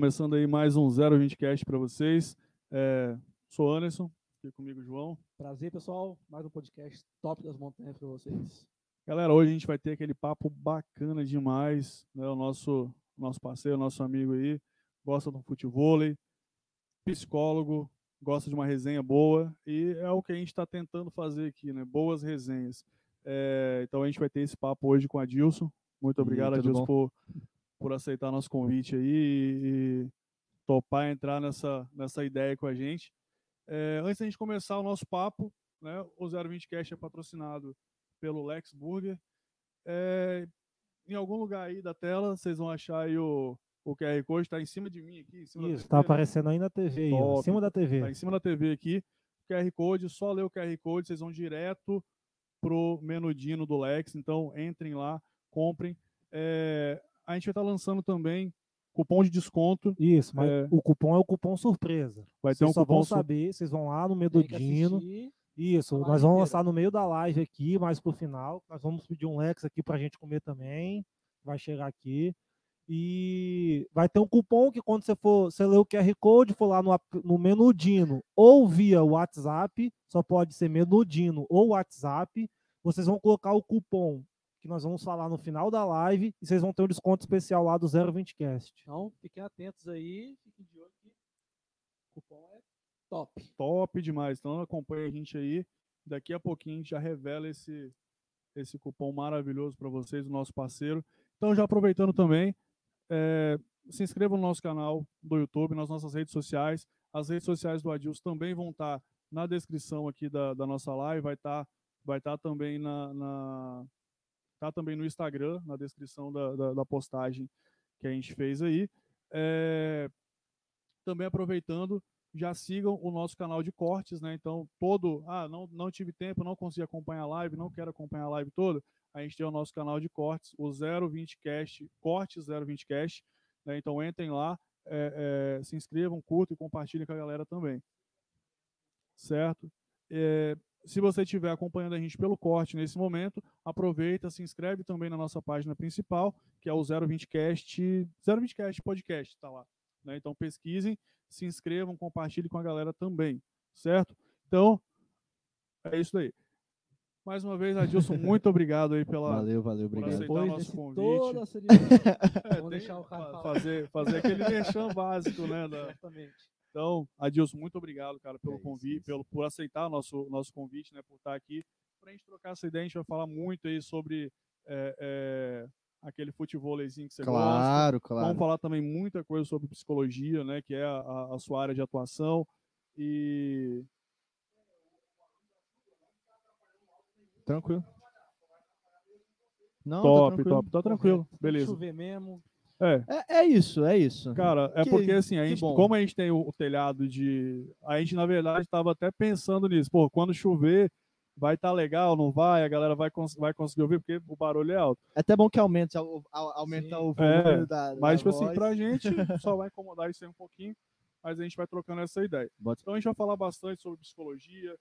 Começando aí mais um 020 Cast para vocês. É, sou Anderson, aqui comigo João. Prazer, pessoal. Mais um podcast top das montanhas para vocês. Galera, hoje a gente vai ter aquele papo bacana demais. Né? O nosso, nosso parceiro, nosso amigo aí, gosta do futebol, psicólogo, gosta de uma resenha boa e é o que a gente está tentando fazer aqui, né? Boas resenhas. É, então a gente vai ter esse papo hoje com a Dilson. Muito obrigado, Adilson, por, por aceitar nosso convite aí e, e, topar entrar nessa, nessa ideia com a gente. É, antes da gente começar o nosso papo, né, o 020 Cast é patrocinado pelo Lex Burger. É, em algum lugar aí da tela, vocês vão achar aí o, o QR Code, está em cima de mim aqui. Isso, está né? aparecendo aí na TV, aí, em cima da TV. Está em cima da TV aqui. QR Code, só ler o QR Code, vocês vão direto pro menudino do Lex. Então, entrem lá, comprem. É, a gente vai estar tá lançando também cupom de desconto. Isso, mas é... o cupom é o cupom surpresa. Vai ter vocês um só cupom vão saber, vocês vão lá no Medudino. Isso, nós vamos lançar no meio da live aqui, mais pro final. Nós vamos pedir um Lex aqui pra gente comer também. Vai chegar aqui. E vai ter um cupom que quando você for, você ler o QR Code, for lá no, no Menudino ou via WhatsApp, só pode ser Menudino ou WhatsApp, vocês vão colocar o cupom que nós vamos falar no final da live e vocês vão ter um desconto especial lá do 020cast. Então, fiquem atentos aí, fiquem de olho que o cupom é top. Top demais. Então, acompanhe a gente aí. Daqui a pouquinho a gente já revela esse, esse cupom maravilhoso para vocês, o nosso parceiro. Então, já aproveitando também, é, se inscreva no nosso canal do YouTube, nas nossas redes sociais. As redes sociais do Adilson também vão estar tá na descrição aqui da, da nossa live, vai estar tá, vai estar tá também na, na tá também no Instagram, na descrição da, da, da postagem que a gente fez aí. É, também aproveitando, já sigam o nosso canal de cortes, né? Então, todo, ah, não, não tive tempo, não consegui acompanhar a live, não quero acompanhar a live toda, a gente tem o nosso canal de cortes, o 020 Cast, Cortes 020 Cast, né? Então, entrem lá, é, é, se inscrevam, curtam e compartilhem com a galera também. Certo? É, se você estiver acompanhando a gente pelo corte nesse momento, aproveita, se inscreve também na nossa página principal, que é o 020cast, 020cast podcast, tá lá. Né? Então pesquisem, se inscrevam, compartilhem com a galera também, certo? Então, é isso aí. Mais uma vez, Adilson, muito obrigado aí pela valeu, valeu, obrigado. por aceitar nosso convite. é, Vamos deixar o cara fazer, fazer aquele merchan básico, né? Da... Exatamente. Então, Adilson, muito obrigado, cara, pelo é convite, pelo, por aceitar o nosso, nosso convite, né, por estar aqui. Para a gente trocar essa ideia, a gente vai falar muito aí sobre é, é, aquele futebolzinho que você claro, gosta. Claro, claro. Vamos falar também muita coisa sobre psicologia, né, que é a, a sua área de atuação. E. Tranquilo. Não, top, tá top, tá tranquilo. Beleza. Chover mesmo. É. é. É, isso, é isso. Cara, é que, porque assim, a gente, como a gente tem o, o, telhado de. A gente, na verdade, estava até pensando nisso. Pô, quando chover, vai estar tá legal, não vai? A galera vai, cons vai conseguir ouvir, porque o barulho é alto. É até bom que aumente, aumenta Sim. o volume é, da, da. Mas, tipo voz. assim, pra gente só vai incomodar isso aí um pouquinho, mas a gente vai trocando essa ideia. Então a gente vai falar bastante sobre psicologia,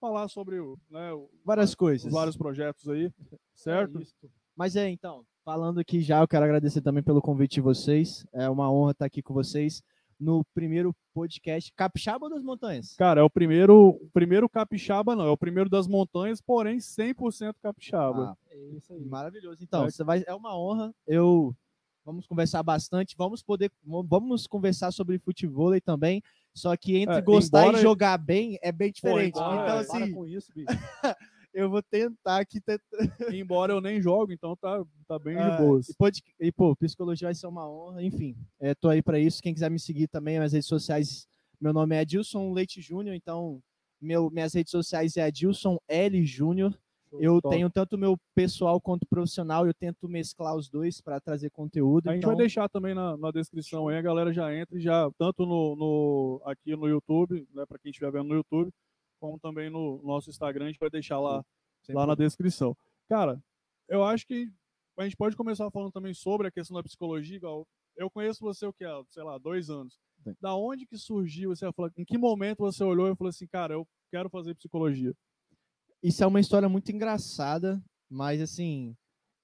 falar sobre né, várias coisas, vários projetos aí, certo? É mas é, então, falando aqui já, eu quero agradecer também pelo convite de vocês. É uma honra estar aqui com vocês no primeiro podcast Capixaba das Montanhas. Cara, é o primeiro, o primeiro capixaba não, é o primeiro das montanhas, porém 100% capixaba. Ah, é isso aí. Maravilhoso. Então, é. você vai é uma honra. Eu vamos conversar bastante, vamos poder vamos conversar sobre futebol também, só que entre é, gostar embora... e jogar bem é bem diferente. Pô, embora, então assim, com isso, bicho. eu vou tentar aqui. Tenta... Embora eu nem jogo, então tá, tá bem ah, de boas. E, pode, e, pô, psicologia vai ser uma honra. Enfim, é, tô aí para isso. Quem quiser me seguir também nas redes sociais, meu nome é Adilson Leite Júnior, então meu, minhas redes sociais é Adilson L Júnior. Eu Top. tenho tanto meu pessoal quanto profissional, eu tento mesclar os dois para trazer conteúdo. A gente então... vai deixar também na, na, descrição aí, a galera já entra já, tanto no, no aqui no YouTube, né, para quem estiver vendo no YouTube, como também no nosso Instagram, a gente vai deixar lá, lá na descrição. Cara, eu acho que a gente pode começar falando também sobre a questão da psicologia, igual eu conheço você o que é, sei lá, dois anos. Sim. Da onde que surgiu? Você falou, em que momento você olhou e falou assim, cara, eu quero fazer psicologia? Isso é uma história muito engraçada, mas assim,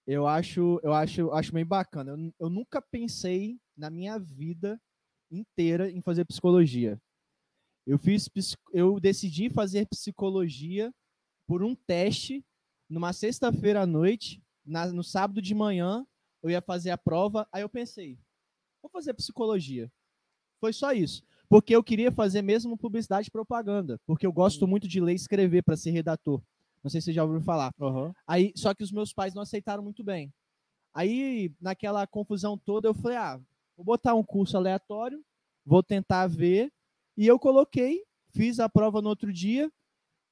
eu acho, eu acho, acho bem bacana. Eu, eu nunca pensei na minha vida inteira em fazer psicologia. Eu fiz, eu decidi fazer psicologia por um teste numa sexta-feira à noite, na, no sábado de manhã, eu ia fazer a prova, aí eu pensei, vou fazer psicologia. Foi só isso. Porque eu queria fazer mesmo publicidade e propaganda, porque eu gosto muito de ler e escrever para ser redator. Não sei se você já ouviu falar. Uhum. Aí, só que os meus pais não aceitaram muito bem. Aí, naquela confusão toda, eu falei: ah, vou botar um curso aleatório, vou tentar ver. E eu coloquei, fiz a prova no outro dia.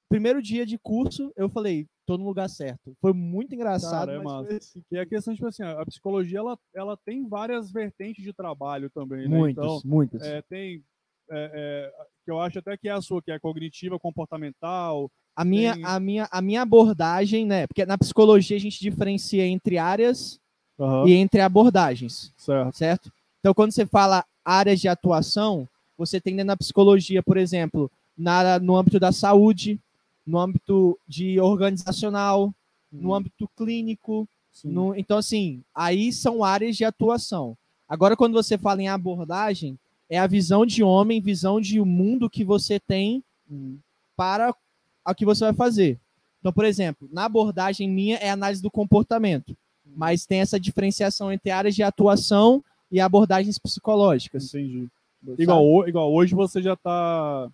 Primeiro dia de curso, eu falei: tô no lugar certo. Foi muito engraçado. Cara, é mas foi assim. E a questão, tipo assim, a psicologia ela, ela tem várias vertentes de trabalho também, né? Muitos, então, muitos. É, tem. É, é, que eu acho até que é a sua, que é cognitiva, comportamental. A minha, tem- a, minha, a minha abordagem, né? Porque na psicologia a gente diferencia entre áreas Aham, e entre abordagens, certo. certo? Então, quando você fala áreas de atuação, você tem dentro da psicologia, por exemplo, na, no âmbito da saúde, no âmbito de organizacional, no âmbito clínico. No- então, assim, aí são áreas de atuação. Agora, quando você fala em abordagem, é a visão de homem, visão de mundo que você tem Hum. para o que você vai fazer. Então, por exemplo, na abordagem minha é análise do comportamento, mas tem essa diferenciação entre áreas de atuação e abordagens psicológicas. Entendi. Igual, igual hoje você já tá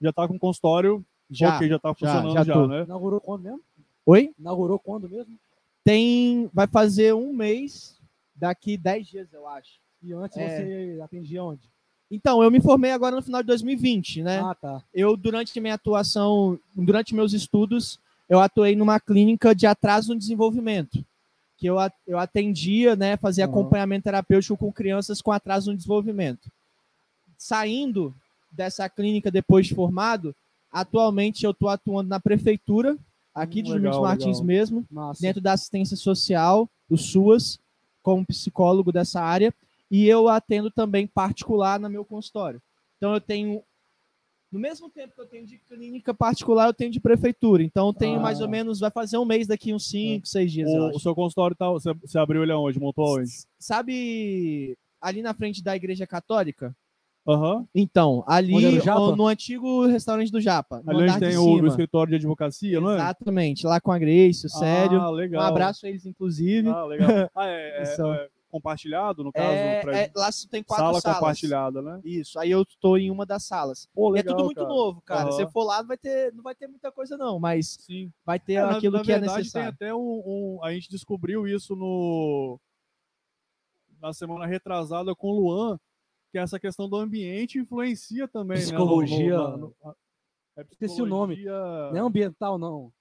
já tá com consultório, já. ok, já tá funcionando já já, tô. né? Inaugurou quando mesmo? Oi? Inaugurou quando mesmo? Tem, vai fazer um mês daqui 10 dias, eu acho. E antes É. você atendia onde? Então, eu me formei agora no final de 2020, né? Ah, tá. eu, durante minha atuação, durante meus estudos, eu atuei numa clínica de atraso no desenvolvimento, que eu, eu atendia, né, fazia Uhum. acompanhamento terapêutico com crianças com atraso no desenvolvimento. Saindo dessa clínica depois de formado, atualmente eu estou atuando na prefeitura, aqui de Hum, Domingos legal, Martins legal. mesmo, Massa. dentro da assistência social, o SUAS, como psicólogo dessa área, e eu atendo também particular no meu consultório. Então eu tenho no mesmo tempo que eu tenho de clínica particular, eu tenho de prefeitura. Então eu tenho Ah. mais ou menos, vai fazer um mês daqui uns 5, 6 dias, eu O, o seu consultório tá, você, você abriu ele aonde? Montou onde? Sabe ali na frente da igreja católica? Aham. Então, ali Onde era o Japa? no antigo restaurante do Japa, no Ali tem o, o escritório de advocacia, não é? Exatamente, lá com a Grace, o Sério. Ah, um legal. abraço a eles, inclusive. Ah, legal. Ah, é, é- é compartilhado, no caso? É, é, lá tem quatro sala salas. compartilhada, né? Isso, aí eu estou em uma das salas. Pô, é legal, tudo muito cara. novo, cara. Aham. Se você for lá, não vai ter, não vai ter muita coisa, não, mas Sim. vai ter É, na- aquilo na que é verdade, necessário. Tem até um, um- A gente descobriu isso no. Na semana retrasada com o Luan, que essa questão do ambiente influencia também. Psicologia- Né? No- no- na- é Esqueci o nome. Não é ambiental, não.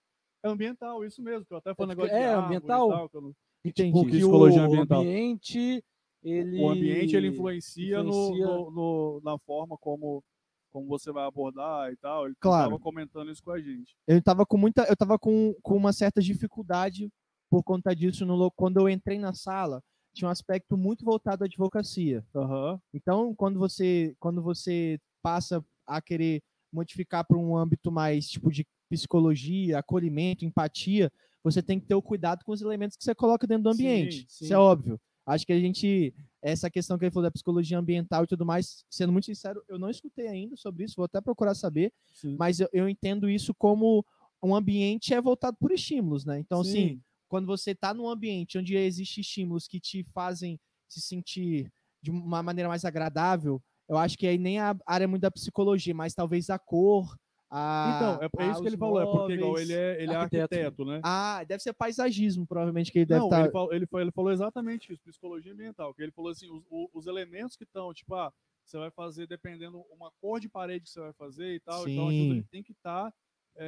É ambiental, isso mesmo. Que eu até falei É negócio porque- de é, e ambiental? tal, que eu Entendi. Porque Psicologia o ambiental. ambiente, ele... O ambiente ele influencia, no- influencia- No, no- na forma como, como você vai abordar e tal. Ele Claro. estava comentando isso com a gente. Eu tava com muita, eu tava com, com uma certa dificuldade por conta disso no quando eu entrei na sala, tinha um aspecto muito voltado à advocacia. Aham. Então, quando você quando você passa a querer modificar para um âmbito mais tipo de psicologia, acolhimento, empatia, você tem que ter o cuidado com os elementos que você coloca dentro do Sim, ambiente. sim. Isso é óbvio. Acho que a gente essa questão que ele falou da psicologia ambiental e tudo mais, sendo muito sincero, eu não escutei ainda sobre isso, vou até procurar saber, Sim. mas eu, eu entendo isso como um ambiente é voltado por estímulos, né? Então, assim, Sim. Quando você está num ambiente onde existem estímulos que te fazem se sentir de uma maneira mais agradável, eu acho que aí nem a área muito da psicologia, mas talvez a cor, a. Então, é, é isso que ele falou, é porque igual ele é, ele é arquiteto, arquiteto, né? Ah, deve ser paisagismo, provavelmente, que ele deve Não, estar. ele, falou, ele, falou, ele falou exatamente isso, psicologia ambiental, que ele falou assim, os, os elementos que estão, tipo, ah, você vai fazer dependendo uma cor de parede que você vai fazer e tal, então Sim. ali tem que estar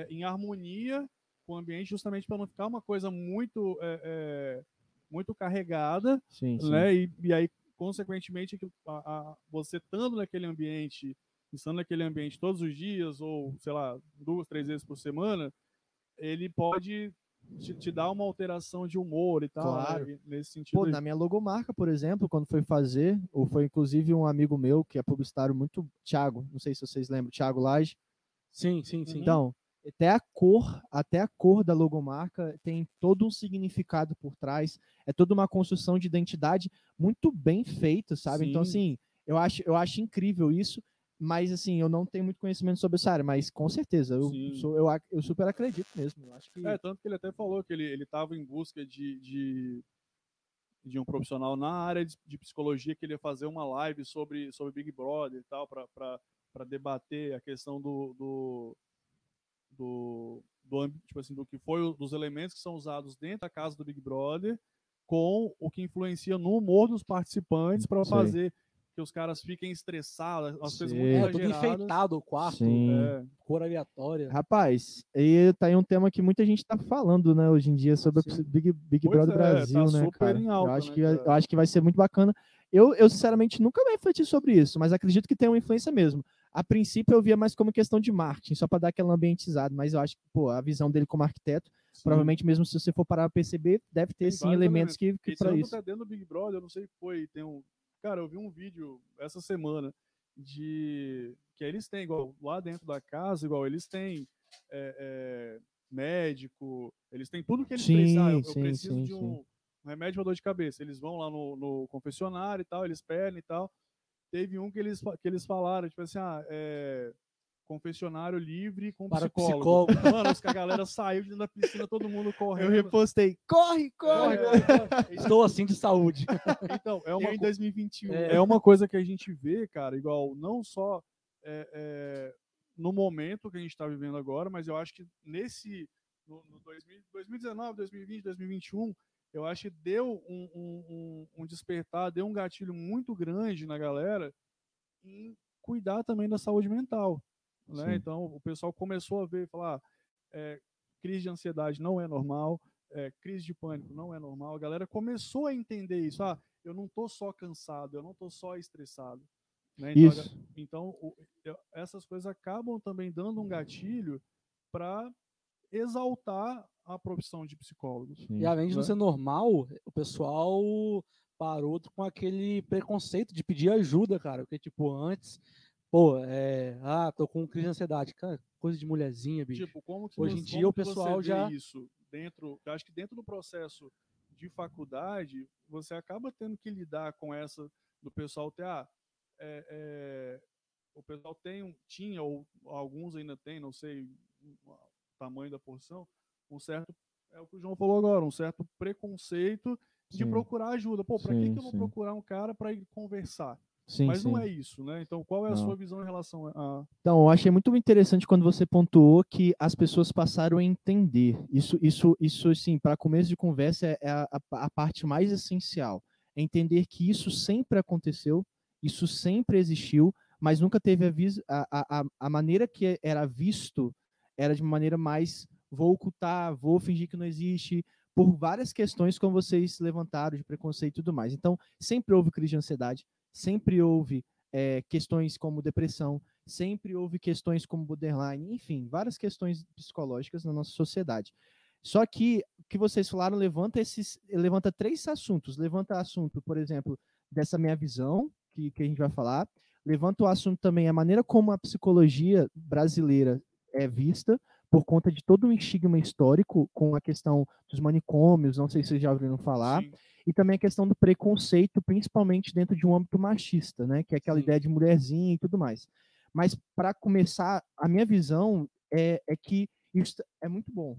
em harmonia com o ambiente, justamente para não ficar uma coisa muito é, é, muito carregada, Sim, sim. né? E, e aí, consequentemente, a- a- você estando naquele ambiente, estando naquele ambiente todos os dias, ou, sei lá, duas, três vezes por semana, ele pode te, te dar uma alteração de humor e tal, né? Claro. E nesse sentido. Pô, na minha logomarca, por exemplo, quando foi fazer, ou foi inclusive um amigo meu, que é publicitário muito, Thiago, não sei se vocês lembram, Thiago Lage, Sim, sim, sim. Então, até a cor, até a cor da logomarca tem todo um significado por trás, é toda uma construção de identidade muito bem feita, sabe? Então, Sim. assim, eu acho, eu acho incrível isso, mas assim, eu não tenho muito conhecimento sobre essa área, mas com certeza, eu, sou, eu, eu super acredito mesmo. Eu acho que É, tanto que ele até falou que ele ele estava em busca de, de, de um profissional na área de, de psicologia, que ele ia fazer uma live sobre, sobre Big Brother e tal, para debater a questão do, do, do, do, tipo assim, do que foi o- dos elementos que são usados dentro da casa do Big Brother com o que influencia no humor dos participantes para fazer que os caras fiquem estressados, as coisas muito. É, tudo enfeitado o quarto, Sim. É, cor aleatória. Rapaz, e tá aí um tema que muita gente tá falando, né, hoje em dia sobre Sim. o Big, Big Pois Brother é, tá Brasil, né, super cara? em alta, eu acho né, que cara? eu acho que vai ser muito bacana. Eu, eu sinceramente nunca me refleti sobre isso, mas acredito que tem uma influência mesmo. A princípio eu via mais como questão de marketing, só para dar aquela ambientizada, mas eu acho que, pô, a visão dele como arquiteto, sim. provavelmente mesmo se você for parar pra perceber, deve ter Tem sim elementos que, que para isso. tá dentro do Big Brother, eu não sei o que foi. Tem um. Cara, eu vi um vídeo essa semana de. Que eles têm, igual lá dentro da casa, igual eles têm é, é, médico, eles têm tudo que eles Sim, precisam. Ah, eu, eu sim, preciso sim, de um, um remédio para dor de cabeça. Eles vão lá no, no confessionário e tal, eles pedem e tal. Teve um que eles, que eles falaram, tipo assim, ah, é, confessionário livre com Para psicólogo. psicólogo. Mano, a galera saiu de dentro da piscina, todo mundo Eu correndo. repostei, corre, corre! Corre, corre, corre. Estou assim de saúde. Então, é Eu uma, em co- 2021. É. é uma coisa que a gente vê, cara, igual, não só é, é, no momento que a gente está vivendo agora, mas eu acho que nesse, no, no 2000 2019, 2020, 2021, eu acho que deu um, um- um- um despertar, deu um gatilho muito grande na galera em cuidar também da saúde mental. Né? Então, o pessoal começou a ver e falar: é, crise de ansiedade não é normal, é, crise de pânico não é normal. A galera começou a entender isso. Ah, eu não tô só cansado, eu não tô só estressado. Né? Então, Isso. então o- essas coisas acabam também dando um gatilho para exaltar a profissão de psicólogo. Sim. E além de não né? ser normal, o pessoal parou com aquele preconceito de pedir ajuda, cara. Porque, tipo, antes, pô, é, ah, tô com crise de ansiedade. Cara, coisa de mulherzinha, bicho. Tipo, como que Hoje você- em dia o pessoal já- isso dentro, eu acho que dentro do processo de faculdade, você acaba tendo que lidar com essa do pessoal ter ah, é, é, o pessoal tem tinha ou alguns ainda tem, não sei o tamanho da porção, um certo é o que o João falou agora, um certo preconceito de Sim. procurar ajuda. Pô, para que, que eu vou procurar um cara para ir conversar? Sim, Mas não sim. é isso, né? Então, qual é a Não. sua visão em relação a Então, eu achei muito interessante quando você pontuou que as pessoas passaram a entender. Isso, isso, isso assim, para começo de conversa, é a, a- a parte mais essencial. É entender que isso sempre aconteceu, isso sempre existiu, mas nunca teve a, a, a- a maneira que era visto era de uma maneira mais vou ocultar, vou fingir que não existe, por várias questões como vocês levantaram de preconceito e tudo mais. Então, sempre houve crise de ansiedade, sempre houve eh, questões como depressão, sempre houve questões como borderline, enfim, várias questões psicológicas na nossa sociedade. Só que o que vocês falaram levanta esses, levanta três assuntos. Levanta assunto, por exemplo, dessa minha visão que, que a gente vai falar. Levanta o assunto também a maneira como a psicologia brasileira é vista por conta de todo um estigma histórico com a questão dos manicômios, não sei se vocês já ouviram falar Sim, e também a questão do preconceito, principalmente dentro de um âmbito machista, né? Que é aquela Sim. ideia de mulherzinha e tudo mais. Mas para começar, a minha visão é, é que isso é muito bom.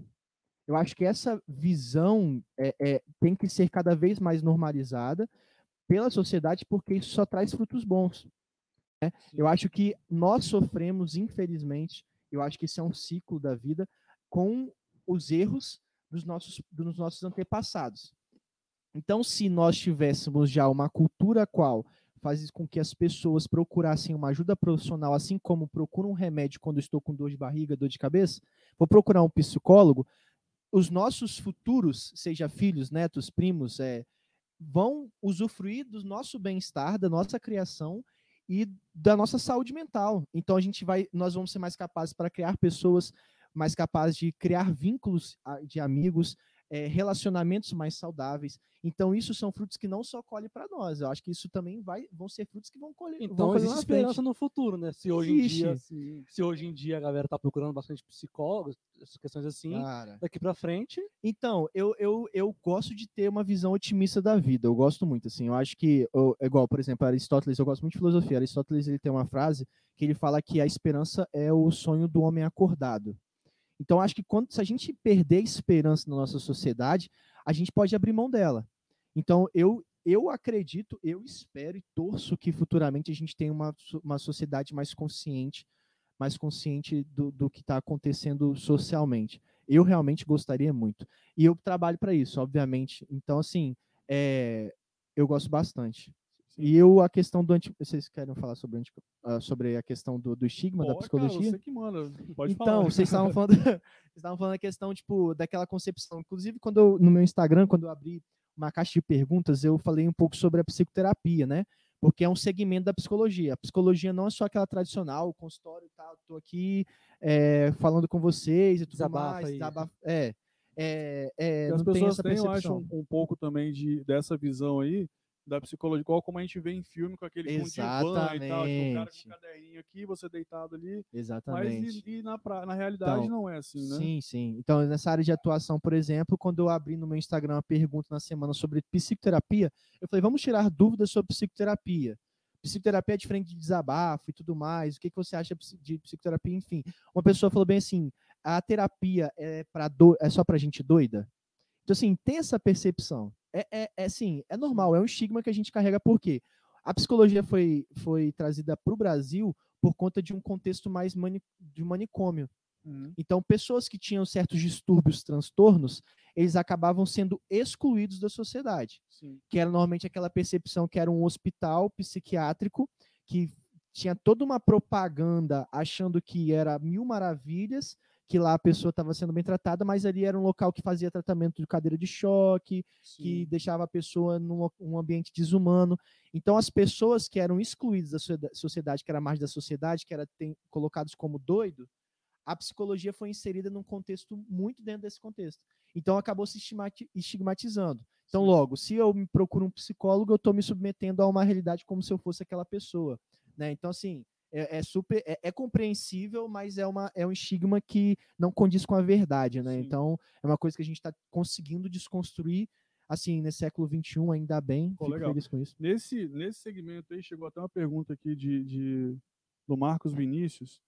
Eu acho que essa visão é, é- tem que ser cada vez mais normalizada pela sociedade, porque isso só traz frutos bons. né? Eu acho que nós sofremos, infelizmente, eu acho que isso é um ciclo da vida, com os erros dos nossos, dos nossos antepassados. Então, se nós tivéssemos já uma cultura qual faz com que as pessoas procurassem uma ajuda profissional, assim como procuram um remédio quando estou com dor de barriga, dor de cabeça, vou procurar um psicólogo, os nossos futuros, seja filhos, netos, primos, é, vão usufruir do nosso bem-estar, da nossa criação e da nossa saúde mental. Então a gente vai, nós vamos ser mais capazes para criar pessoas mais capazes de criar vínculos de amigos, é, relacionamentos mais saudáveis. Então, isso são frutos que não só colhem para nós. Eu acho que isso também vai, vão ser frutos que vão colher. Então, vão existe esperança no futuro, né? Se hoje, em dia, se hoje em dia a galera tá procurando bastante psicólogos, essas questões assim, Cara. daqui pra frente, Então, eu, eu, eu gosto de ter uma visão otimista da vida. Eu gosto muito, assim. Eu acho que, eu- igual, por exemplo, Aristóteles, eu gosto muito de filosofia. Aristóteles, ele tem uma frase que ele fala que a esperança é o sonho do homem acordado. Então, acho que quando, se a gente perder esperança na nossa sociedade, a gente pode abrir mão dela. Então, eu, eu acredito, eu espero e torço que futuramente a gente tenha uma, uma sociedade mais consciente, mais consciente do, do que está acontecendo socialmente. Eu realmente gostaria muito. E eu trabalho para isso, obviamente. Então, assim, é, eu gosto bastante. E eu, a questão do anti... Vocês querem falar sobre, anti... ah, sobre a questão do, do estigma da Pô, cara, psicologia? você que manda. Pode então, falar. vocês estavam falando, vocês estavam falando a questão, tipo, daquela concepção. Inclusive, quando eu, no meu Instagram, quando eu abri uma caixa de perguntas, eu falei um pouco sobre a psicoterapia, né? Porque é um segmento da psicologia. A psicologia não é só aquela tradicional, o consultório e tal, tô aqui é, falando com vocês e tudo Desabafa mais. aí. desaba- É, é, é, as não tem pessoas essa têm, eu acho, um, um pouco também de, dessa visão aí da psicologia, igual como a gente vê em filme com aquele com divã e tal, o cara com Exatamente. um caderninho aqui, você deitado ali. Exatamente. Mas e, e na, pra- na realidade Então, não é assim, né? Sim, sim. Então, nessa área de atuação, por exemplo, quando eu abri no meu Instagram uma pergunta na semana sobre psicoterapia, eu falei, vamos tirar dúvidas sobre psicoterapia. Psicoterapia é diferente de desabafo e tudo mais. O que, que você acha de psicoterapia? Enfim, uma pessoa falou bem assim: a terapia é, pra do... é só pra gente doida? Então, assim, tem essa percepção. É, é, é assim, é normal, é um estigma que a gente carrega, por quê? A psicologia foi, foi trazida para o Brasil por conta de um contexto mais mani... de manicômio. Uhum. Então, pessoas que tinham certos distúrbios, transtornos, eles acabavam sendo excluídos da sociedade, Sim. que era normalmente aquela percepção que era um hospital psiquiátrico que tinha toda uma propaganda achando que era mil maravilhas, que lá a pessoa estava sendo bem tratada, mas ali era um local que fazia tratamento de cadeira de choque, que sim. deixava a pessoa num um ambiente desumano. Então, as pessoas que eram excluídas da socie- sociedade, que era margem da sociedade, que eram colocados como doido, a psicologia foi inserida num contexto muito dentro desse contexto. Então, acabou se estigmati- estigmatizando. Então, Sim. logo, se eu me procuro um psicólogo, eu estou me submetendo a uma realidade como se eu fosse aquela pessoa. Né? Então, assim, é, é super é, é compreensível, mas é, uma, é um estigma que não condiz com a verdade. Né? Sim. Então, é uma coisa que a gente está conseguindo desconstruir assim, nesse século XXI, ainda bem. Pô, fico legal. feliz com isso. Nesse, nesse segmento aí, chegou até uma pergunta aqui de, de- do Marcos Vinícius.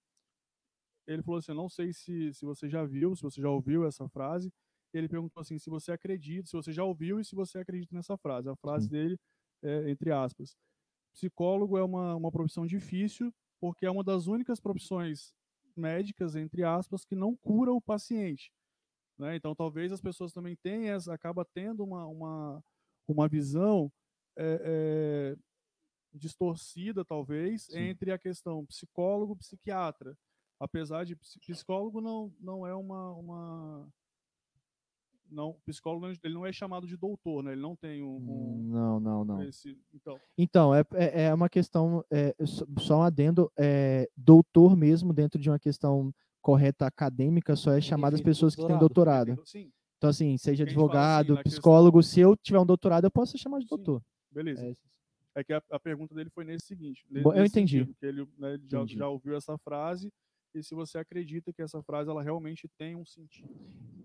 Ele falou assim: não sei se, se você já viu, se você já ouviu essa frase. Ele perguntou assim: se você acredita, se você já ouviu e se você acredita nessa frase. A frase Sim. dele é, entre aspas: psicólogo é uma, uma profissão difícil porque é uma das únicas profissões médicas, entre aspas, que não cura o paciente. Né? Então, talvez as pessoas também tenham, acaba tendo uma, uma, uma visão é, é, distorcida, talvez, Sim. entre a questão psicólogo psiquiatra. Apesar de ps- psicólogo não, não é uma, uma não psicólogo não- ele não é chamado de doutor, né? Ele não tem um, um- Não, não, não. esse então Então, é, é é uma questão, é, só- um adendo, é, doutor mesmo, dentro de uma questão correta acadêmica, só é chamado as pessoas que têm doutorado. doutorado. sim, Então, assim, seja assim, advogado, na questão- psicólogo, se eu tiver um doutorado, eu posso ser chamado de Sim. doutor. beleza. É, É que a, a pergunta dele foi nesse seguinte. ne- Bom, eu nesse entendi. sentido, que ele né, já, Entendi. já ouviu essa frase e se você acredita que essa frase ela realmente tem um sentido.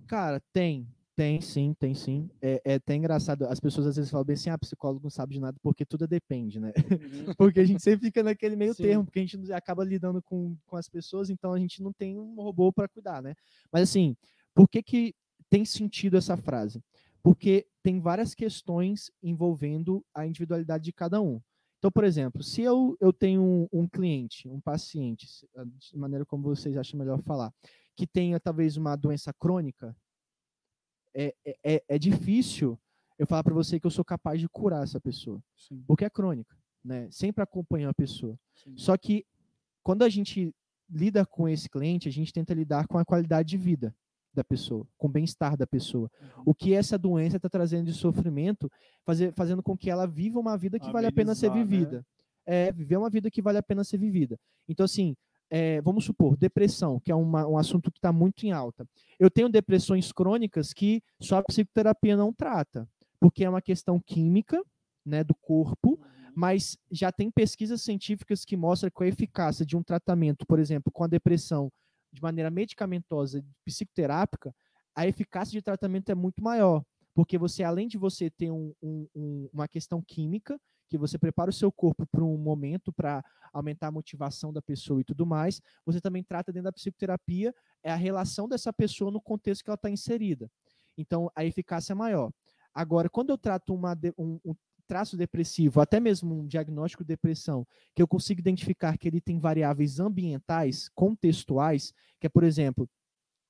Cara, tem. Tem sim, tem sim. É, é até engraçado. As pessoas às vezes falam bem assim: ah, psicólogo não sabe de nada, porque tudo depende, né? porque a gente sempre fica naquele meio Sim. termo, porque a gente acaba lidando com, com as pessoas, então a gente não tem um robô para cuidar, né? Mas assim, por que, que tem sentido essa frase? Porque tem várias questões envolvendo a individualidade de cada um. Então, por exemplo, se eu, eu tenho um, um cliente, um paciente, de maneira como vocês acham melhor falar, que tenha talvez uma doença crônica, é, é- é, é difícil eu falar para você que eu sou capaz de curar essa pessoa, Sim, porque é crônica, né? Sempre acompanha a pessoa. sim. Só que quando a gente lida com esse cliente, a gente tenta lidar com a qualidade de vida da pessoa, com o bem-estar da pessoa. Uhum. O que essa doença está trazendo de sofrimento, fazer, fazendo com que ela viva uma vida que vale a pena ser né? vivida. É, viver uma vida que vale a pena ser vivida. Então, assim, é, vamos supor, depressão, que é uma, um assunto que está muito em alta. Eu tenho depressões crônicas que só a psicoterapia não trata, porque é uma questão química, né, do corpo, Uhum. mas já tem pesquisas científicas que mostram que a eficácia de um tratamento, por exemplo, com a depressão de maneira medicamentosa, psicoterápica, a eficácia de tratamento é muito maior, porque você, além de você ter um- um- um- uma questão química, que você prepara o seu corpo para um momento para aumentar a motivação da pessoa e tudo mais, você também trata dentro da psicoterapia é a relação dessa pessoa no contexto que ela está inserida. Então, a eficácia é maior. Agora, quando eu trato uma um, um traço depressivo, até mesmo um diagnóstico de depressão, que eu consigo identificar que ele tem variáveis ambientais, contextuais, que é, por exemplo,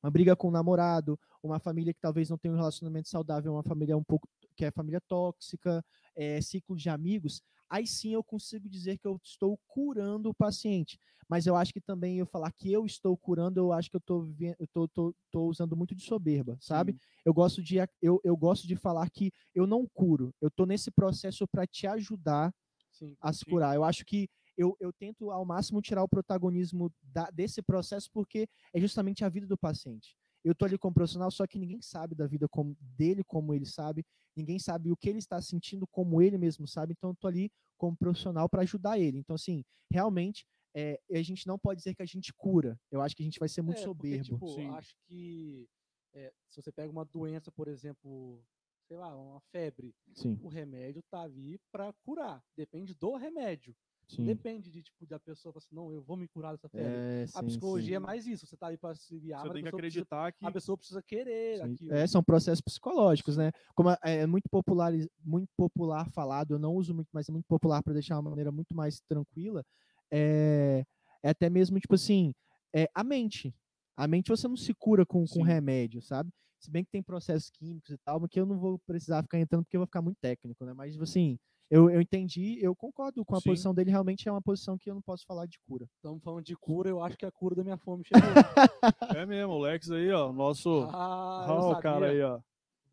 uma briga com o namorado, uma família que talvez não tenha um relacionamento saudável, uma família um pouco que é família tóxica, é, ciclo de amigos, aí sim eu consigo dizer que eu estou curando o paciente. Mas eu acho que também eu falar que eu estou curando, eu acho que eu estou eu tô, tô, tô usando muito de soberba, sabe? Sim. Eu gosto de eu, eu gosto de falar que eu não curo, eu estou nesse processo para te ajudar Sim. a se Sim. curar. Eu acho que eu, eu tento ao máximo tirar o protagonismo da- desse processo porque é justamente a vida do paciente. Eu tô ali como profissional, só que ninguém sabe da vida como, dele como ele sabe, ninguém sabe o que ele está sentindo como ele mesmo sabe, então eu tô ali como profissional para ajudar ele. Então, assim, realmente, é, a gente não pode dizer que a gente cura. Eu acho que a gente vai ser muito É, porque, soberbo. tipo, Sim. acho que é, se você pega uma doença, por exemplo, sei lá, uma febre, Sim, o remédio tá ali para curar. Depende do remédio. Sim. Depende de tipo da pessoa falar assim, não, eu vou me curar dessa febre. É, a sim, psicologia é sim. mais isso. Você tá ali para se guiar, Você tem que pessoa precisa- acreditar que. a pessoa precisa querer aquilo. É, são processos psicológicos, né? Como é- é muito popular, muito popular falado, eu não uso muito, mas é muito popular para deixar uma maneira muito mais tranquila. É, é até mesmo tipo assim, é a mente. A mente você não se cura com, com remédio, sabe? Se bem que tem processos químicos e tal, mas que eu não vou precisar ficar entrando porque eu vou ficar muito técnico, né? Mas tipo assim, eu, eu entendi, eu concordo com a Sim. posição dele, realmente é uma posição que eu não posso falar de cura. Estamos falando de cura, eu acho que a cura da minha fome chegou. É mesmo, o Lex aí, ó. Nosso. ah, eu Olha o cara aí, ó.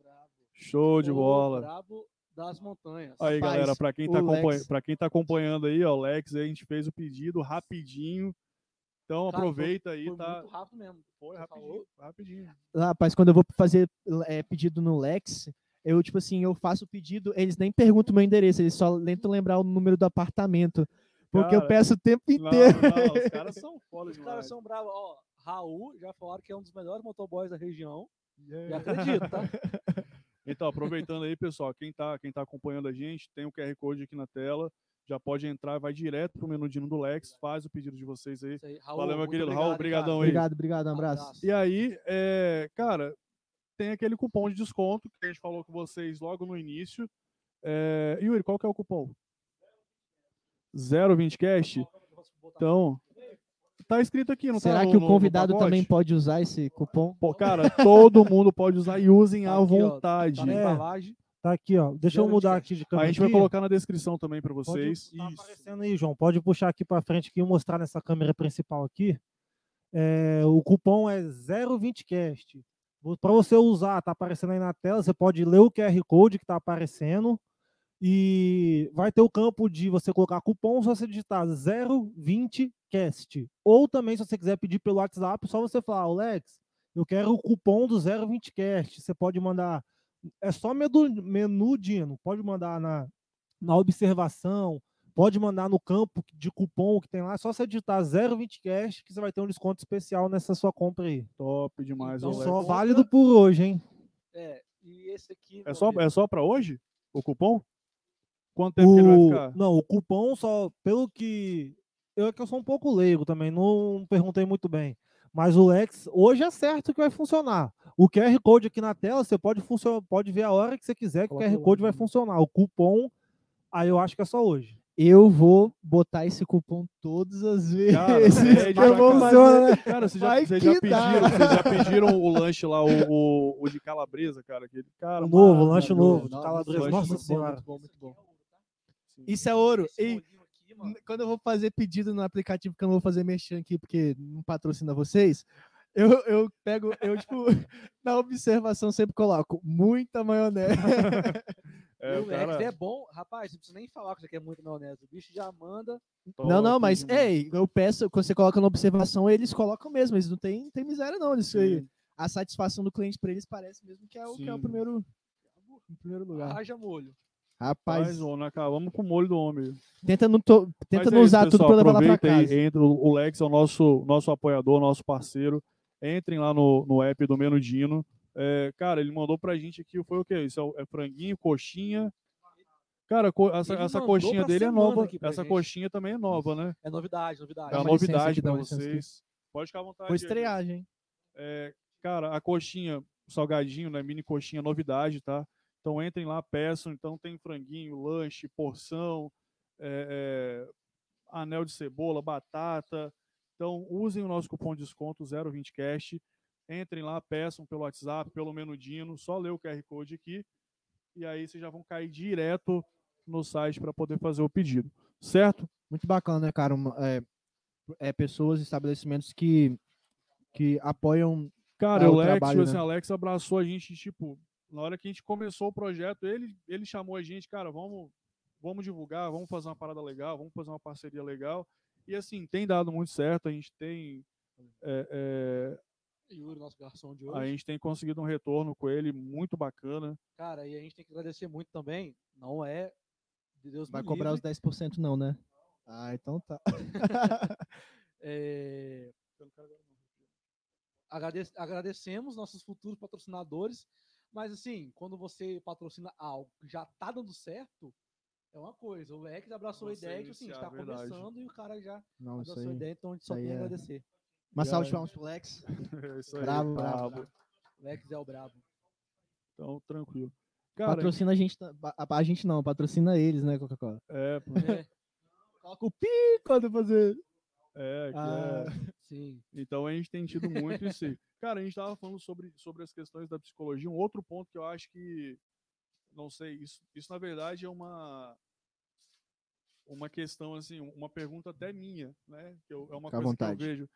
Brabo. Show de O bola. brabo das montanhas. Aí, galera, pra quem, tá Lex- quem tá acompanhando aí, ó, o Lex, aí, a gente fez o pedido rapidinho. Então Cara, aproveita aí, Foi tá? muito rápido mesmo. Foi rapidinho, falou. rapidinho. Rapaz, quando eu vou fazer é, pedido no Lex, eu, tipo assim, eu faço o pedido, eles nem perguntam o meu endereço, eles só tentam lembrar o número do apartamento. Porque eu Cara, peço o tempo Não, inteiro. não, os caras são foda Os caras são bravos. Ó, Raul já falaram que é um dos melhores motoboys da região. E Yeah. acredito, tá? Então, aproveitando aí, pessoal, quem tá, quem tá acompanhando a gente, tem o QR Code aqui na tela. Já pode entrar, vai direto pro menudinho do Lex, faz o pedido de vocês aí. Aí. Raul, Valeu, meu querido. obrigado, Raul, obrigadão aí. Obrigado, obrigado, um abraço. E aí, é, cara, tem aquele cupom de desconto que a gente falou com vocês logo no início. É, Yuri, qual que é o cupom? 020cast? Então, tá escrito aqui, não tá? Será no- que o convidado também pode usar esse cupom? Pô, cara, todo mundo pode usar e usem Tá à aqui, ó, vontade. Tá na É. embalagem. Tá aqui, ó. Deixa eu mudar aqui de A câmera. gente vai colocar na descrição também para Pode- vocês. Tá Isso. aparecendo aí, João. Pode puxar aqui para frente aqui e mostrar nessa câmera principal aqui. É, o cupom é 020cast. Para você usar, tá aparecendo aí na tela, você pode ler o QR Code que tá aparecendo e vai ter o campo de você colocar cupom, só você digitar 020cast. Ou também, se você quiser pedir pelo WhatsApp, só você falar, Alex, eu quero o cupom do 020cast. Você pode mandar, é só menu, menu Dino, pode mandar na, na observação, pode mandar no campo de cupom que tem lá, é só você digitar 020cast que você vai ter um desconto especial nessa sua compra aí. Top demais, Então, só compra- válido por hoje, hein? É, e esse aqui. É só, é só para hoje? O cupom? Quanto tempo que ele vai O, ficar? não, o cupom só, pelo que. Eu é que eu sou um pouco leigo também, não perguntei muito bem. Mas o Lex, hoje é certo que vai funcionar. O QR Code aqui na tela, você pode, funcionar, pode ver a hora que você quiser que Coloca o QR Code vai né? funcionar. O cupom, aí eu acho que é só hoje. Eu vou botar esse cupom todas as vezes. Cara, que eu vou fazer. Cara, vocês já, Vai vocês já dá. pediram, vocês já pediram o lanche lá, o, o, o de calabresa, cara? Aquele cara O novo, o lanche novo, de Nossa, calabresa. Nossa senhora. Muito bom, muito bom. Isso é ouro. E quando eu vou fazer pedido no aplicativo, que eu não vou fazer mexer aqui porque não patrocina vocês, eu, eu pego, eu tipo, na observação sempre coloco muita maionese. É, e o o Lex cara é bom. Rapaz, não precisa nem falar que você quer muito maionese. O bicho já manda. Não, não, mas, ei, eu peço, quando você coloca na observação, eles colocam mesmo, eles não tem, tem miséria, não. Eles, Sim. a satisfação do cliente para eles parece mesmo que é o, que é o Sim. primeiro, em primeiro lugar. Haja molho. Rapaz, Mas, ô, né, cara, vamos com o molho do homem. tenta não, to- tenta não é isso, usar tudo pessoal, pra levar lá pra aí, casa. entra, o o Lex é o nosso, nosso apoiador, nosso parceiro. Entrem lá no, no app do Menudino. É, cara, ele mandou pra gente aqui, foi o quê? Isso é, é franguinho, coxinha. Cara, co- essa, essa coxinha dele é nova. Essa gente. coxinha também é nova, né? É novidade, novidade. É uma novidade aqui. vocês. Pode ficar à vontade. Foi estreagem. É, cara, a coxinha, salgadinho, né? Mini coxinha, novidade, tá? Então entrem lá, peçam. Então tem franguinho, lanche, porção, é, é, anel de cebola, batata. Então usem o nosso cupom de desconto 020cast. Entrem lá, peçam pelo WhatsApp, pelo Menudino, só ler o QR Code aqui. E aí vocês já vão cair direto no site para poder fazer o pedido. Certo? Muito bacana, né, cara? É, é, pessoas, estabelecimentos que, que apoiam. Cara, Ah, o o Lex, trabalho, assim, né? Alex abraçou a gente, tipo, na hora que a gente começou o projeto, ele, ele chamou a gente, cara, vamos, vamos divulgar, vamos fazer uma parada legal, vamos fazer uma parceria legal. E assim, tem dado muito certo, a gente tem. é, é, Yuri, nosso garçom de a hoje. gente tem conseguido um retorno com ele muito bacana. Cara, e a gente tem que agradecer muito também. Não é. De Deus Vai me cobrar os livre, 10%, não, né? Ah, então tá. é, agrade- agradecemos nossos futuros patrocinadores, mas assim, quando você patrocina algo que já tá dando certo, é uma coisa. O Lex abraçou Você a ideia que assim, está verdade. começando e o cara já Não, abraçou a ideia, então a gente só tem a é- agradecer. Uma salva de palmas pro Lex. É isso aí, Bravo, bravo. Lex é o brabo. Então, tranquilo. Cara, Patrocina a gente, a, a gente não, patrocina eles, né, Coca-Cola? é, pô, É, Coloca o pi quando fazer. é, Ah, é- sim. Então a gente tem tido muito isso aí. Cara, a gente estava falando sobre, sobre as questões da psicologia. Um outro ponto que eu acho que, não sei, isso, isso na verdade é uma uma questão assim, uma pergunta até minha, né? Que eu- é uma Fica coisa que eu vejo.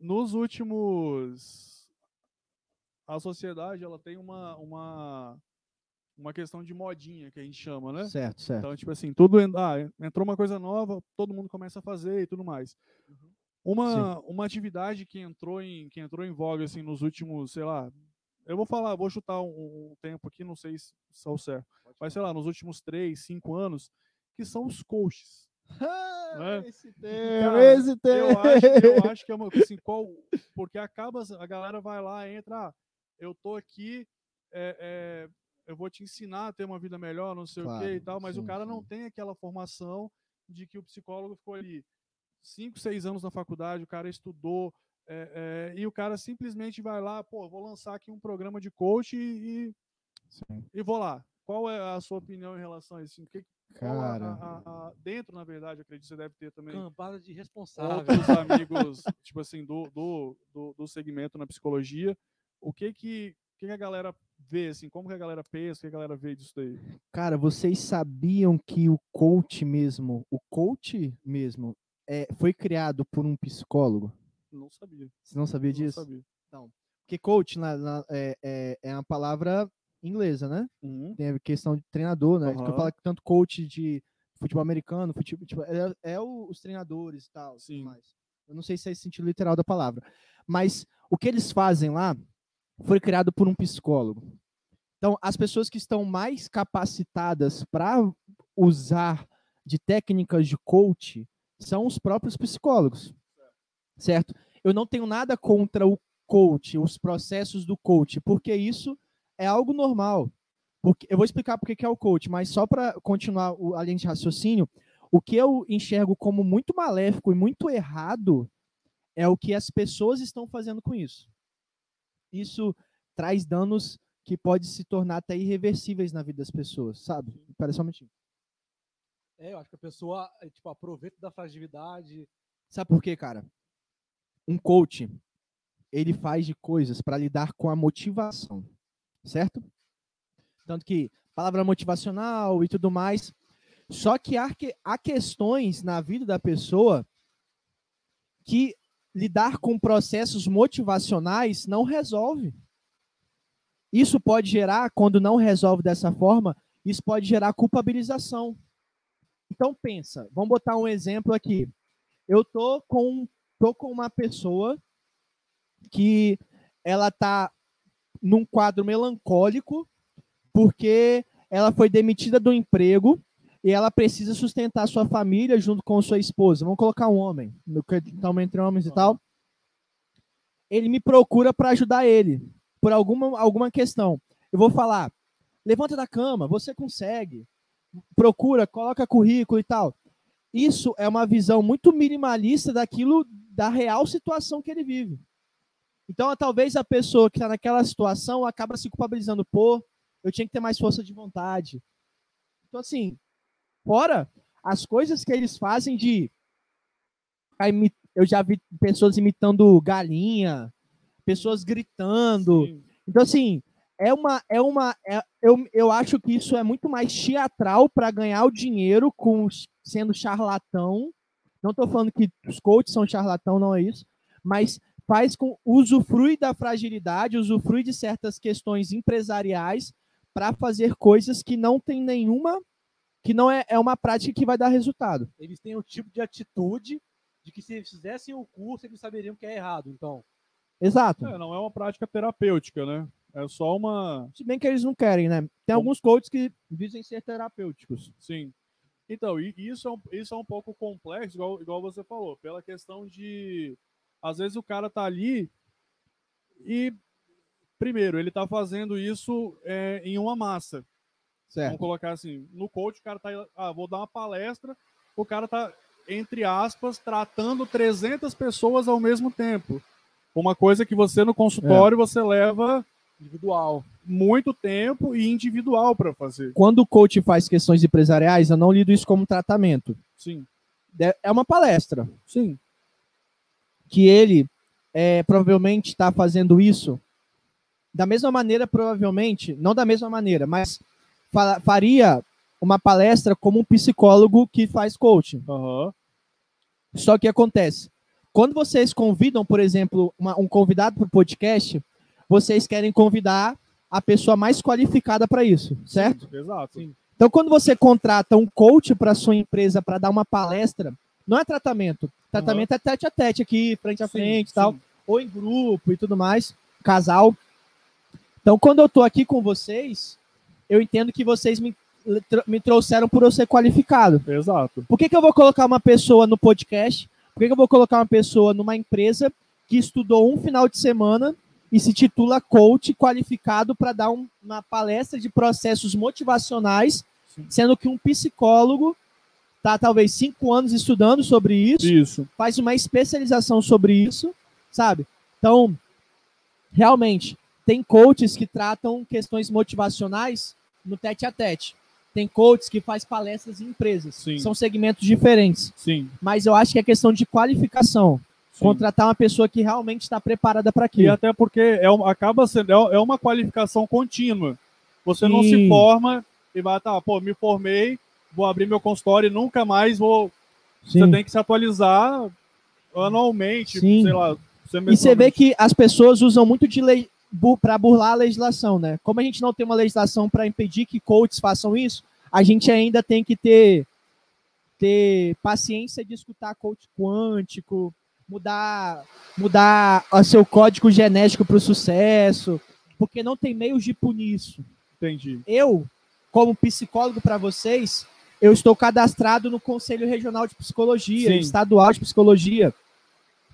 Nos últimos, a sociedade ela tem uma uma uma questão de modinha que a gente chama, né? certo, certo. Então, tipo assim, tudo ah, entrou uma coisa nova, todo mundo começa a fazer e tudo mais. Uma, uma atividade que entrou em que entrou em voga assim nos últimos, sei lá, eu vou falar, vou chutar um, um tempo aqui, não sei se se é o certo, mas sei lá, nos últimos três, cinco anos, que são os coaches. né? Esse tema, Cara, esse tema. Eu acho, eu acho que é uma assim, qual, porque acaba a galera vai lá, entra, ah, eu tô aqui, é, é, eu vou te ensinar a ter uma vida melhor, não sei o que e Claro, tal, mas o sim, cara não sim. tem aquela formação de que o psicólogo ficou ali cinco, seis anos na faculdade, o cara estudou é, é, e o cara simplesmente vai lá, pô, vou lançar aqui um programa de coach e, e, e vou lá. Qual é a sua opinião em relação a isso? O que, Cara, a- a- a- dentro, na verdade, acredito que você deve ter também Cambada de responsável. outros amigos, tipo assim, do, do, do, do segmento na psicologia, o que que, o que que a galera vê, assim, como que a galera pensa, o que a galera vê disso daí? cara, vocês sabiam que o coach mesmo, o coach mesmo, é, foi criado por um psicólogo? Não sabia. Você não sabia Não disso? sabia. Porque coach na- na- é, é, é uma palavra inglesa, né? Uhum. Tem a questão de treinador, né? Que eu falo que tanto coach de futebol americano, futebol, tipo, é, é os treinadores e tal. Sim. Mais. Eu não sei se é esse sentido literal da palavra. Mas o que eles fazem lá foi criado por um psicólogo. Então, as pessoas que estão mais capacitadas para usar de técnicas de coach são os próprios psicólogos. Certo? Eu não tenho nada contra o coach, os processos do coach, porque isso é algo normal. Porque, eu vou explicar por que é o coach, mas só para continuar o- a linha de raciocínio, o que eu enxergo como muito maléfico e muito errado é o que as pessoas estão fazendo com isso. Isso traz danos que podem se tornar até irreversíveis na vida das pessoas, sabe? Parece só um minutinho. É, eu acho que a pessoa é, tipo, aproveita da fragilidade. Sabe por quê, cara? Um coach, ele faz de coisas para lidar com a motivação, certo? Tanto que palavra motivacional e tudo mais. Só que há, que- há questões na vida da pessoa que lidar com processos motivacionais não resolve. Isso pode gerar, quando não resolve dessa forma, isso pode gerar culpabilização. Então pensa, vamos botar um exemplo aqui. Eu tô com tô com uma pessoa que ela tá num quadro melancólico porque ela foi demitida do emprego e ela precisa sustentar sua família junto com sua esposa. Vamos colocar um homem, no estamos entre homens e tal. Ele me procura para ajudar ele por alguma, alguma questão. Eu vou falar: levanta da cama, você consegue. Procura, coloca currículo e tal. Isso é uma visão muito minimalista daquilo, da real situação que ele vive. Então, talvez a pessoa que está naquela situação acaba se culpabilizando, pô, eu tinha que ter mais força de vontade. Então, assim, fora as coisas que eles fazem de. Eu já vi pessoas imitando galinha, pessoas gritando. Sim. Então, assim, é uma. É uma é, eu, eu acho que isso é muito mais teatral para ganhar o dinheiro com sendo charlatão. Não estou falando que os coaches são charlatão, não é isso. Mas faz com usufrui da fragilidade, usufrui de certas questões empresariais para fazer coisas que não tem nenhuma, que não é, é uma prática que vai dar resultado. Eles têm o tipo de atitude de que se eles fizessem o curso, eles saberiam que é errado, então. Exato. É, não é uma prática terapêutica, né? É só uma. Se bem que eles não querem, né? Tem alguns coaches que dizem ser terapêuticos. Sim. Então, isso é um, isso é um pouco complexo, igual, igual você falou, pela questão de às vezes o cara tá ali e, primeiro, ele tá fazendo isso é, em uma massa. Certo. Vamos colocar assim, no coach o cara tá, ah, vou dar uma palestra, o cara tá, entre aspas, tratando 300 pessoas ao mesmo tempo. Uma coisa que você no consultório é. você leva individual muito tempo e individual para fazer. Quando o coach faz questões empresariais, eu não lido isso como tratamento. Sim. É uma palestra. Sim que ele é, provavelmente está fazendo isso da mesma maneira, provavelmente, não da mesma maneira, mas faria uma palestra como um psicólogo que faz coaching. Uhum. Só que acontece, quando vocês convidam, por exemplo, uma, um convidado para o podcast, vocês querem convidar a pessoa mais qualificada para isso, certo? Sim, exato. Sim. Então, quando você contrata um coach para sua empresa para dar uma palestra, não é tratamento. Tratamento uhum. é tete a tete aqui, frente a frente e tal. Ou em grupo e tudo mais, casal. Então, quando eu tô aqui com vocês, eu entendo que vocês me, me trouxeram por eu ser qualificado. Exato. Por que, que eu vou colocar uma pessoa no podcast? Por que, que eu vou colocar uma pessoa numa empresa que estudou um final de semana e se titula coach qualificado para dar um, uma palestra de processos motivacionais, Sim. sendo que um psicólogo tá talvez cinco anos estudando sobre isso, isso, faz uma especialização sobre isso, sabe? Então, realmente, tem coaches que tratam questões motivacionais no tete a tete. Tem coaches que faz palestras em empresas. Sim. São segmentos diferentes. Sim. Mas eu acho que é questão de qualificação. Sim. Contratar uma pessoa que realmente está preparada para aquilo. E até porque é, acaba sendo é, é uma qualificação contínua. Você não se forma e vai, tá, pô, me formei, vou abrir meu consultório e nunca mais vou. Sim. Você tem que se atualizar anualmente, Sim. sei lá. Você e você vê que as pessoas usam muito de lei para burlar a legislação, né? Como a gente não tem uma legislação para impedir que coaches façam isso, a gente ainda tem que ter ter paciência de escutar coach quântico, mudar mudar o seu código genético para o sucesso, porque não tem meios de punir isso. Entendi. Eu, como psicólogo para vocês, eu estou cadastrado no Conselho Regional de Psicologia, Sim. Estadual de Psicologia.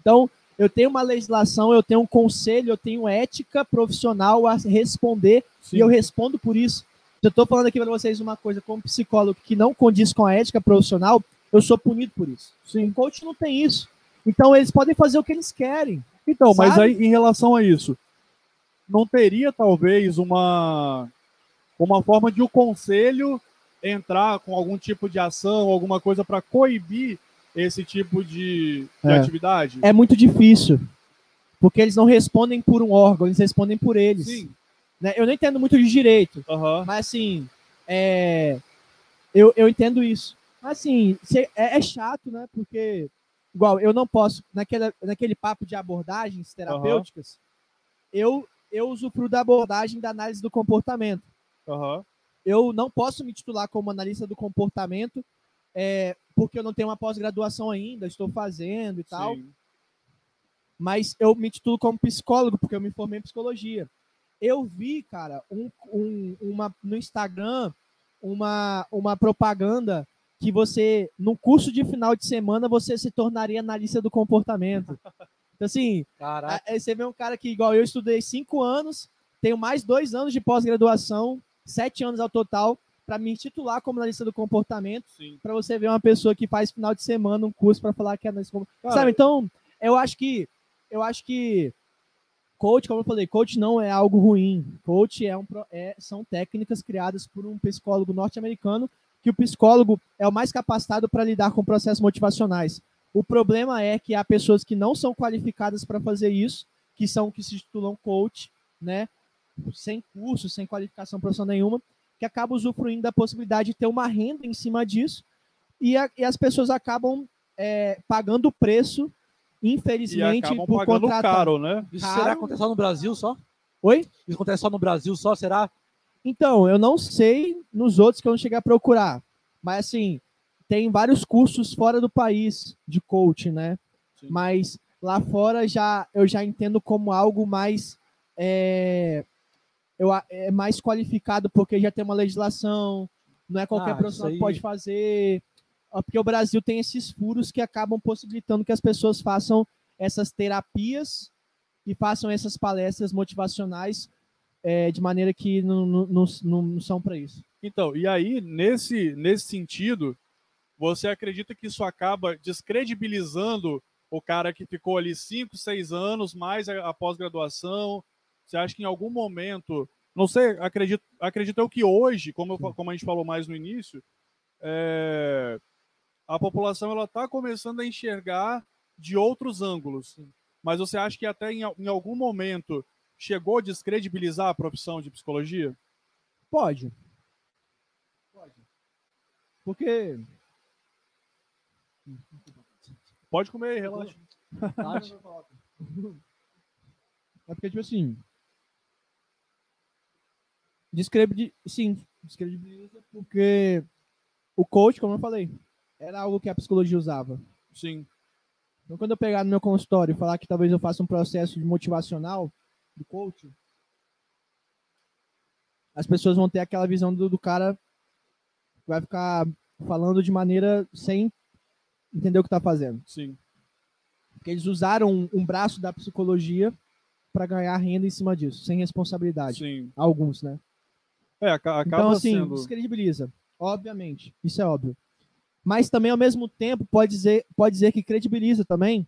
Então, eu tenho uma legislação, eu tenho um conselho, eu tenho ética profissional a responder Sim. e eu respondo por isso. Eu estou falando aqui para vocês uma coisa, como psicólogo que não condiz com a ética profissional, eu sou punido por isso. Sim. O coach não tem isso. Então, eles podem fazer o que eles querem. Então, sabe? mas aí, em relação a isso, não teria talvez uma, uma forma de o um conselho entrar com algum tipo de ação, alguma coisa para coibir esse tipo de, de é. atividade? É muito difícil, porque eles não respondem por um órgão, eles respondem por eles. Sim. Né? Eu não entendo muito de direito, uhum. mas assim, é... eu, eu entendo isso. Mas assim, é, é, chato, né? Porque, igual, eu não posso, naquele, naquele papo de abordagens terapêuticas, uhum. eu, eu usufruo da abordagem da análise do comportamento. Uhum eu não posso me titular como analista do comportamento, é, porque eu não tenho uma pós-graduação ainda, estou fazendo e tal. Sim. Mas eu me titulo como psicólogo, porque eu me formei em psicologia. Eu vi, cara, um, um, uma, no Instagram uma, uma propaganda que você, no curso de final de semana, você se tornaria analista do comportamento. Então, assim, Caraca. Aí você vê um cara que, igual eu, estudei cinco anos, tenho mais dois anos de pós-graduação, sete anos ao total, para me titular como analista do comportamento, para você ver uma pessoa que faz final de semana um curso para falar que é analista do comportamento. Sabe, então, eu acho que eu acho que coach, como eu falei, coach não é algo ruim. Coach é um, é, são técnicas criadas por um psicólogo norte-americano, que o psicólogo é o mais capacitado para lidar com processos motivacionais. O problema é que há pessoas que não são qualificadas para fazer isso, que são que se titulam coach, né? Sem curso, sem qualificação profissional nenhuma, que acabam usufruindo da possibilidade de ter uma renda em cima disso, e, a- e as pessoas acabam é, pagando o preço, E infelizmente, acabam por pagando contratar. caro, né? Isso Caro. será que acontece só no Brasil só? Oi? Isso acontece só no Brasil só, será? Então, eu não sei nos outros que eu não cheguei a procurar. Mas, assim, tem vários cursos fora do país de coach, né? Sim. Mas lá fora já eu já entendo como algo mais. É, eu, é mais qualificado porque já tem uma legislação, não é qualquer Ah, profissional que pode fazer. Porque o Brasil tem esses furos que acabam possibilitando que as pessoas façam essas terapias e façam essas palestras motivacionais é, de maneira que não, não, não, não- não são para isso. Então, e aí, nesse, nesse sentido, você acredita que isso acaba descredibilizando o cara que ficou ali 5, 6 anos, mais a, a pós-graduação? Você acha que em algum momento, não sei, acredito, acredito eu que hoje, como, eu como a gente falou mais no início, é, a população ela está começando a enxergar de outros ângulos. Mas você acha que até em, em algum momento chegou a descredibilizar a profissão de psicologia? Pode. Pode. Porque. Pode comer relaxa. É porque, tipo assim. Descredi... Sim, descredibiliza porque o coach, como eu falei, era algo que a psicologia usava. Sim. Então, quando eu pegar no meu consultório e falar que talvez eu faça um processo de motivacional do coach, as pessoas vão ter aquela visão do, do cara que vai ficar falando de maneira sem entender o que está fazendo. Sim. Porque eles usaram um, um braço da psicologia para ganhar renda em cima disso, sem responsabilidade. Sim. Alguns, né? É, aca- acaba Então, assim, sendo. descredibiliza. Obviamente. Isso é óbvio. Mas também, ao mesmo tempo, pode dizer, pode dizer que credibiliza também.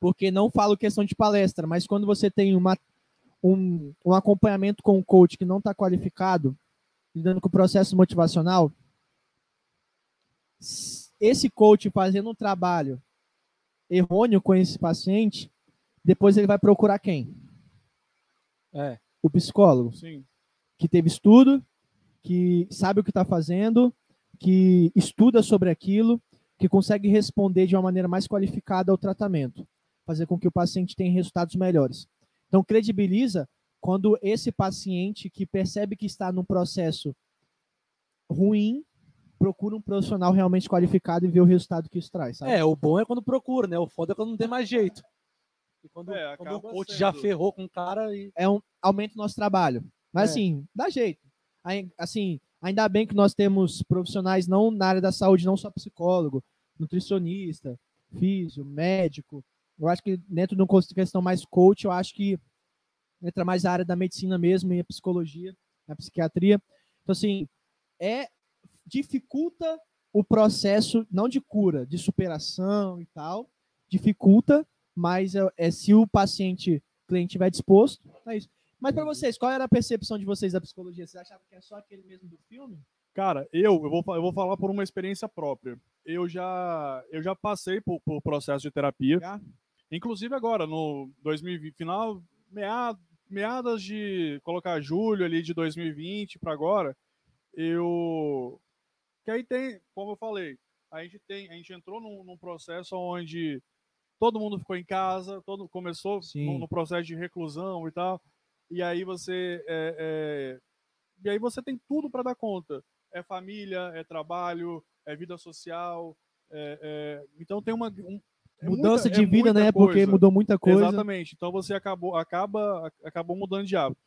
Porque não falo questão de palestra, mas quando você tem uma, um, um acompanhamento com um coach que não está qualificado, lidando com o processo motivacional, esse coach fazendo um trabalho errôneo com esse paciente, depois ele vai procurar quem? É. O psicólogo Sim. Que teve estudo, que sabe o que está fazendo, que estuda sobre aquilo, que consegue responder de uma maneira mais qualificada ao tratamento, fazer com que o paciente tenha resultados melhores. Então, credibiliza quando esse paciente que percebe que está num processo ruim procura um profissional realmente qualificado e vê o resultado que isso traz. Sabe? É, o bom é quando procura, né? O foda é quando não tem mais jeito. E quando, É, quando o coach sendo. já ferrou com o cara e. é um aumenta o nosso trabalho. Mas É. assim, dá jeito. Aí, Assim, ainda bem que nós temos profissionais não na área da saúde, não só psicólogo, nutricionista, físio, médico. Eu acho que dentro de uma questão mais coach, eu acho que entra mais a área da medicina mesmo e a psicologia, a psiquiatria. Então assim, é dificulta o processo não de cura, de superação e tal, dificulta, mas é, é se o paciente cliente estiver disposto, é isso. Mas para vocês, qual era a percepção de vocês da psicologia? Vocês achavam que é só aquele mesmo do filme? Cara, eu, eu, vou, eu vou falar por uma experiência própria. Eu já, eu já passei por, por processo de terapia. Já? Inclusive agora, no 2020, final, meado, meadas de colocar julho ali de 2020 para agora, eu. Que aí tem, como eu falei, a gente tem, a gente entrou num, num processo onde todo mundo ficou em casa, todo começou no, no processo de reclusão e tal. E aí você é, é, e aí você tem tudo para dar conta. É família, é trabalho, é vida social. É, é, então tem uma. Um, é mudança muita, de vida, né? Coisa. Porque mudou muita coisa. Exatamente. Então você acabou, acaba, acabou mudando de hábito.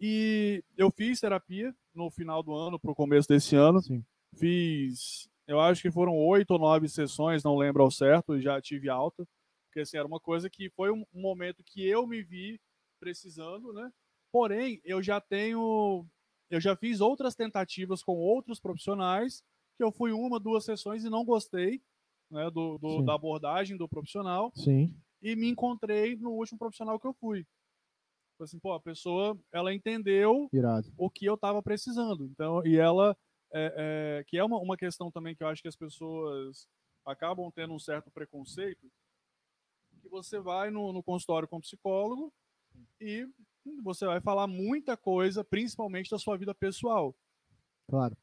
E eu fiz terapia no final do ano, para o começo desse ano. Sim. Fiz, eu acho que foram oito ou nove sessões, não lembro ao certo, já tive alta. Porque assim, era uma coisa que foi um momento que eu me vi precisando, né? Porém, eu já tenho, eu já fiz outras tentativas com outros profissionais, que eu fui uma, duas sessões e não gostei, né, do, do da abordagem do profissional. Sim. E me encontrei no último profissional que eu fui. Assim, pô, a pessoa, ela entendeu Irado. o que eu estava precisando. Então, e ela, é, é, que é uma, uma questão também que eu acho que as pessoas acabam tendo um certo preconceito, que você vai no, no consultório com psicólogo e você vai falar muita coisa, principalmente da sua vida pessoal. Claro.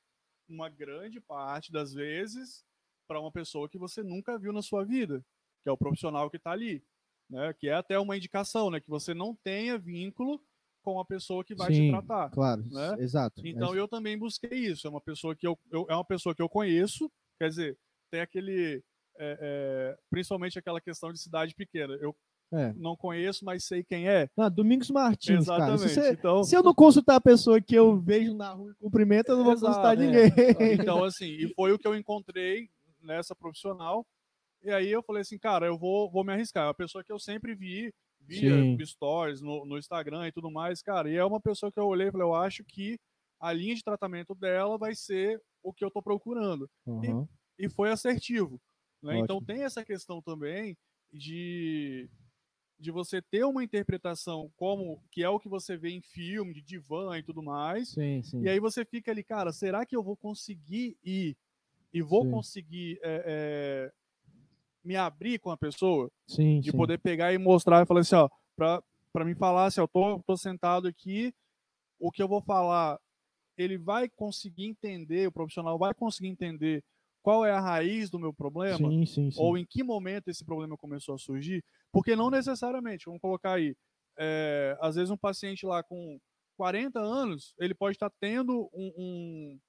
Uma grande parte das vezes para uma pessoa que você nunca viu na sua vida, que é o profissional que está ali né? Que é até uma indicação, né? Que você não tenha vínculo com a pessoa que vai Sim, te tratar. Claro, né? exato. Então é eu também busquei isso. É uma pessoa que eu, eu, é uma pessoa que eu conheço, quer dizer, tem aquele, é, é, principalmente aquela questão de cidade pequena. Eu é. não conheço, mas sei quem é. Ah, Domingos Martins, Exatamente. cara. Se, você, então... se eu não consultar a pessoa que eu vejo na rua e cumprimento, eu não vou Exato, consultar ninguém. Então, assim, e foi o que eu encontrei nessa profissional. E aí eu falei assim, cara, eu vou, vou me arriscar. É uma pessoa que eu sempre vi, via Sim. stories no, no Instagram e tudo mais, cara. E é uma pessoa que eu olhei e falei, eu acho que a linha de tratamento dela vai ser o que eu tô procurando. Uhum. E, e, foi assertivo. Né? Então tem essa questão também de, de você ter uma interpretação como que é o que você vê em filme, de divã e tudo mais. Sim, sim. E aí você fica ali, cara, será que eu vou conseguir ir e vou sim. conseguir é, é, me abrir com a pessoa, sim, de poder pegar e mostrar e falar assim, ó, para para mim falar assim, eu tô, tô sentado aqui, o que eu vou falar, ele vai conseguir entender, o profissional vai conseguir entender qual é a raiz do meu problema, sim, sim, ou em que momento esse problema começou a surgir, porque não necessariamente, vamos colocar aí, é, às vezes um paciente lá com 40 anos, ele pode estar tendo um, um,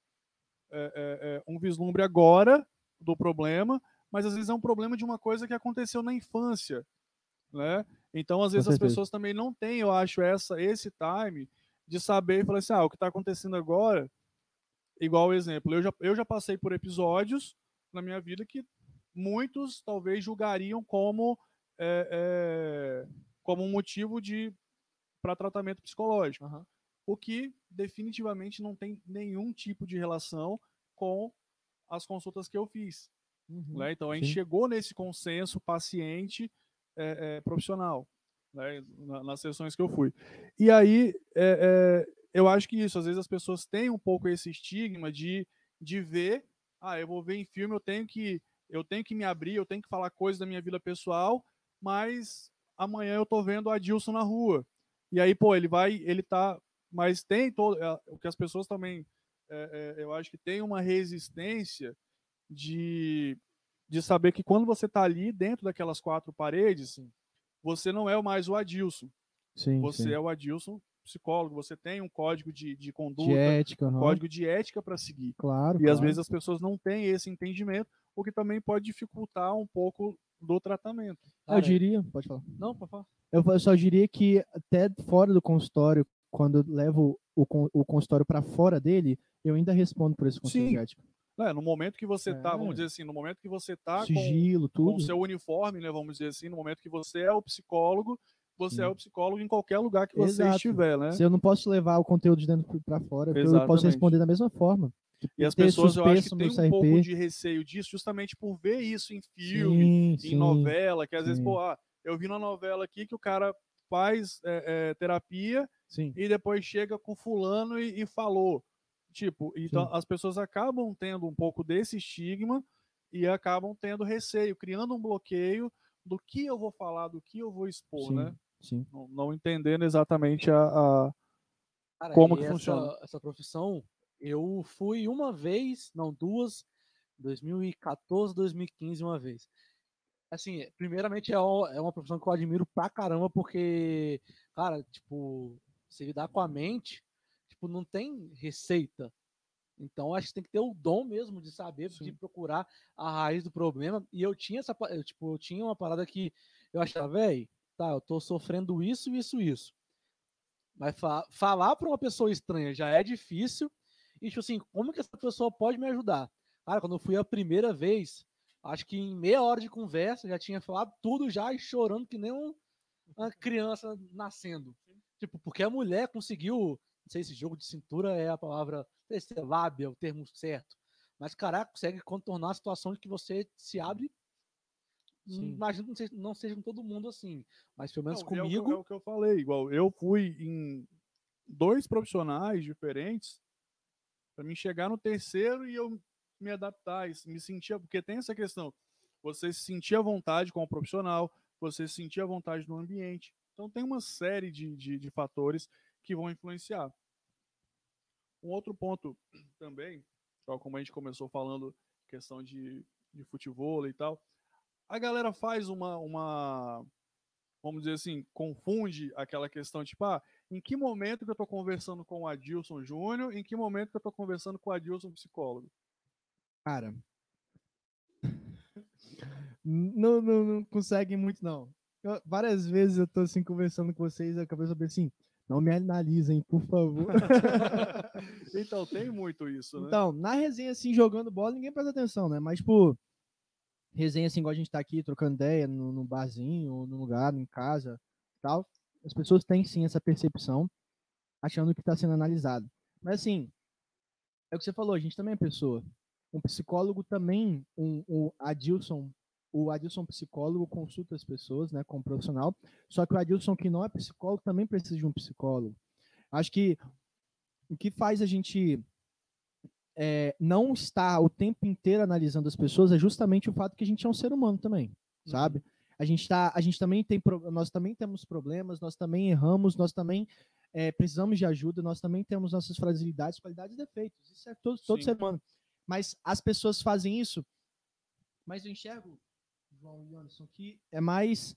é, é, um vislumbre agora do problema, mas às vezes é um problema de uma coisa que aconteceu na infância, né? Então, às vezes as pessoas também não têm, eu acho, essa esse time de saber e falar assim, ah, o que está acontecendo agora, igual exemplo, eu já, eu já passei por episódios na minha vida que muitos talvez julgariam como é, é, como um motivo de para tratamento psicológico, uhum. o que definitivamente não tem nenhum tipo de relação com as consultas que eu fiz. Uhum, né? Então a gente sim. chegou nesse consenso paciente é, profissional né? Na, nas sessões que eu fui. E aí eu acho que isso, às vezes as pessoas têm um pouco esse estigma de, de ver, ah, eu vou ver em filme, eu tenho que eu tenho que me abrir, eu tenho que falar coisas da minha vida pessoal, mas amanhã eu tô vendo a Dilson na rua. E aí, pô, ele vai, ele tá, mas tem todo, é, o que as pessoas também, é, é, eu acho que tem uma resistência de, de saber que quando você está ali dentro daquelas quatro paredes, você não é mais o Adilson. Sim, você sim. é o Adilson psicólogo, você tem um código de, de conduta, de ética, um código de ética para seguir. Claro. E claro. às vezes as pessoas não têm esse entendimento, o que também pode dificultar um pouco do tratamento. Cara, eu diria, pode falar. Não, pode falar. Eu só diria que até fora do consultório, quando eu levo o, o consultório para fora dele, eu ainda respondo por esse conselho de ética. É, no momento que você está, é. vamos dizer assim, no momento que você está com o seu uniforme, né, vamos dizer assim, no momento que você é o psicólogo, você é o psicólogo em qualquer lugar que você Exato. estiver, né? Se eu não posso levar o conteúdo de dentro para fora, eu posso responder da mesma forma. E as pessoas, eu acho que tem um pouco de receio disso, justamente por ver isso em filme, sim, em sim, novela, que às sim. vezes, pô, ah, eu vi na novela aqui que o cara faz é, é, terapia e depois chega com fulano e, e falou. Tipo, então as pessoas acabam tendo um pouco desse estigma e acabam tendo receio, criando um bloqueio do que eu vou falar, do que eu vou expor, né? Sim. Não, não, entendendo exatamente a, a Cara, como que essa, funciona. Essa profissão, eu fui uma vez, não duas, 2014, 2015 uma vez. Assim, primeiramente é uma, é uma profissão que eu admiro pra caramba, porque, cara, tipo, se lidar com a mente, tipo, não tem receita. Então, acho que tem que ter o dom mesmo de saber, Sim. de procurar a raiz do problema. E eu tinha essa, eu, tipo, eu tinha uma parada que eu achava, velho, tá, eu tô sofrendo isso, isso, isso. Mas fa falar para uma pessoa estranha já é difícil. E, tipo assim, como que essa pessoa pode me ajudar? Cara, quando eu fui a primeira vez, acho que em meia hora de conversa, já tinha falado tudo já e chorando que nem um, uma criança nascendo. Tipo, porque a mulher conseguiu, não sei se jogo de cintura é a palavra, não sei se é lábia, o termo certo. Mas, caraca, consegue contornar a situação de que você se abre Sim. Imagino que não seja, não seja com todo mundo assim, mas pelo menos não, comigo. É o, é o, que eu falei, igual eu fui em dois profissionais diferentes para mim chegar no terceiro e eu me adaptar, me sentir, porque tem essa questão, você se sentir à vontade com o profissional, você se sentir à vontade no ambiente. Então tem uma série de, de, de fatores que vão influenciar. Um outro ponto também, como a gente começou falando, questão de, de futebol e tal, a galera faz uma, uma, vamos dizer assim, confunde aquela questão, tipo, ah, em que momento que eu estou conversando com o Adilson Júnior, em que momento que eu estou conversando com o Adilson psicólogo? Cara, não, não, não consegue muito, não. Eu, várias vezes eu tô assim conversando com vocês, a cabeça bem assim, não me analisem, por favor. então, tem muito isso, né? Então, na resenha, assim, jogando bola, ninguém presta atenção, né? Mas, tipo, resenha assim, igual a gente tá aqui trocando ideia no, no barzinho, ou no lugar, em casa, tal. As pessoas têm sim essa percepção, achando que está sendo analisado. Mas assim, é o que você falou, a gente também é pessoa. Um psicólogo também, um, o Adilson, o Adilson psicólogo consulta as pessoas, né, como profissional. Só que o Adilson que não é psicólogo também precisa de um psicólogo. Acho que o que faz a gente é, não estar o tempo inteiro analisando as pessoas é justamente o fato que a gente é um ser humano também, uhum. sabe? A gente tá, a gente também tem, nós também temos problemas, nós também erramos, nós também é, precisamos de ajuda, nós também temos nossas fragilidades, qualidades e defeitos. Isso é todo, todo ser humano. Mas as pessoas fazem isso, mas eu enxergo, João e Anderson, que é mais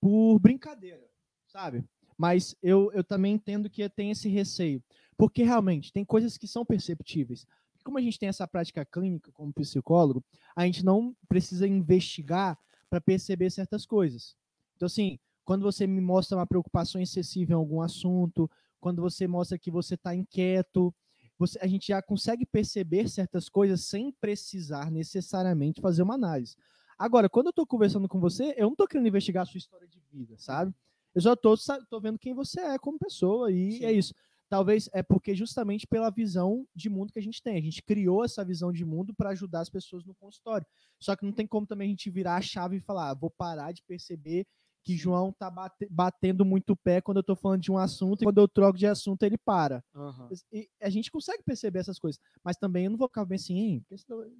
por brincadeira, sabe? Mas eu, eu também entendo que tem esse receio. Porque realmente tem coisas que são perceptíveis como a gente tem essa prática clínica como psicólogo, a gente não precisa investigar para perceber certas coisas. Então, assim, quando você me mostra uma preocupação excessiva em algum assunto, quando você mostra que você está inquieto, você, a gente já consegue perceber certas coisas sem precisar necessariamente fazer uma análise. Agora, quando eu estou conversando com você, eu não estou querendo investigar a sua história de vida, sabe? Eu só estou vendo quem você é como pessoa e Sim. é isso. Talvez é porque justamente pela visão de mundo que a gente tem. A gente criou essa visão de mundo para ajudar as pessoas no consultório. Só que não tem como também a gente virar a chave e falar, ah, vou parar de perceber que João tá batendo muito o pé quando eu tô falando de um assunto e quando eu troco de assunto ele para. Uhum. E a gente consegue perceber essas coisas, mas também eu não vou ficar bem assim, hein?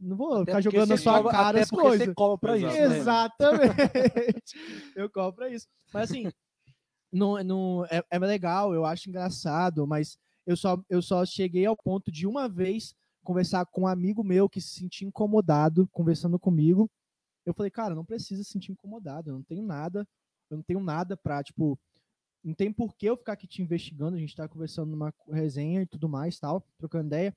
não vou até ficar jogando na sua cara as coisas. Você cobra pra isso. Né? Exatamente. eu cobro pra isso. Mas assim, não, não é, é legal, eu acho engraçado, mas eu só, eu só cheguei ao ponto de uma vez conversar com um amigo meu que se sentia incomodado conversando comigo. Eu falei, cara, não precisa se sentir incomodado, eu não tenho nada, eu não tenho nada pra, tipo, não tem por que eu ficar aqui te investigando, a gente tá conversando numa resenha e tudo mais, tal, trocando ideia.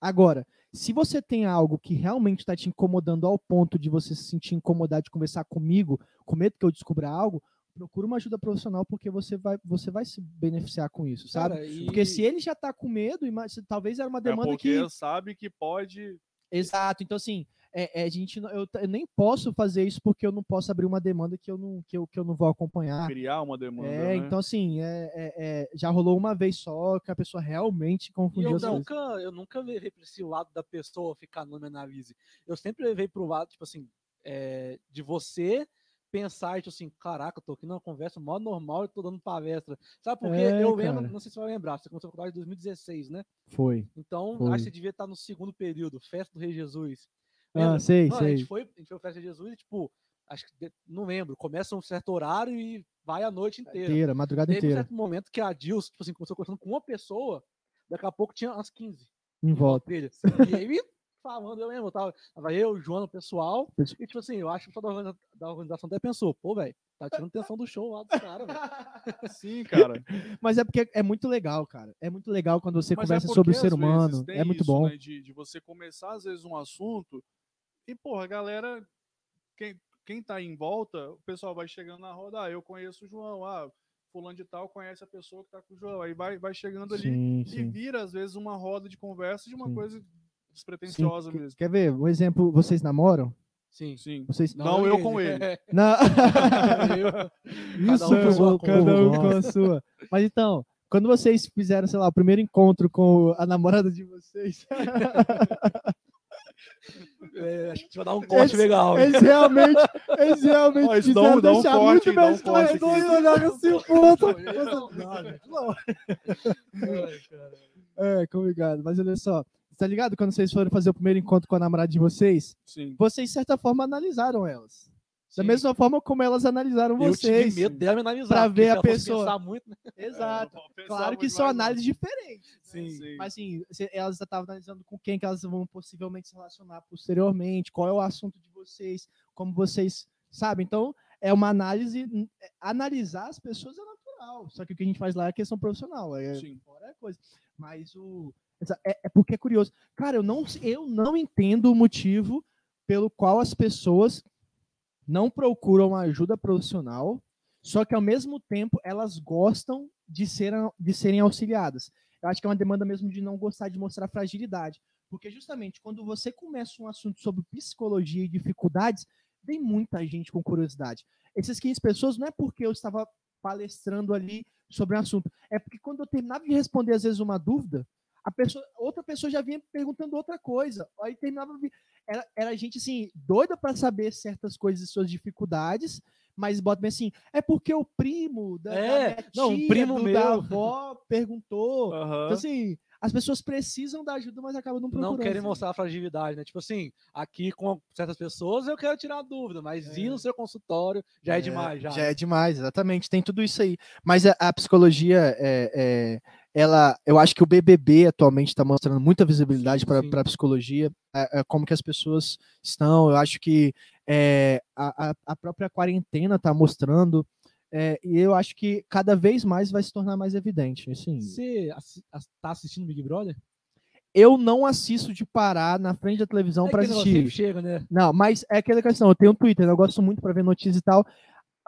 Agora, se você tem algo que realmente está te incomodando ao ponto de você se sentir incomodado de conversar comigo, com medo que eu descubra algo, procura uma ajuda profissional porque você vai, você vai se beneficiar com isso, sabe? Cara, e... Porque se ele já tá com medo, talvez era uma é demanda é porque que sabe que pode Exato. Então assim, é, é, a gente eu, eu, nem posso fazer isso porque eu não posso abrir uma demanda que eu não que eu, que eu não vou acompanhar. Criar uma demanda. É, né? então assim, é, é, é, já rolou uma vez só que a pessoa realmente confundiu. E eu nunca, eu nunca levei para esse lado da pessoa ficar no análise. Eu sempre levei para o lado tipo assim, é, de você pensar, tipo assim, caraca, eu tô aqui numa conversa mó normal e tô dando palestra. Sabe por quê? É, eu lembro, não sei se você vai lembrar, você começou a faculdade em 2016, né? Foi. Então, foi. acho que você devia estar no segundo período, Festa do Rei Jesus. Lembra? Ah, sei, Mano, sei. A gente, foi, a gente foi Festa de Jesus e, tipo, acho que, não lembro, começa um certo horário e vai a noite inteira. Inteira, madrugada Teve inteira. um certo momento que a Dilson, tipo assim, começou conversando com uma pessoa, daqui a pouco tinha umas 15. Em volta. Dele. E aí falando, eu lembro, tava, tava eu, o João, o pessoal, e tipo assim, eu acho que o pessoal da, da organização até pensou, pô, velho, tá tirando atenção do show lá do cara, velho. Sim, cara. Mas é porque é muito legal, cara. É muito legal quando você Mas é conversa porque, sobre o ser humano. É muito isso, bom. né, de, de você começar, às vezes, um assunto e, porra, a galera, quem, quem tá em volta, o pessoal vai chegando na roda, ah, eu conheço o João, ah, fulano de tal conhece a pessoa que tá com o João, aí vai, vai chegando ali Sim, e sim. vira, às vezes, uma roda de conversa de uma Sim. coisa. Despretensiosa Quer- mesmo. Quer ver? Um exemplo, vocês namoram? Sim. Sim. Vocês. Não, eu com ele. Não. Cada Isso, um com cada um com a sua. Mas então, quando vocês fizeram, sei lá, o primeiro encontro com a namorada de vocês, É, acho que a gente vai dar um corte Esse- legal. hein? eles realmente, eles realmente Ó, isso dá um- dá um corte, muito dá um mais corte esclarecedor aqui. e olhar assim, puta. Não, Ai, cara. É, complicado. Mas olha só, tá ligado? Quando vocês foram fazer o primeiro encontro com a namorada de vocês, Sim. vocês, de certa forma, analisaram elas. Da Sim. mesma forma como elas analisaram Eu vocês. tive medo dela me analisar. pra ver a pessoa. muito, né? Exato. É, Claro que são análises diferentes. Sim. Sim. Mas assim, elas já estavam analisando com quem que elas vão possivelmente se relacionar posteriormente, qual é o assunto de vocês, como vocês sabem. Então, é uma análise. é- Analisar as pessoas é natural. Só que o que a gente faz lá é questão profissional. É, Sim. fora é coisa. Mas o. É, é porque é curioso. Cara, eu não, eu não entendo o motivo pelo qual as pessoas não procuram ajuda profissional, só que ao mesmo tempo elas gostam de, ser, de serem auxiliadas. Eu acho que é uma demanda mesmo de não gostar de mostrar fragilidade. Porque justamente quando você começa um assunto sobre psicologia e dificuldades, vem muita gente com curiosidade. Essas 15 pessoas não é porque eu estava palestrando ali sobre um assunto, é porque quando eu terminava de responder às vezes uma dúvida, a pessoa, outra pessoa já vinha perguntando outra coisa. Aí terminava era, era gente assim doida para saber certas coisas e suas dificuldades, mas bota bem assim, é porque o primo da, da É, minha não, um tia, primo do- meu. da avó perguntou. Aham. Então, assim, as pessoas precisam da ajuda, mas acabam não procurando. Não querem mostrar a fragilidade, né? Tipo assim, aqui com certas pessoas eu quero tirar a dúvida, mas ir no seu consultório já é, demais. Já, Já é demais, exatamente. Tem tudo isso aí. Mas a, a psicologia, é, é, ela, eu acho que o BBB atualmente está mostrando muita visibilidade para a psicologia, é, é, como que as pessoas estão. Eu acho que é, a, a- própria quarentena está mostrando. é, e eu acho que cada vez mais vai se tornar mais evidente. Assim, Você assi- ass- tá assistindo Big Brother? eu não assisto de parar na frente da televisão É para assistir. chega, né? Não, mas é aquela questão. Eu tenho um Twitter, eu gosto muito para ver notícias e tal.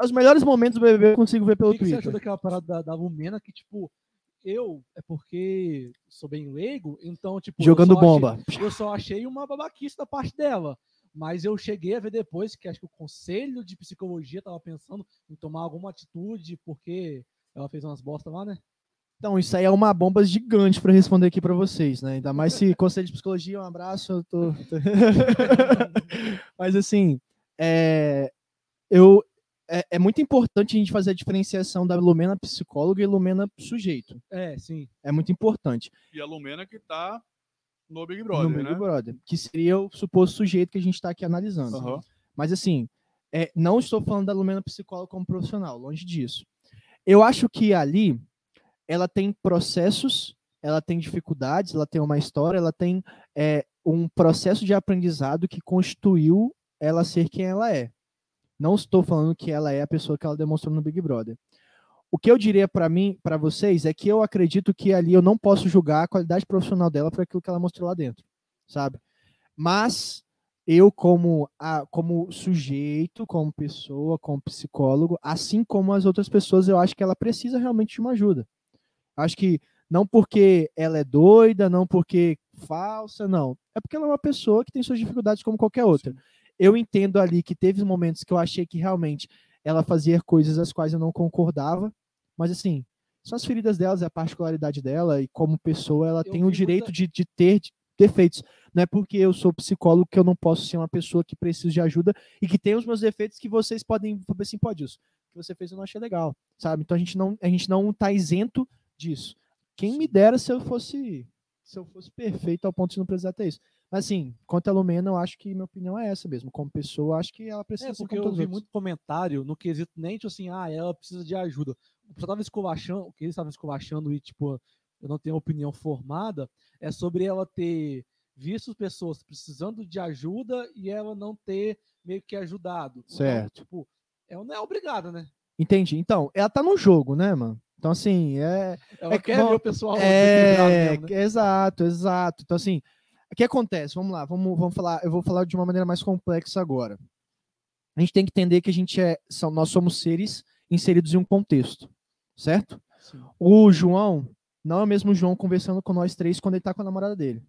Os melhores momentos do BBB eu consigo ver pelo que, que você Twitter. achou daquela parada da, da Lumena que, tipo, eu, é porque sou bem leigo, então, tipo. eu Jogando achei- bomba. eu só achei uma babaquice da parte dela. Mas eu cheguei a ver depois que acho que o conselho de psicologia estava pensando em tomar alguma atitude, porque ela fez umas bostas lá, né? Então, isso aí é uma bomba gigante para responder aqui para vocês, né? Ainda mais se conselho de psicologia, um abraço. Eu tô... Mas assim, é, eu, é, é muito importante a gente fazer a diferenciação da Lumena psicóloga e Lumena sujeito. É, sim. É muito importante. E a Lumena que tá no Big no Brother, Big né? Brother, que seria o suposto sujeito que a gente está aqui analisando. Aham. Mas assim, é, não estou falando da Lumena psicóloga como profissional, longe disso. Eu acho que ali ela tem processos, ela tem dificuldades, ela tem uma história, ela tem é, um processo de aprendizado que constituiu ela ser quem ela é. Não estou falando que ela é a pessoa que ela demonstrou no Big Brother. O que eu diria para mim, para vocês, é que eu acredito que ali eu não posso julgar a qualidade profissional dela por aquilo que ela mostrou lá dentro, sabe? Mas eu como a, como sujeito, como pessoa, como psicólogo, assim como as outras pessoas, eu acho que ela precisa realmente de uma ajuda. Acho que não porque ela é doida, não porque falsa, não. É porque ela é uma pessoa que tem suas dificuldades como qualquer outra. Eu entendo ali que teve momentos que eu achei que realmente ela fazia coisas as quais eu não concordava, mas assim, são as feridas delas, é a particularidade dela e como pessoa ela Eu tem o direito muita- de, de ter defeitos. Não é porque eu sou psicólogo que eu não posso ser uma pessoa que precisa de ajuda e que tem os meus defeitos que vocês podem falar assim, pode isso. O que você fez eu não achei legal, sabe? Então a gente não a gente não tá isento disso. Quem me dera se eu fosse se eu fosse perfeito ao ponto de não precisar ter isso. Mas assim, quanto a Lumena, eu acho que minha opinião é essa mesmo. Como pessoa, eu acho que ela precisa É, porque eu vi muito comentário no quesito nem, tipo assim, ah, ela precisa de ajuda. O pessoal tava esculachando, o que eles estavam esculachando e, tipo, eu não tenho opinião formada, é sobre ela ter visto pessoas precisando de ajuda e ela não ter meio que ajudado. Certo. Então, tipo, ela não é obrigada, né? Entendi. Então, ela tá no jogo, né, mano? Então, assim, é. Ela É que quer bom- ver o pessoal É, mesmo, né? exato, exato. Então, assim, o que acontece? Vamos lá, vamos, vamos falar. Eu vou falar de uma maneira mais complexa agora. A gente tem que entender que a gente é. São, nós somos seres inseridos em um contexto, certo? Sim. O João não é o mesmo João conversando com nós três quando ele tá com a namorada dele.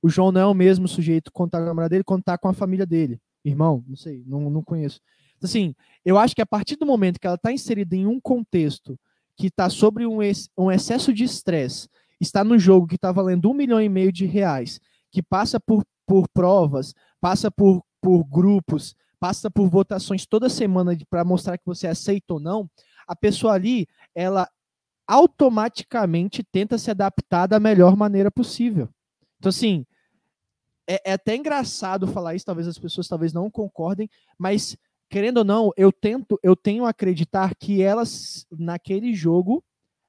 O João não é o mesmo sujeito quando tá com a namorada dele quando tá com a família dele. Irmão, não sei, não, não conheço. Então, assim, eu acho que a partir do momento que ela está inserida em um contexto que está sobre um, ex- um excesso de estresse, está no jogo que está valendo um milhão e meio de reais, que passa por, por provas, passa por, por grupos, passa por votações toda semana para mostrar que você aceita ou não, a pessoa ali, ela automaticamente tenta se adaptar da melhor maneira possível. Então, assim, é, é até engraçado falar isso, talvez as pessoas talvez não concordem, mas querendo ou não, eu tento, eu tenho a acreditar que elas naquele jogo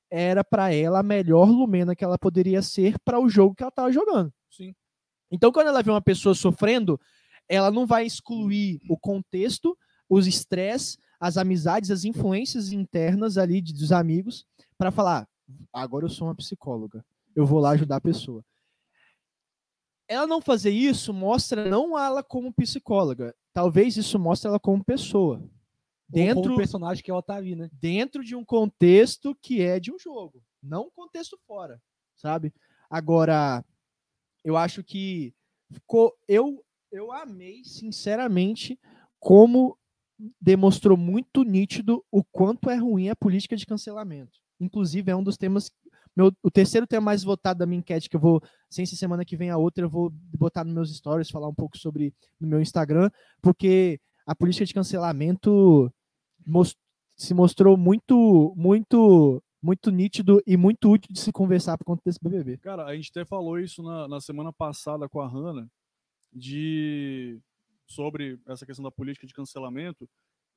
era para ela a melhor Lumena que ela poderia ser para o jogo que ela estava jogando. Sim. Então, quando ela vê uma pessoa sofrendo, ela não vai excluir o contexto, os estresse, as amizades, as influências internas ali de- dos amigos, para falar: agora eu sou uma psicóloga, eu vou lá ajudar a pessoa. Ela não fazer isso mostra não ela como psicóloga, talvez isso mostre ela como pessoa. Ou Dentro, como personagem que ela tá ali, né? dentro de um contexto que é de um jogo, não um contexto fora, sabe? Agora, eu acho que ficou, eu eu amei sinceramente como demonstrou muito nítido o quanto é ruim a política de cancelamento. Inclusive é um dos temas meu, o terceiro tema mais votado da minha enquete que eu vou, sem ser semana que vem a outra, eu vou botar nos meus stories, falar um pouco sobre no meu Instagram, porque a política de cancelamento mos- se mostrou muito, muito, muito nítido e muito útil de se conversar por conta desse BBB. Cara, a gente até falou isso na, na semana passada com a Hanna, de sobre essa questão da política de cancelamento.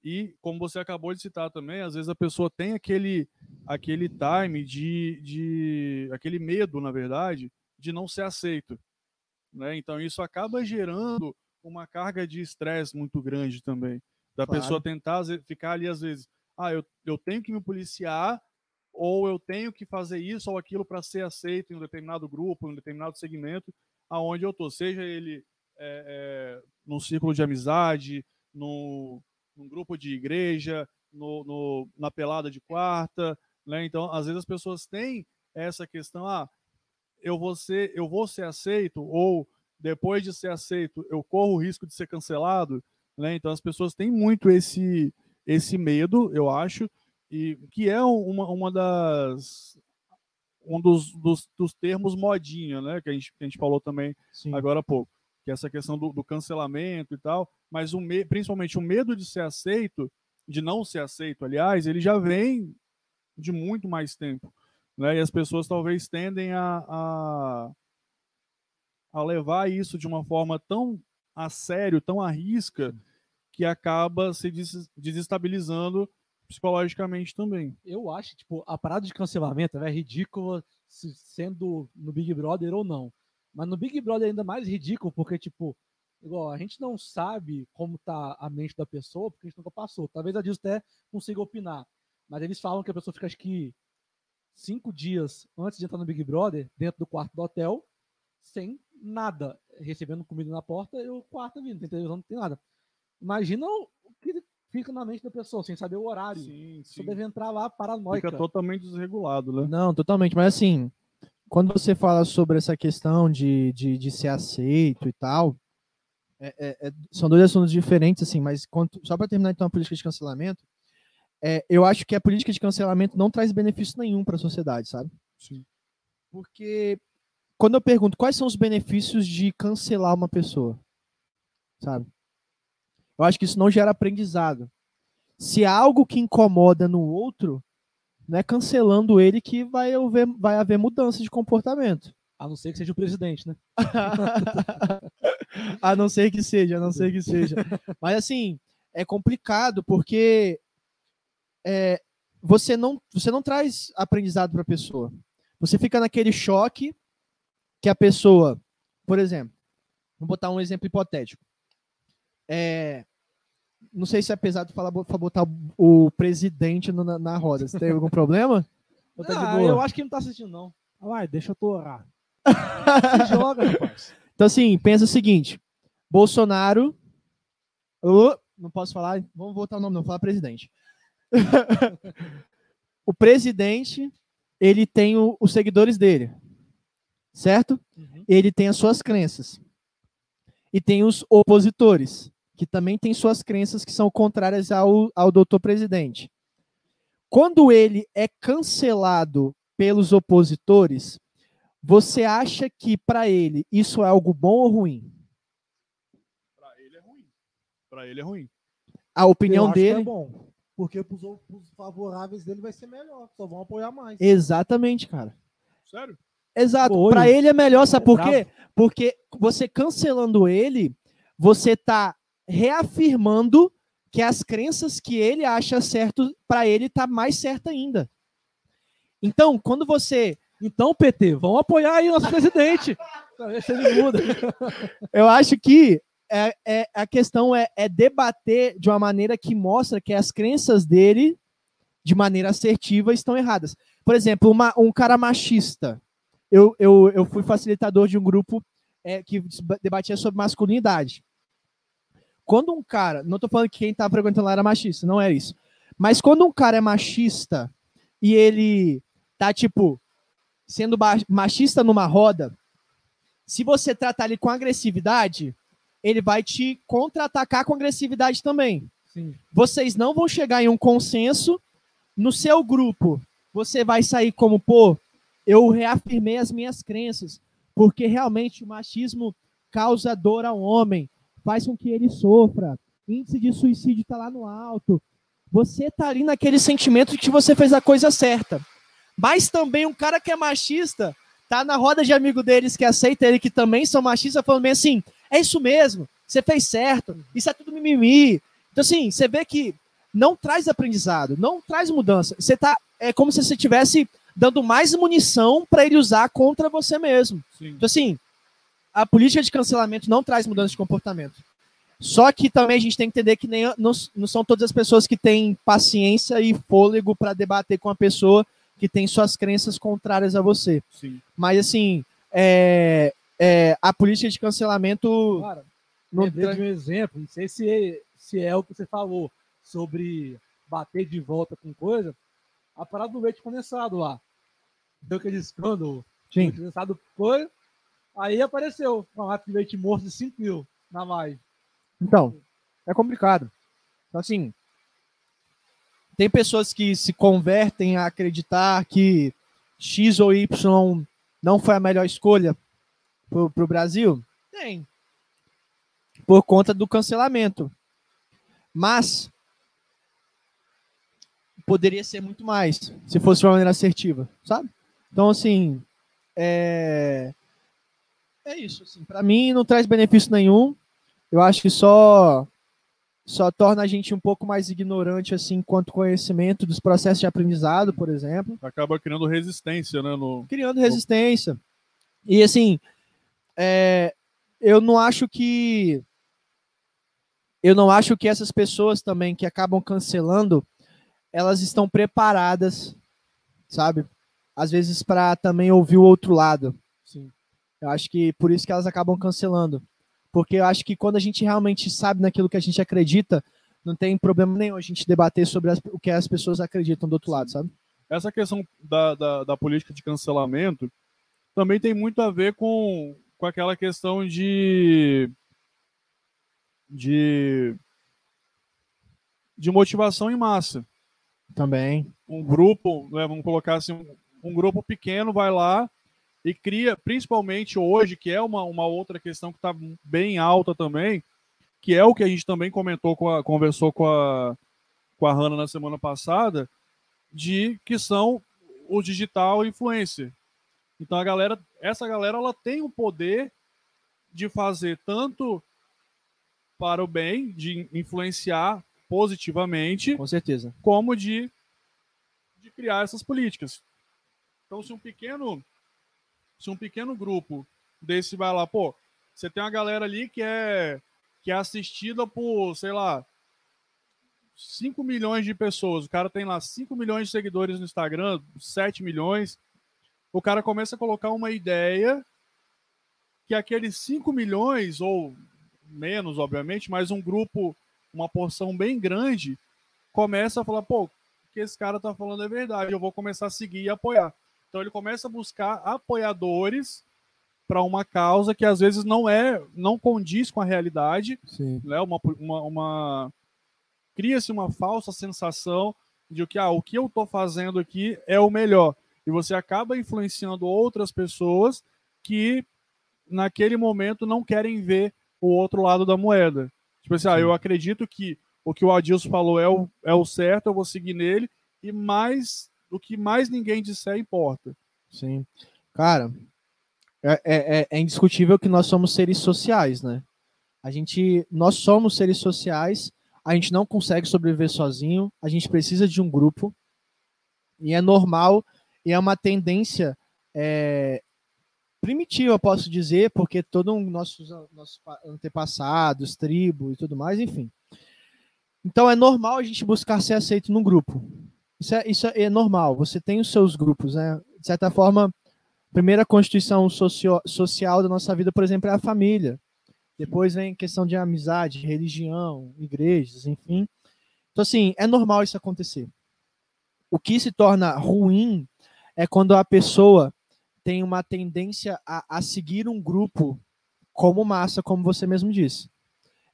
E como você acabou de citar também, às vezes a pessoa tem aquele aquele time de, de aquele medo, na verdade, de não ser aceito, né? Então isso acaba gerando uma carga de estresse muito grande também, da Claro. pessoa tentar ficar ali às vezes, ah, eu, eu tenho que me policiar ou eu tenho que fazer isso ou aquilo para ser aceito em um determinado grupo, em um determinado segmento, aonde eu tô, seja ele é, é, num círculo de amizade, no, num grupo de igreja, no, no- na pelada de quarta, né? Então, às vezes as pessoas têm essa questão, ah, eu vou ser, eu vou ser aceito ou depois de ser aceito eu corro o risco de ser cancelado, né? Então as pessoas têm muito esse esse medo, eu acho, e que é uma, uma das um dos, dos, dos termos modinha, né? Que a gente, que a gente falou também Sim. agora há pouco, que é essa questão do, do cancelamento e tal, mas o me, principalmente o medo de ser aceito, de não ser aceito, aliás, ele já vem de muito mais tempo, né? E as pessoas talvez tendem a, a, a levar isso de uma forma tão a sério, tão à risca, que acaba se des- desestabilizando psicologicamente também. Eu acho, tipo, a parada de cancelamento é ridícula se- sendo no Big Brother ou não. Mas no Big Brother é ainda mais ridículo, porque, tipo, igual, a gente não sabe como tá a mente da pessoa, porque a gente nunca passou. Talvez a Dilson até consiga opinar. Mas eles falam que a pessoa fica, acho que, cinco dias antes de entrar no Big Brother, dentro do quarto do hotel, sem nada. Recebendo comida na porta e o quarto vindo. Tem televisão, não tem nada. Imagina o que fica na mente da pessoa, sem saber o horário. Sim, Só deve entrar lá paranoica. Fica totalmente desregulado, né? Não, totalmente. Mas assim, quando você fala sobre essa questão de, de, de ser aceito e tal, é- é- é- são dois assuntos diferentes, assim, mas quanto- só para terminar então a política de cancelamento, é, eu acho que a política de cancelamento não traz benefício nenhum para a sociedade, sabe? Sim. Porque quando eu pergunto quais são os benefícios de cancelar uma pessoa, sabe? Eu acho que isso não gera aprendizado. Se há algo que incomoda no outro, não é cancelando ele que vai haver, vai haver mudança de comportamento. A não ser que seja o presidente, né? a não ser que seja, a não ser que seja. Mas assim, é complicado porque é, você, não, você não traz aprendizado para a pessoa. Você fica naquele choque que a pessoa, por exemplo, Vou botar um exemplo hipotético. É, não sei se é pesado falar pra botar o presidente no- na, na roda. Você tem algum problema? Ou tá Ah, eu acho que não tá assistindo, não. Vai, deixa eu torar. Se joga, rapaz. Então, assim, pensa o seguinte: Bolsonaro. Ô, não posso falar, vamos voltar o nome, não, vou falar presidente. o presidente, ele tem o- os seguidores dele, certo? Uhum. Ele tem as suas crenças. E tem os opositores, que também têm suas crenças que são contrárias ao, ao doutor presidente. Quando ele é cancelado pelos opositores, você acha que para ele isso é algo bom ou ruim? Pra ele é ruim. Pra ele é ruim. A opinião eu acho que dele. é bom. Porque ou- pros favoráveis dele vai ser melhor. Só vão apoiar mais. Exatamente, cara. Sério? Exato. Para ele é melhor, sabe É por quê? Porque você cancelando ele, você tá reafirmando que as crenças que ele acha certo para ele tá mais certa ainda. Então, quando você, Então, PT, vamos apoiar aí nosso presidente. Eu acho que é, é- a questão é, é debater de uma maneira que mostra que as crenças dele, de maneira assertiva, estão erradas. Por exemplo, uma- um cara machista. Eu, eu, eu fui facilitador de um grupo é, que debatia sobre masculinidade. Quando um cara, não tô falando que quem tá frequentando lá era machista, não é isso. Mas quando um cara é machista e ele tá, tipo, sendo machista numa roda, se você tratar ele com agressividade, ele vai te contra-atacar com agressividade também. Sim. Vocês não vão chegar em um consenso no seu grupo. Você vai sair como, pô, eu reafirmei as minhas crenças, porque realmente o machismo causa dor ao homem, faz com que ele sofra. Índice de suicídio está lá no alto. Você tá ali naquele sentimento de que você fez a coisa certa. Mas também um cara que é machista tá na roda de amigo deles que aceita ele, que também são machistas, falando bem assim: é isso mesmo, você fez certo, isso é tudo mimimi. Então, assim, você vê que não traz aprendizado, não traz mudança. Você tá. É como se você estivesse dando mais munição para ele usar contra você mesmo. Sim. Então, assim, a política de cancelamento não traz mudança de comportamento. Só que também a gente tem que entender que nem, não, não são todas as pessoas que têm paciência e fôlego para debater com a pessoa que tem suas crenças contrárias a você. Sim. Mas, assim, é, é, a política de cancelamento. Cara, não tra- de um exemplo, não sei se é, se é o que você falou sobre bater de volta com coisa. A parada do leite condensado lá. Deu aquele escândalo. Sim. Leite condensado foi. Aí apareceu um leite morto de 5 mil na live. Então, é complicado. Então, assim, tem pessoas que se convertem a acreditar que X ou Y não foi a melhor escolha para o Brasil? Tem. Por conta do cancelamento. Mas poderia ser muito mais se fosse de uma maneira assertiva, sabe? Então, assim, é, é isso. Assim, para mim, não traz benefício nenhum eu acho que só só torna a gente um pouco mais ignorante assim quanto conhecimento dos processos de aprendizado, por exemplo, Acaba criando resistência, né? No... criando resistência. E assim, é, eu não acho que eu não acho que essas pessoas também que acabam cancelando, elas estão preparadas, sabe? Às vezes para também ouvir o outro lado. Sim. Eu acho que por isso que elas acabam cancelando. Porque eu acho que quando a gente realmente sabe naquilo que a gente acredita, não tem problema nenhum a gente debater sobre as- o que as pessoas acreditam do outro lado, sabe? Essa questão da, da, da política de cancelamento também tem muito a ver com, com aquela questão de. de. de motivação em massa. Também. um grupo, né, vamos colocar assim, um, um grupo pequeno vai lá e cria, principalmente hoje, que é uma, uma outra questão que está bem alta também, que é o que a gente também comentou, com a, conversou com a, com a Hanna na semana passada, de que são o digital influencer. Então a galera, essa galera, ela tem o poder de fazer tanto para o bem, de influenciar positivamente, Com certeza. como de, de criar essas políticas. Então, se um pequeno se um pequeno grupo desse vai lá, pô, você tem uma galera ali que é, que é assistida por, sei lá, 5 milhões de pessoas. O cara tem lá 5 milhões de seguidores no Instagram, 7 milhões. O cara começa a colocar uma ideia que aqueles 5 milhões, ou menos, obviamente, mas um grupo, uma porção bem grande, começa a falar, pô, o que esse cara tá falando é verdade, eu vou começar a seguir e apoiar. Então ele começa a buscar apoiadores para uma causa que às vezes não é, não condiz com a realidade, Sim. né? Uma, uma, uma cria-se uma falsa sensação de que ah, o que eu estou fazendo aqui é o melhor e você acaba influenciando outras pessoas que naquele momento não querem ver o outro lado da moeda. Tipo assim, ah, eu acredito que o que o Adilson falou é o, é o certo, eu vou seguir nele e mais o que mais ninguém disser importa. Sim. Cara, é, é, é indiscutível que nós somos seres sociais, né? A gente, nós somos seres sociais, a gente não consegue sobreviver sozinho, a gente precisa de um grupo, e é normal, e é uma tendência é, primitiva, posso dizer, porque todos um, nossos, nossos antepassados, tribos e tudo mais, enfim. Então é normal a gente buscar ser aceito num grupo. Isso é, isso é normal. Você tem os seus grupos, né? De certa forma, a primeira constituição socio, social da nossa vida, por exemplo, é a família. Depois vem questão de amizade, religião, igrejas, enfim. Então, assim, é normal isso acontecer. O que se torna ruim é quando a pessoa tem uma tendência a, a seguir um grupo como massa, como você mesmo disse.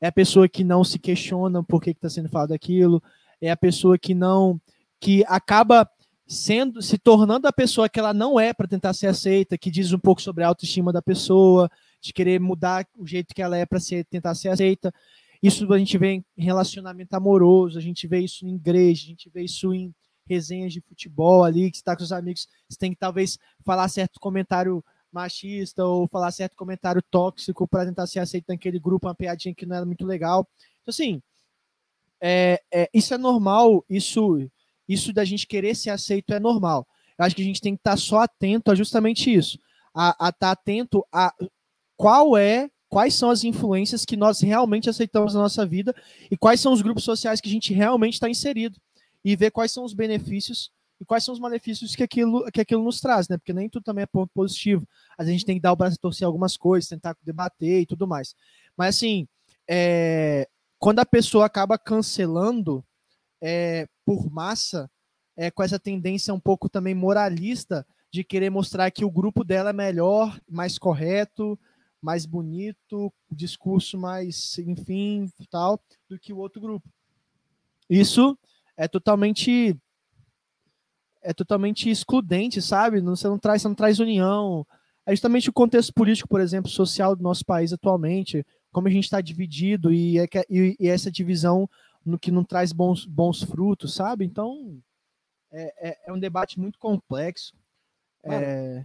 É a pessoa que não se questiona por que está sendo falado aquilo, é a pessoa que não que acaba sendo se tornando a pessoa que ela não é para tentar ser aceita, que diz um pouco sobre a autoestima da pessoa, de querer mudar o jeito que ela é para ser tentar ser aceita. Isso a gente vê em relacionamento amoroso, a gente vê isso em igreja, a gente vê isso em resenhas de futebol ali, que está com os amigos, você tem que talvez falar certo comentário machista ou falar certo comentário tóxico para tentar ser aceito naquele grupo, uma piadinha que não era muito legal. Então, assim, é, é, isso é normal, isso isso da gente querer ser aceito é normal. Eu acho que a gente tem que estar tá só atento a justamente isso. A estar tá atento a qual é, quais são as influências que nós realmente aceitamos na nossa vida e quais são os grupos sociais que a gente realmente está inserido. E ver quais são os benefícios e quais são os malefícios que aquilo, que aquilo nos traz, né? Porque nem tudo também é ponto positivo. A gente tem que dar o braço a torcer algumas coisas, tentar debater e tudo mais. Mas assim, é, quando a pessoa acaba cancelando é, por massa, é, com essa tendência um pouco também moralista de querer mostrar que o grupo dela é melhor, mais correto, mais bonito, discurso mais, enfim, tal, do que o outro grupo. Isso é totalmente é totalmente excludente, sabe? Você não traz, você não traz união. É justamente o contexto político, por exemplo, social do nosso país atualmente, como a gente está dividido e, é e, e essa divisão no que não traz bons, bons frutos, sabe? Então, é, é, é um debate muito complexo. É...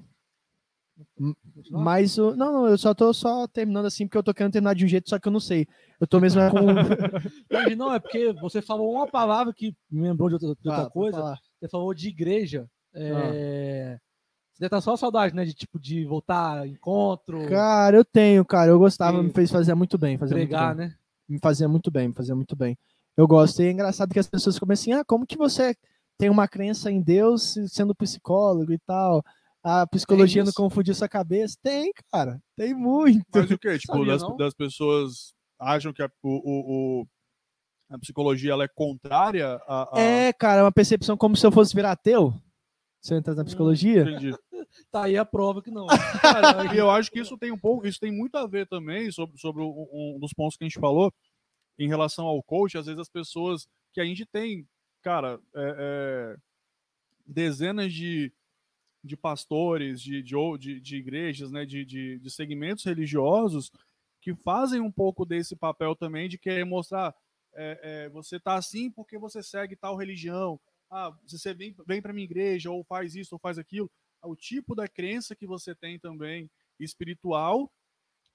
Mas, não, não, eu só tô só terminando assim, porque eu tô querendo terminar de um jeito, só que eu não sei. Eu tô mesmo com. não, é porque você falou uma palavra que me lembrou de outra, de outra ah, coisa. Você falou de igreja. É... Ah. Você deve estar só saudade, né? De tipo, de voltar encontro. Cara, eu tenho, cara. Eu gostava, me fez fazer muito bem. Fazer Pregar, muito bem. né? Me fazia muito bem, me fazia muito bem. Eu gosto. E é engraçado que as pessoas começam assim, ah, como que você tem uma crença em Deus sendo psicólogo e tal? A psicologia não confundiu sua cabeça? Tem, cara. Tem muito. Mas o que? Tipo, das, das, pessoas acham que a, o, o, a psicologia ela é contrária a, a, É, cara, é uma percepção como se eu fosse virar ateu. Se eu entrar na hum, psicologia. Entendi. tá aí a prova que não. Cara, e eu acho que isso tem um pouco, isso tem muito a ver também sobre, sobre um, um dos pontos que a gente falou, em relação ao coach, às vezes as pessoas que a gente tem, cara, é, é, dezenas de, de pastores, de, de, de igrejas, né, de, de, de segmentos religiosos que fazem um pouco desse papel também de querer mostrar é, é, você tá assim porque você segue tal religião. Ah, você vem, vem para minha igreja, ou faz isso, ou faz aquilo. O tipo da crença que você tem também espiritual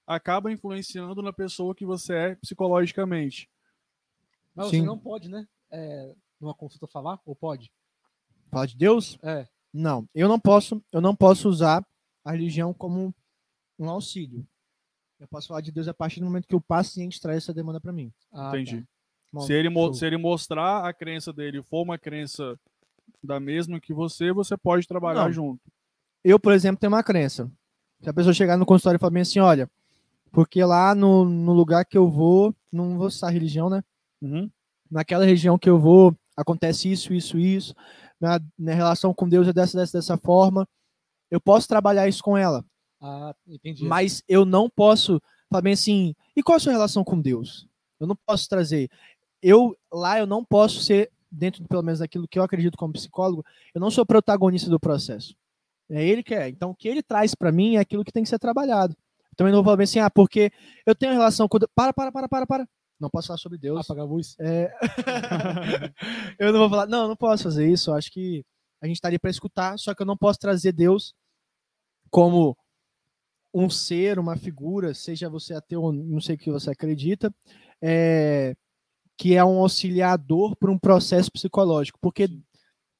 acaba influenciando na pessoa que você é psicologicamente. Mas Sim. você não pode, né? É, numa consulta falar, ou pode? Falar de Deus? É. Não, eu não posso, eu não posso usar a religião como um auxílio. Eu posso falar de Deus a partir do momento que o paciente traz essa demanda para mim. Ah, Entendi. tá. Bom, Se ele, show. se ele mostrar a crença dele for uma crença da mesma que você, você pode trabalhar Não. junto. Eu, por exemplo, tenho uma crença. Se a pessoa chegar no consultório e falar bem assim, olha, porque lá no, no lugar que eu vou, não vou citar religião, né? Uhum. Naquela região que eu vou, acontece isso, isso, isso. Na, na relação com Deus é dessa, dessa, dessa forma. Eu posso trabalhar isso com ela. Ah, entendi. Mas eu não posso falar bem assim, e qual a sua relação com Deus? Eu não posso trazer. Eu lá eu não posso ser dentro pelo menos daquilo que eu acredito como psicólogo, eu não sou protagonista do processo. É ele que é. Então o que ele traz para mim é aquilo que tem que ser trabalhado. Também não vou falar bem assim, ah, porque eu tenho relação com. Para, para, para, para, para. Não posso falar sobre Deus. Apagar a luz. É... eu não vou falar, não, não posso fazer isso. Eu acho que a gente está ali para escutar, só que eu não posso trazer Deus como um ser, uma figura, seja você ateu ou não sei o que você acredita, é, que é um auxiliador para um processo psicológico, porque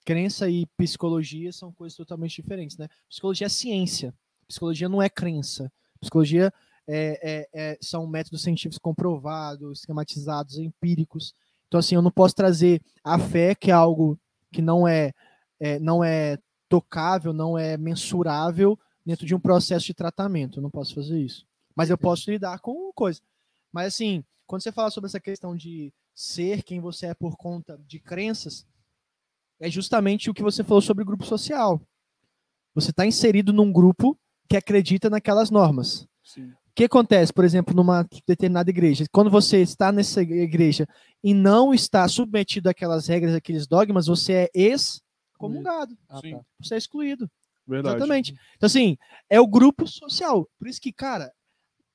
crença e psicologia são coisas totalmente diferentes, né? Psicologia é ciência, psicologia não é crença, psicologia é, é, é, são métodos científicos comprovados, esquematizados, empíricos. Então, assim, eu não posso trazer a fé, que é algo que não é, é, não é tocável, não é mensurável dentro de um processo de tratamento. Eu não posso fazer isso. Mas eu posso lidar com coisa. Mas, assim, quando você fala sobre essa questão de ser quem você é por conta de crenças, é justamente o que você falou sobre grupo social. Você está inserido num grupo que acredita naquelas normas. Sim. O que acontece, por exemplo, numa determinada igreja? Quando você está nessa igreja e não está submetido àquelas regras, àqueles dogmas, você é excomungado. Ah, tá. Você é excluído. Verdade. Exatamente. Então, assim, é o grupo social. Por isso que, cara,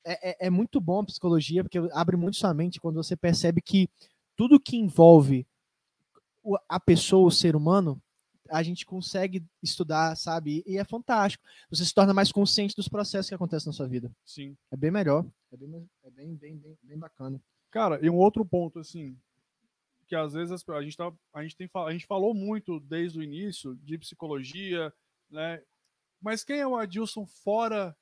é, é, é muito bom a psicologia, porque abre muito sua mente quando você percebe que tudo que envolve a pessoa, o ser humano, a gente consegue estudar, sabe? E é fantástico. Você se torna mais consciente dos processos que acontecem na sua vida. Sim. É bem melhor. É bem, é bem, bem, bem, bem bacana. Cara, e um outro ponto, assim, que às vezes a gente, tá, a, gente tem, a gente falou muito desde o início de psicologia, né? Mas quem é o Adilson fora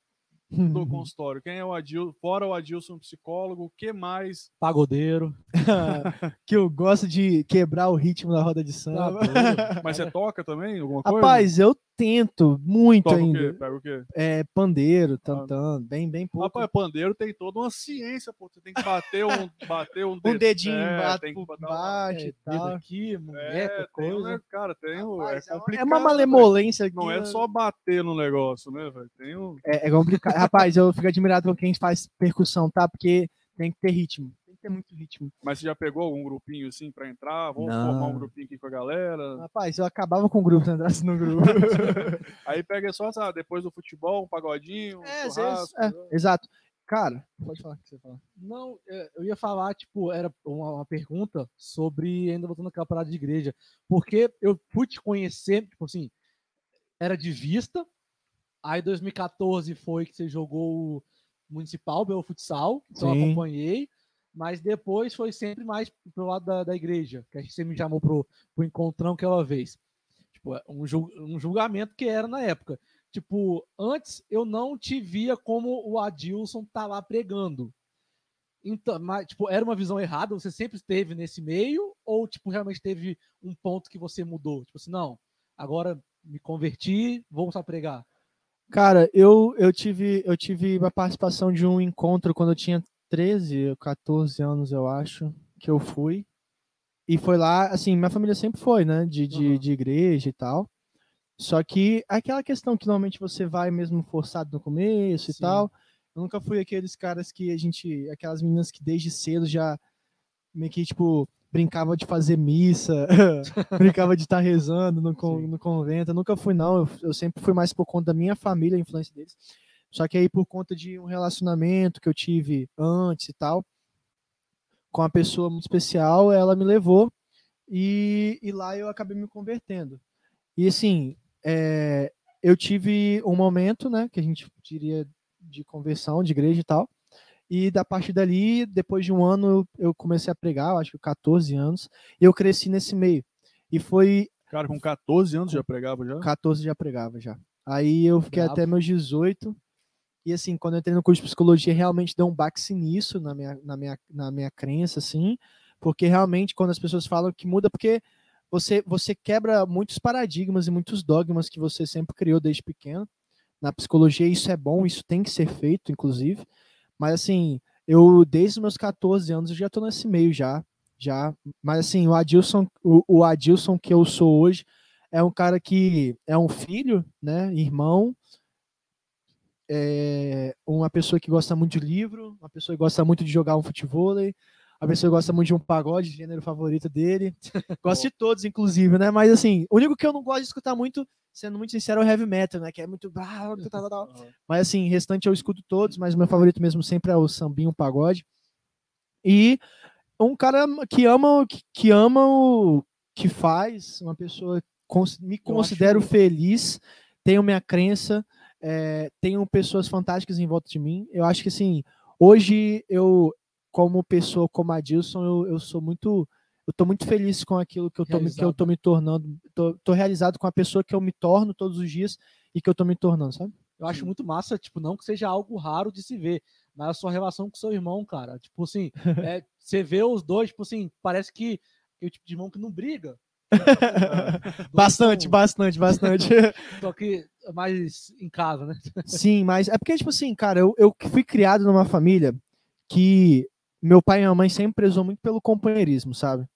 do consultório? Quem é o Adilson, fora o Adilson psicólogo? O que mais? Pagodeiro. que eu gosto de quebrar o ritmo da roda de Tá samba. Mas você toca também? Alguma coisa? Rapaz, eu tento muito toca o ainda. quê? Pega o quê? É pandeiro, tantã, bem, bem pouco. Rapaz, pandeiro tem toda uma ciência, pô. Você tem que bater um, bater um, um dedinho é, bate, tem por uma- baixo É, dedo aqui, muñeca, É, tem, coisa. né, cara, tem um, Rapaz, é é complicado. uma velho. malemolência aqui. Não é né? só bater no negócio, né, velho? Tem um. É, é complicado. Rapaz, eu fico admirado com quem faz percussão, tá? Porque tem que ter ritmo. Ter muito ritmo. Mas você já pegou algum grupinho assim pra entrar? Vamos Não. formar um grupinho aqui com a galera. Rapaz, eu acabava com o grupo se eu entrasse no grupo. Aí pega só, sabe, depois do futebol, um pagodinho, um É, churrasco. é, né? exato. Cara, pode falar o que você fala. Não, é, eu ia falar, tipo, era uma, uma pergunta sobre, ainda voltando naquela parada de igreja, porque eu fui te conhecer, tipo assim, era de vista, aí 2014 foi que você jogou o Municipal, Belo Futsal, então acompanhei, mas depois foi sempre mais pro lado da, da igreja, que a gente me chamou pro, pro encontrão aquela vez. Tipo, é um, jul- um julgamento que era na época. Tipo, antes eu não te via como o Adilson tá lá pregando. Então, mas, tipo, era uma visão errada? Você sempre esteve nesse meio? Ou, tipo, realmente teve um ponto que você mudou? Tipo assim, não, agora me converti, vou a pregar. Cara, eu, eu, tive, eu tive uma participação de um encontro quando eu tinha 13 ou 14 anos, eu acho, que eu fui. E foi lá, assim, minha família sempre foi, né? De, de, Aham. de igreja e tal. Só que aquela questão que normalmente você vai mesmo forçado no começo e Sim. tal. Eu nunca fui aqueles caras que a gente. Aquelas meninas que desde cedo já meio que, tipo, brincava de fazer missa, brincava de estar rezando no, con- Sim. no convento. Eu nunca fui, não. Eu, eu sempre fui mais por conta da minha família, a influência deles. Só que aí, por conta de um relacionamento que eu tive antes e tal, com uma pessoa muito especial, ela me levou e, e lá eu acabei me convertendo. E assim, é, eu tive um momento, né, que a gente diria de conversão, de igreja e tal. E da partir dali, depois de um ano, eu, comecei a pregar, eu acho que 14 anos, e eu cresci nesse meio. E foi Cara, com 14 anos já pregava já? 14 já pregava já. Aí eu fiquei Brabo. até meus 18. E assim, quando eu entrei no curso de psicologia, realmente deu um baque nisso na minha, na minha, na minha crença, assim, porque realmente quando as pessoas falam que muda, porque você, você quebra muitos paradigmas e muitos dogmas que você sempre criou desde pequeno. Na psicologia isso é bom, isso tem que ser feito, inclusive. Mas assim, eu desde os meus 14 anos eu já estou nesse meio já, já. Mas assim, o Adilson, o, o Adilson que eu sou hoje é um cara que é um filho, né, irmão, é uma pessoa que gosta muito de livro, uma pessoa que gosta muito de jogar um futebol, a pessoa gosta muito de um pagode, gênero favorito dele. gosto de todos, inclusive, né? Mas assim, o único que eu não gosto de escutar muito, sendo muito sincero, é o heavy metal, né? Que é muito. Mas assim, restante eu escuto todos, mas o meu favorito mesmo sempre é o sambinho, o pagode. E um cara que ama, que ama o que faz, uma pessoa me considero feliz, tenho minha crença, é, tenho pessoas fantásticas em volta de mim. Eu acho que assim, hoje eu como pessoa, como a Dilson, eu, eu sou muito. Eu tô muito feliz com aquilo que eu tô, que eu tô me tornando. Tô, tô realizado com a pessoa que eu me torno todos os dias e que eu tô me tornando, sabe? Eu acho muito massa, tipo, não que seja algo raro de se ver, mas a sua relação com seu irmão, cara. Tipo assim, é, você vê os dois, tipo assim, parece que, que é o tipo de irmão que não briga. bastante, bastante, bastante. Só que mais em casa, né? Sim, mas é porque, tipo assim, cara, eu, eu fui criado numa família que meu pai e minha mãe sempre prezou muito pelo companheirismo, sabe?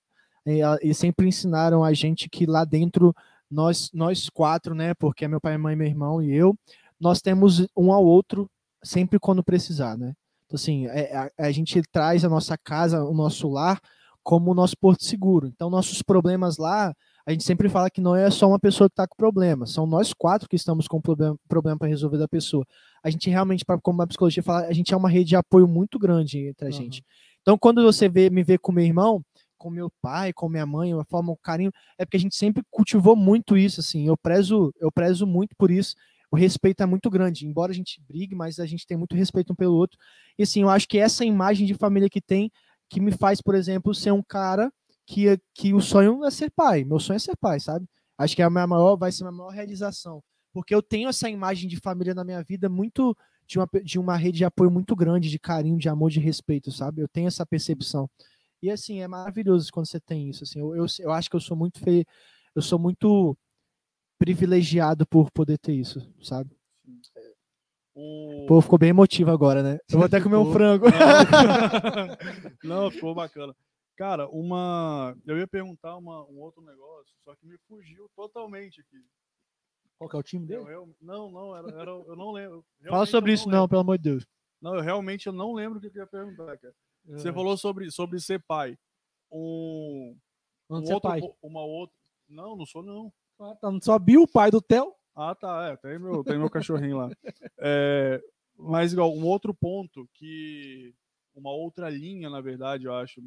E, e, sempre ensinaram a gente que lá dentro, nós, nós quatro, né? Porque é meu pai, minha mãe, meu irmão e eu, nós temos um ao outro sempre quando precisar, né? Então, assim, é, a, a gente traz a nossa casa, o nosso lar, como o nosso porto seguro. Então, nossos problemas lá, a gente sempre fala que não é só uma pessoa que está com problema, são nós quatro que estamos com problema, problema para resolver da pessoa. A gente realmente, pra, como a psicologia fala, a gente é uma rede de apoio muito grande entre a uhum. gente. Então, quando você vê, me vê com meu irmão, com meu pai, com minha mãe, uma forma, um carinho, é porque a gente sempre cultivou muito isso, assim. Eu prezo, eu prezo muito por isso. O respeito é muito grande, embora a gente brigue, mas a gente tem muito respeito um pelo outro. E assim, eu acho que essa imagem de família que tem, que me faz, por exemplo, ser um cara que, que o sonho é ser pai. Meu sonho é ser pai, sabe? Acho que é a minha maior, vai ser a minha maior realização. Porque eu tenho essa imagem de família na minha vida muito de uma, de uma rede de apoio muito grande, de carinho, de amor, de respeito, sabe? Eu tenho essa percepção. E assim, é maravilhoso quando você tem isso. Assim, eu, eu, eu acho que eu sou muito fe... eu sou muito privilegiado por poder ter isso, sabe? O... Pô, ficou bem emotivo agora, né? Eu vou até comer um frango. Não, ficou bacana. Cara, uma. Eu ia perguntar uma, um outro negócio, só que me fugiu totalmente aqui. Qual que é o time dele? Eu, eu, não, não, era, era, eu não lembro. Fala sobre isso, não, não, pelo amor de Deus. Não, eu realmente eu não lembro o que eu ia perguntar, cara. É. Você falou sobre, sobre ser pai. Um, um outro, pai. uma outra. Não, não sou, não. Ah, tá, não sabia o pai do Theo? Ah, tá, é, tem meu, tem meu cachorrinho lá. É, mas igual, um outro ponto que. Uma outra linha, na verdade, eu acho.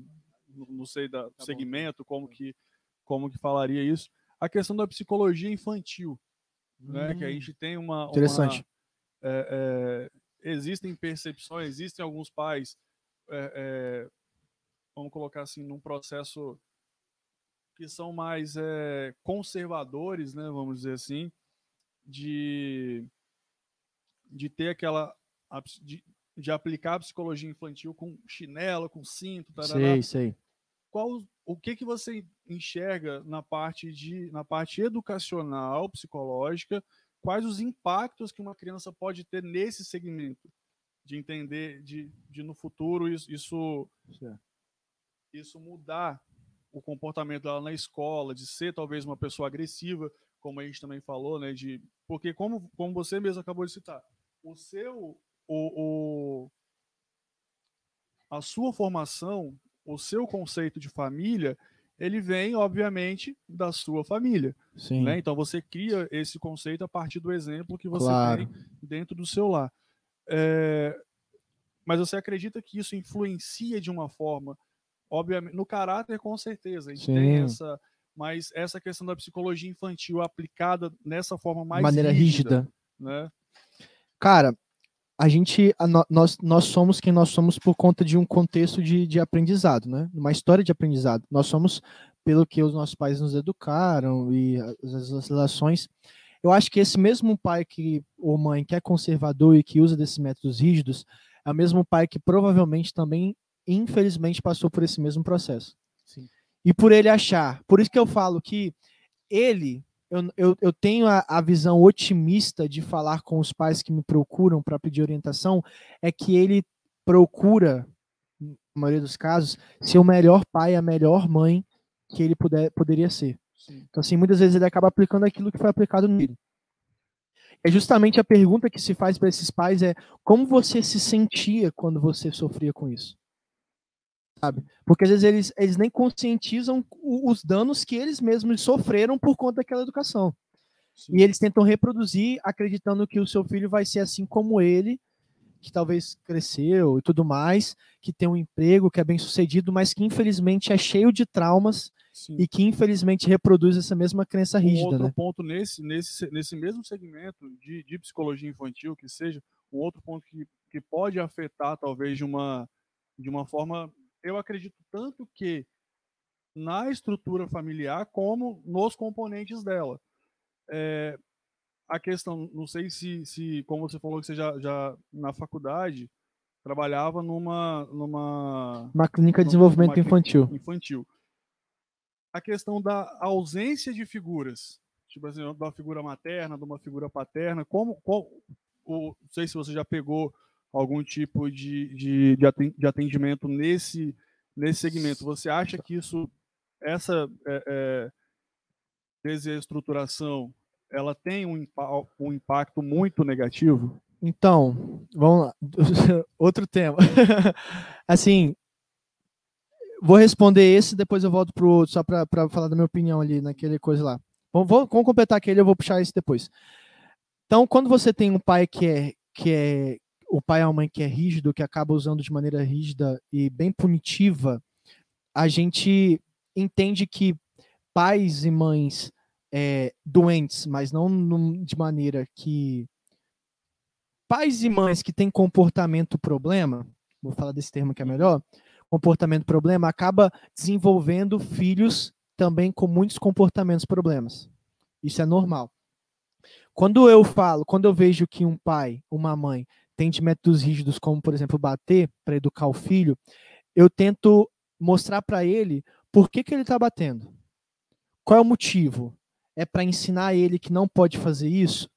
Não sei da tá segmento, como que, como que falaria isso. A questão da psicologia infantil né? Que a hum. gente tem uma. Interessante. Uma, é, é, existem percepções, existem alguns pais, é, vamos colocar assim, num processo que são mais conservadores, né? Vamos dizer assim, de, de ter aquela. De, de aplicar a psicologia infantil com chinelo, com cinto, tarará. sei, sei. Qual o que, que você enxerga na parte de na parte educacional, psicológica, quais os impactos que uma criança pode ter nesse segmento de entender de, de no futuro isso isso, isso mudar o comportamento dela na escola, de ser talvez uma pessoa agressiva, como a gente também falou, né, de porque como como você mesmo acabou de citar, o seu o, o a sua formação o seu conceito de família, ele vem, obviamente, da sua família. Sim. Né? Então você cria esse conceito a partir do exemplo que você claro. tem dentro do seu lar. É... Mas você acredita que isso influencia de uma forma, obviamente, no caráter, com certeza. A gente Sim. tem essa. Mas essa questão da psicologia infantil aplicada nessa forma mais maneira rígida, rígida. né? Cara, a gente, a, nós, nós somos quem nós somos por conta de um contexto de, de aprendizado, né? Uma história de aprendizado. Nós somos pelo que os nossos pais nos educaram e as, as relações. eu acho que esse mesmo pai que ou mãe que é conservador e que usa desses métodos rígidos é o mesmo pai que provavelmente também, infelizmente, passou por esse mesmo processo. Sim. E por ele achar, por isso que eu falo que ele, eu, eu, eu tenho a, a visão otimista de falar com os pais que me procuram para pedir orientação, é que ele procura, na maioria dos casos, ser o melhor pai, a melhor mãe que ele puder, poderia ser. Sim. Então, assim, muitas vezes ele acaba aplicando aquilo que foi aplicado nele. É justamente a pergunta que se faz para esses pais é como você se sentia quando você sofria com isso? Sabe? Porque às vezes eles, eles nem conscientizam os danos que eles mesmos sofreram por conta daquela educação. Sim. E eles tentam reproduzir acreditando que o seu filho vai ser assim como ele, que talvez cresceu e tudo mais, que tem um emprego, que é bem sucedido, mas que infelizmente é cheio de traumas Sim. e que infelizmente reproduz essa mesma crença um rígida, outro né? ponto nesse, nesse, nesse mesmo segmento de, de psicologia infantil, que seja um outro ponto que, que pode afetar, talvez, de uma, de uma forma. Eu acredito tanto que na estrutura familiar como nos componentes dela. É, a questão, não sei se, se, como você falou que você já, já na faculdade trabalhava numa, numa Uma clínica de desenvolvimento numa infantil. infantil. A questão da ausência de figuras, tipo assim, de uma figura materna, de uma figura paterna, como, qual, o, não sei se você já pegou algum tipo de, de, de aten- de atendimento nesse, nesse segmento. Você acha que isso, essa é, é, desestruturação, ela tem um, um impacto muito negativo? Então, vamos lá. Outro tema. assim, vou responder esse, depois eu volto pro outro, só para falar da minha opinião ali naquele coisa lá. Vamos, vamos completar aquele, eu vou puxar esse depois. Então, quando você tem um pai que é, que é o pai ou a mãe que é rígido, que acaba usando de maneira rígida e bem punitiva, a gente entende que pais e mães é, doentes, mas não num- de maneira que pais e mães que têm comportamento problema, vou falar desse termo que é melhor, comportamento problema, acaba desenvolvendo filhos também com muitos comportamentos problemas. Isso é normal. Quando eu falo, quando eu vejo que um pai, uma mãe tem de métodos rígidos, como por exemplo bater para educar o filho, eu tento mostrar para ele por que, que ele está batendo. Qual é o motivo? É para ensinar ele que não pode fazer isso?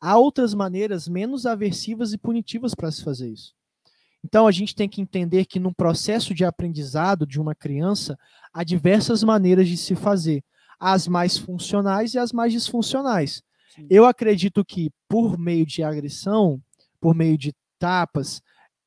Há outras maneiras menos aversivas e punitivas para se fazer isso. Então a gente tem que entender que no processo de aprendizado de uma criança há diversas maneiras de se fazer, as mais funcionais e as mais disfuncionais. Sim. Eu acredito que por meio de agressão, por meio de tapas,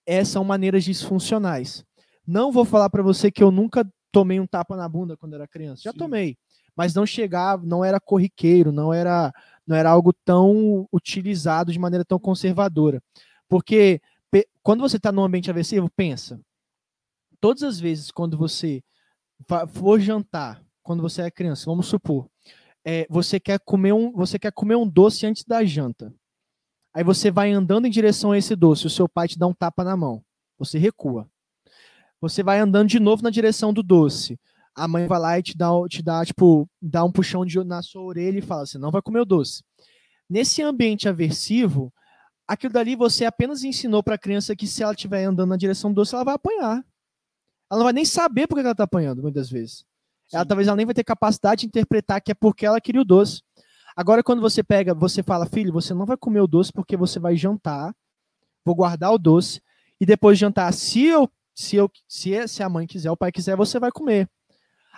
essas são maneiras disfuncionais. Não vou falar para você que eu nunca tomei um tapa na bunda quando era criança. Já Sim. tomei, mas não chegava, não era corriqueiro, não era não era algo tão utilizado de maneira tão conservadora. Porque quando você está num ambiente aversivo, pensa. Todas as vezes quando você for jantar, quando você é criança, vamos supor, é, você quer comer um, você quer comer um doce antes da janta. Aí você vai andando em direção a esse doce, o seu pai te dá um tapa na mão. Você recua. Você vai andando de novo na direção do doce. A mãe vai lá e te dá, te dá tipo, dá um puxão de, na sua orelha e fala: você não vai comer o doce. Nesse ambiente aversivo, aquilo dali você apenas ensinou para a criança que se ela estiver andando na direção do doce, ela vai apanhar. Ela não vai nem saber por que ela está apanhando, muitas vezes. Ela talvez ela nem vai ter capacidade de interpretar que é porque ela queria o doce. Agora, quando você pega, você fala, filho, você não vai comer o doce porque você vai jantar. Vou guardar o doce e depois de jantar, se eu, se eu, se, se a mãe quiser, o pai quiser, você vai comer.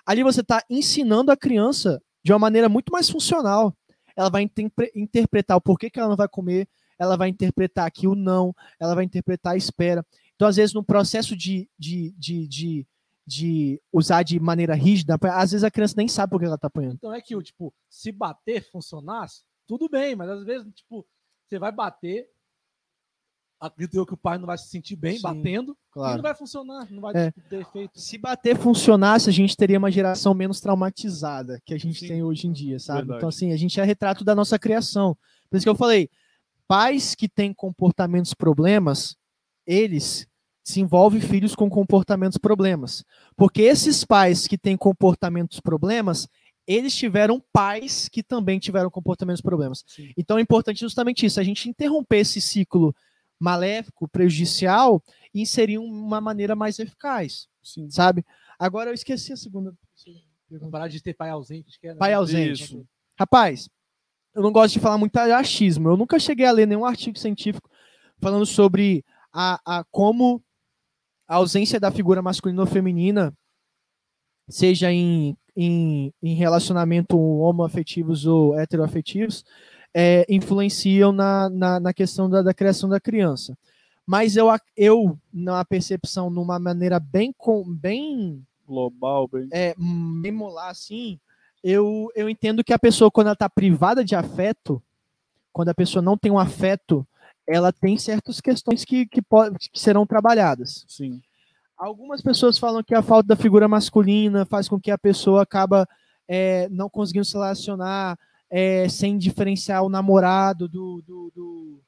Ali você está ensinando a criança de uma maneira muito mais funcional. Ela vai interpre- interpretar o porquê que ela não vai comer, ela vai interpretar aqui o não, ela vai interpretar a espera. Então, às vezes, no processo de, de, de, de, de usar de maneira rígida, às vezes a criança nem sabe por que ela está apanhando. Então é que, o tipo, se bater funcionasse, tudo bem, mas às vezes, tipo, você vai bater, acredito eu que o pai não vai se sentir bem Sim, batendo, e claro. não vai funcionar, não vai É. tipo, ter efeito. Se bater funcionasse, a gente teria uma geração menos traumatizada que a gente Sim. tem hoje em dia, sabe? Verdade. Então, assim, a gente é retrato da nossa criação. Por isso que eu falei, pais que têm comportamentos problemas, eles desenvolvem filhos com comportamentos problemas. Porque esses pais que têm comportamentos problemas, eles tiveram pais que também tiveram comportamentos problemas. Sim. Então é importante justamente isso, a gente interromper esse ciclo maléfico, prejudicial e inserir uma maneira mais eficaz, Sim. sabe? Agora eu esqueci a segunda Vamos parar de ter pai ausente. Que é, né? Pai ausente. Isso. Rapaz, eu não gosto de falar muito de achismo. Eu nunca cheguei a ler nenhum artigo científico falando sobre a, a como a ausência da figura masculina ou feminina, seja em, em, em relacionamento homoafetivos ou heteroafetivos, é, influenciam na, na, na questão da, da criação da criança. Mas eu, eu, na percepção, numa maneira bem, com, bem Global, bem. é, memolar assim, eu, eu entendo que a pessoa, quando ela está privada de afeto, quando a pessoa não tem um afeto, ela tem certas questões que, que, po- que serão trabalhadas. Sim. Algumas pessoas falam que a falta da figura masculina faz com que a pessoa acaba é, não conseguindo se relacionar é, sem diferenciar o namorado do, do, do,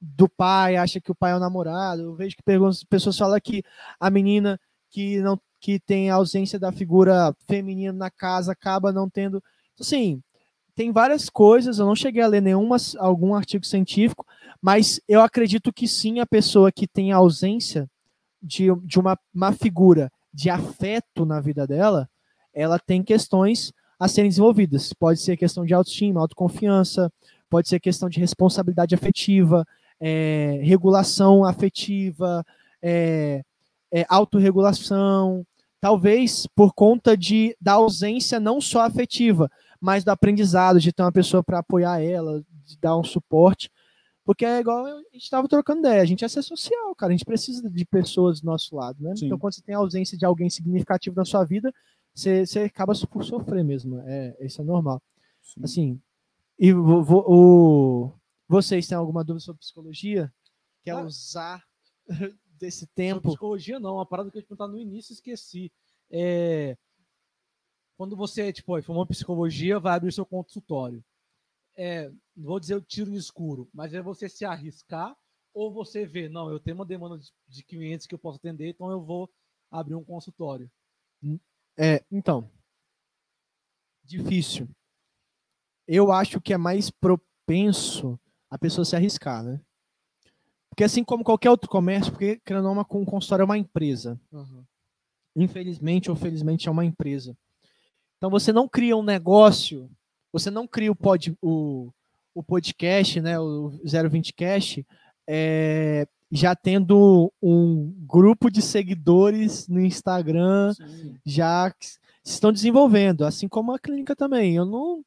do pai, acha que o pai é o namorado. Eu vejo que pessoas falam que a menina que não que tem a ausência da figura feminina na casa acaba não tendo. Assim, tem várias coisas. Eu não cheguei a ler nenhuma, algum artigo científico, mas eu acredito que sim, a pessoa que tem ausência de, de uma, uma figura de afeto na vida dela, ela tem questões a serem desenvolvidas. Pode ser questão de autoestima, autoconfiança, pode ser questão de responsabilidade afetiva, é, regulação afetiva, é, é, autorregulação, talvez por conta de, da ausência não só afetiva, mas do aprendizado, de ter uma pessoa para apoiar ela, de dar um suporte. Porque é igual a gente estava trocando ideia, a gente é ser social, cara, a gente precisa de pessoas do nosso lado, né? Sim. Então, quando você tem a ausência de alguém significativo na sua vida, você, você acaba por sofrer mesmo, é, isso é normal. sim. Assim, e vo- vo- o, vocês têm alguma dúvida sobre psicologia? Quer Ah. usar desse Sobre tempo? Psicologia não, uma parada que eu ia te perguntar no início esqueci. É, quando você, tipo, formou psicologia, vai abrir seu consultório. É, vou dizer o tiro no escuro, mas é você se arriscar ou você vê, não, eu tenho uma demanda de, clientes que eu posso atender, então eu vou abrir um consultório. É, então, difícil. Eu acho que é mais propenso a pessoa se arriscar, né? Porque assim como qualquer outro comércio, porque não, uma- um consultório é uma empresa. Infelizmente ou felizmente é uma empresa. Então você não cria um negócio, você não cria o, pod, o, o podcast, né, o 020 Cash, é, já tendo um grupo de seguidores no Instagram, Sim. já que se estão desenvolvendo, assim como a clínica também. Eu não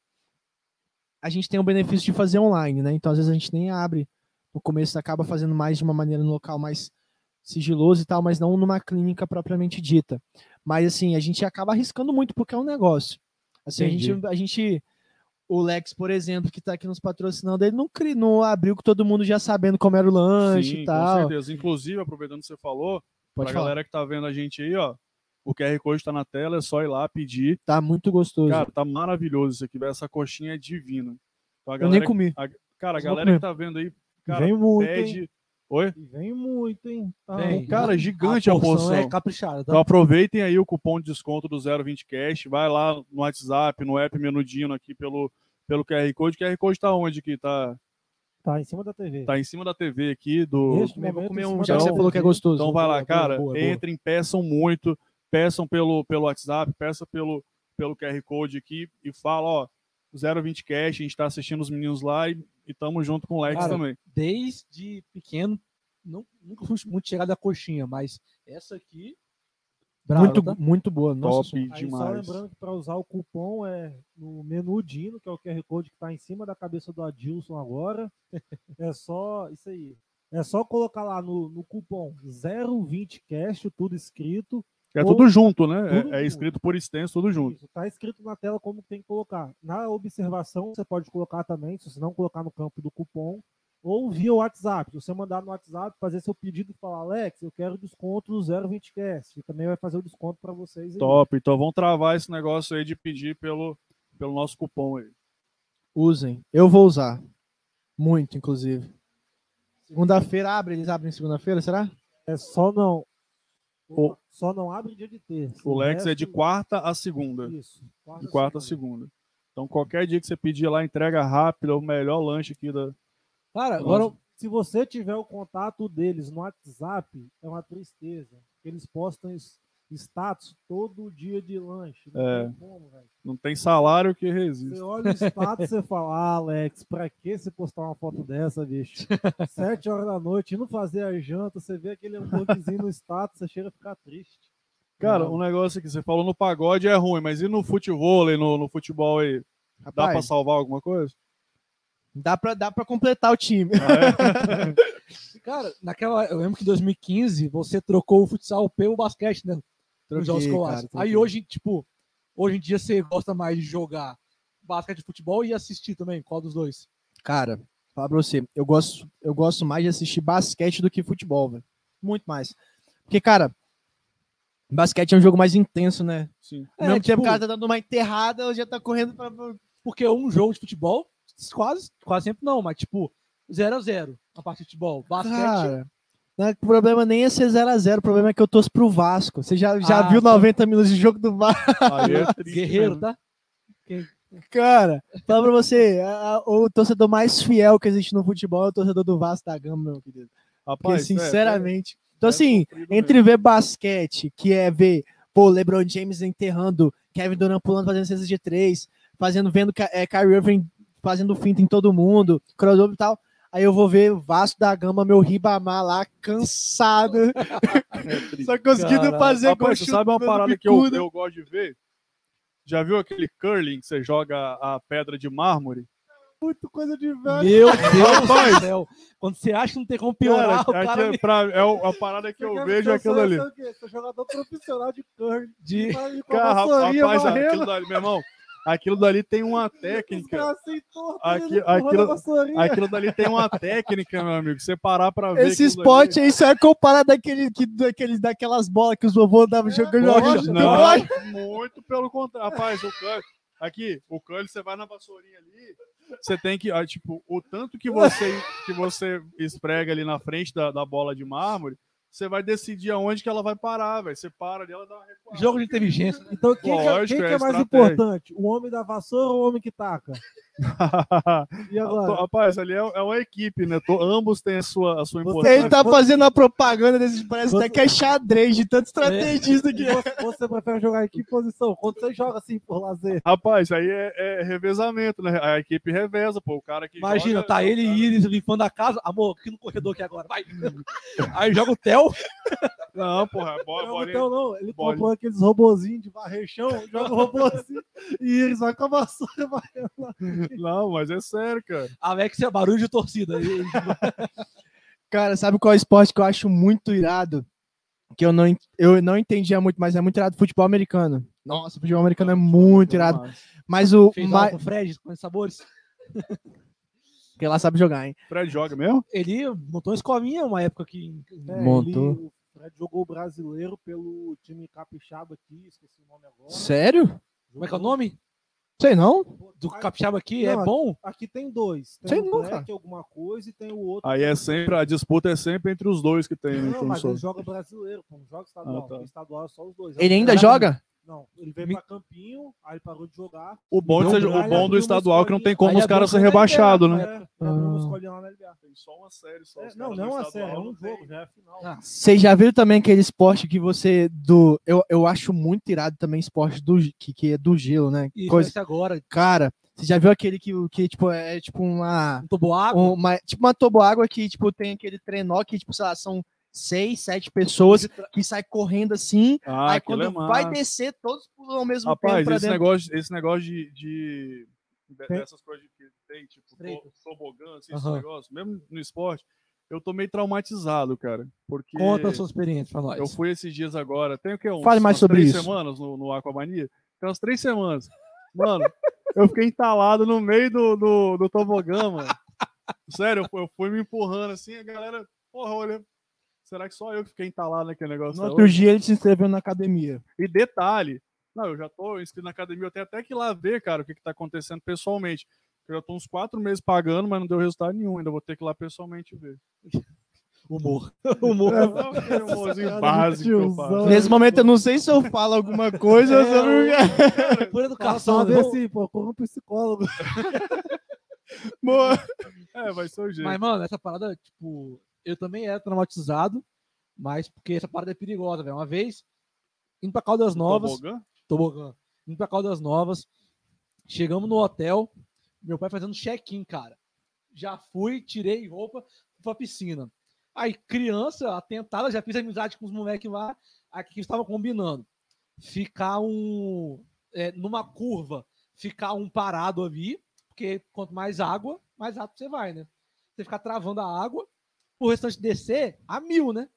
a gente tem o benefício de fazer online, né? Então às vezes a gente nem abre no começo acaba fazendo mais de uma maneira no local mais sigiloso e tal, mas não numa clínica propriamente dita. Mas assim, a gente acaba arriscando muito porque é um negócio. Assim, a gente, a gente o Lex, por exemplo, que está aqui nos patrocinando, ele não, cri- não abriu com todo mundo já sabendo como era o lanche Sim, e com tal. certeza. Inclusive, aproveitando que você falou, Pode pra falar. galera que tá vendo a gente aí, ó, o QR Code tá na tela, é só ir lá pedir. Tá muito gostoso. Cara, tá maravilhoso isso aqui. Essa coxinha é divina. Então, eu nem comi. a- cara, a galera que tá vendo aí, cara, vem muito, hein? Oi? E Vem muito, hein? Tá Vem. Cara, gigante a porção. é caprichada, tá? Então aproveitem aí o cupom de desconto do 020 Cash, vai lá no WhatsApp, no app Menudino aqui pelo, pelo QR Code. O QR Code tá onde aqui? Tá, Tá em cima da TV. tá em cima da TV aqui do. Neste Também vou momento, comer um, já você Então- falou que é gostoso. Então vai lá, cara, boa, boa. entrem, peçam muito, peçam pelo, pelo WhatsApp, peça pelo, pelo QR Code aqui e fala, ó, 020 Cash, a gente tá assistindo os meninos lá e, e tamo junto com o Lex Cara, também. Desde pequeno, não, nunca fui muito chegado à coxinha, mas essa aqui. brava, muito, tá? muito boa. Nossa Top Senhora. Aí só demais. lembrando que para usar o cupom é no menu Dino, que é o QR Code que está em cima da cabeça do Adilson agora. É só isso aí. É só colocar lá no, no cupom 020cast, tudo escrito. É Ou- tudo junto, né? tudo É, é escrito por extenso, tudo junto. Isso, tá escrito na tela como tem que colocar. Na observação, você pode colocar também, se você não colocar no campo do cupom, ou via WhatsApp. Se você mandar no WhatsApp, fazer seu pedido e falar, Alex, eu quero desconto do 020cast. E também vai fazer o desconto para vocês aí. Top. Então vamos travar esse negócio aí de pedir pelo, pelo nosso cupom aí. Usem. Eu vou usar. Muito, inclusive. Segunda-feira abre, eles abrem segunda-feira, será? É só não. O- Só não abre dia de terça. O Lex é de resto- quarta a segunda. Isso. De quarta a segunda. Então, qualquer dia que você pedir lá, entrega rápida, o melhor lanche aqui da. Cara, agora Se você tiver o contato deles no WhatsApp, é uma tristeza. Eles postam es- status todo dia de lanche. Não É. tem como. Não tem salário que Você resiste. olha o status e você fala, ah, Alex, pra que você postar uma foto dessa, bicho? Sete horas da noite, não fazer a janta, você vê aquele hambúrguerzinho no status, você chega a ficar triste. Cara, Não. um negócio que você falou no pagode é ruim, mas e no futebol, no, no futebol aí? Dá pra Rapaz, salvar alguma coisa? dá pra, dá pra completar o time. Ah, é? Cara, naquela. Eu lembro que em 2015 você trocou o futsal pelo basquete, né? Troquei, cara. Aí hoje, tipo, hoje em dia você gosta mais de jogar basquete e futebol e assistir também? Qual dos dois? Cara, falar pra você, eu gosto, eu gosto mais de assistir basquete do que futebol, velho. Muito mais. Porque, cara, basquete é um jogo mais intenso, né? Sim. Ao É, mesmo tipo- o cara tá dando uma enterrada, já tá correndo pra. Porque um jogo de futebol, quase, quase sempre não, mas tipo, 0 a 0 a parte de futebol. Basquete. Cara, não é- o problema nem é ser 0x0, o problema é que eu torço pro Vasco. Você já, já Ah, viu tá. 90 minutos de jogo do Vasco? Aí é triste Guerreiro, mesmo. tá? Cara, fala pra você, a- a- o torcedor mais fiel que existe no futebol é o torcedor do Vasco da Gama, meu querido. Porque, Rapaz, é, sinceramente. então, é assim, sofrido entre ver basquete, que é ver, pô, LeBron James enterrando, Kevin Durant pulando, fazendo cestas de três, fazendo, vendo é, Kyrie Irving fazendo finta em todo mundo, crossover e tal. Aí eu vou ver o Vasco da Gama, meu Ribamar lá, cansado, é só conseguindo Caralho. fazer Rapaz, você sabe uma parada que eu, eu gosto de ver? Já viu aquele curling que você joga a pedra de mármore? Muito coisa de velho. Meu Deus do céu. Quando você acha que não tem como piorar, Cara, o cara aqui, pra- é a parada que eu vejo é aquilo ali. Sou jogador profissional de curling. de. Cara, rapaz, aquilo dali, meu irmão, aquilo dali tem uma técnica. torto, Aqui- aquilo-. Aquilo dali tem uma técnica, meu amigo. Você parar pra ver. Esse esporte dali- aí só é comparado daquele, que, daquele, daquelas bolas que os vovôs davam jogando. bocha, jogando- Não, muito pelo contrário. Rapaz, o curly. Aqui, o curly, você vai na vassourinha ali. Você tem que, ah, tipo, o tanto que você, que você esprega ali na frente da, da bola de mármore, você vai decidir aonde que ela vai parar, velho. Você para ali, ela dá uma recuada. Jogo de inteligência. Então, quem, que é- Lógico, quem que é é mais importante? O homem da vassoura ou o homem que taca? E agora? Rapaz, ali é, é uma equipe, né? To- ambos têm a sua, a sua importância. Ele tá fazendo a propaganda desses, parece Você- até que é xadrez de tanto estrategista que é. Você, você prefere jogar em que posição? Quando você joga assim por lazer. Rapaz, aí é, é revezamento, né? A equipe reveza, pô. O cara que Imagina, joga, tá é ele e cara- Iris limpando a casa. Amor, aqui no corredor aqui agora, vai. Aí joga o Theo. Não, porra, a bola, Não, bolinha- então não, ele bolinha. comprou aqueles robozinhos de varrer chão, joga o robôzinho e eles vai com a vassoura varrendo lá. Não, mas é sério, cara. Alex é barulho de torcida. Cara, sabe qual é o esporte que eu acho muito irado? Que eu não, eu não entendia muito, mas é muito irado futebol americano. Nossa, futebol americano é muito irado. Mas o. Fez ma- com o Fred, com sabores. Que lá sabe jogar, hein? Fred joga mesmo? Ele montou uma escolinha uma época que. É, Montou. Ele, o Fred jogou o brasileiro pelo time capixaba aqui, esqueci o nome agora. Sério? Como é que é o nome? Sei não. Do Capixaba aqui? É Não, bom? Aqui tem dois. Tem Sei o não, cara. alguma coisa, e tem o outro. Aí é sempre, a disputa é sempre entre os dois que tem, né? Não, Então, mas ele joga brasileiro, pô, não joga estadual. Ah, tá. porque estadual é só os dois. Ele ainda Caraca, joga? Não, ele veio Me- pra Campinho, aí parou de jogar. O bom, seja- ele o bom do estadual é que não tem como os caras ser rebaixados, É, né? ele uma Ah. escolinha lá na LBA. Tem só uma série, só. É, não, não é uma série, é um jogo, já é final. Ah, Vocês já viram também aquele esporte que você. do Eu, eu acho muito irado também esporte do, que, que é do gelo, né? Isso, Coisa, agora. cara, você já viu aquele que, que tipo, é tipo uma. Um toboágua. uma tipo uma toboágua que tipo, tem aquele trenó que, tipo, sei lá, são seis, sete pessoas que sai correndo assim. Ah, aí quando é vai descer, todos pulam ao mesmo Rapaz, tempo pra esse negócio, esse negócio de, de- dessas coisas que tem, tipo, tobogã, assim, esse negócio, mesmo no esporte, eu tô meio traumatizado, cara. Porque Conta a sua experiência pra nós. eu fui esses dias agora, tem o que? Uns, Fale mais sobre três isso. semanas no, no Aquamania? Tem umas três semanas. Mano, eu fiquei entalado no meio do, do, do tobogã, mano. Sério, eu fui, eu fui me empurrando assim, a galera, porra, olha, será que só eu que fiquei entalado naquele negócio? No outro dia ele se inscreveu na academia. e detalhe, não, eu já tô inscrito na academia, eu tenho até que ir lá ver, cara, o que, que tá acontecendo pessoalmente. Eu já tô uns quatro meses pagando, mas não deu resultado nenhum, ainda vou ter que ir lá pessoalmente ver. Humor. Humor. É aquele humorzinho básico eu faço. Nesse momento eu não sei se eu falo alguma coisa ou se eu não... Por Fala educação, só né? ver assim, pô, como um psicólogo. Boa. É, vai ser o jeito. Mas, mano, essa parada, tipo, eu também era traumatizado, mas porque essa parada é perigosa, velho. Uma vez, indo pra Caldas Novas, Tobogã? tobogã, indo pra Caldas Novas, chegamos no hotel, meu pai fazendo check-in, cara. Já fui, tirei roupa, fui pra piscina. Aí, criança, atentada, já fiz amizade com os moleques lá, aqui que estava combinando. Ficar um. é, numa curva, ficar um parado ali, porque quanto mais água, mais rápido você vai, né? Você ficar travando a água, o restante descer a mil, né?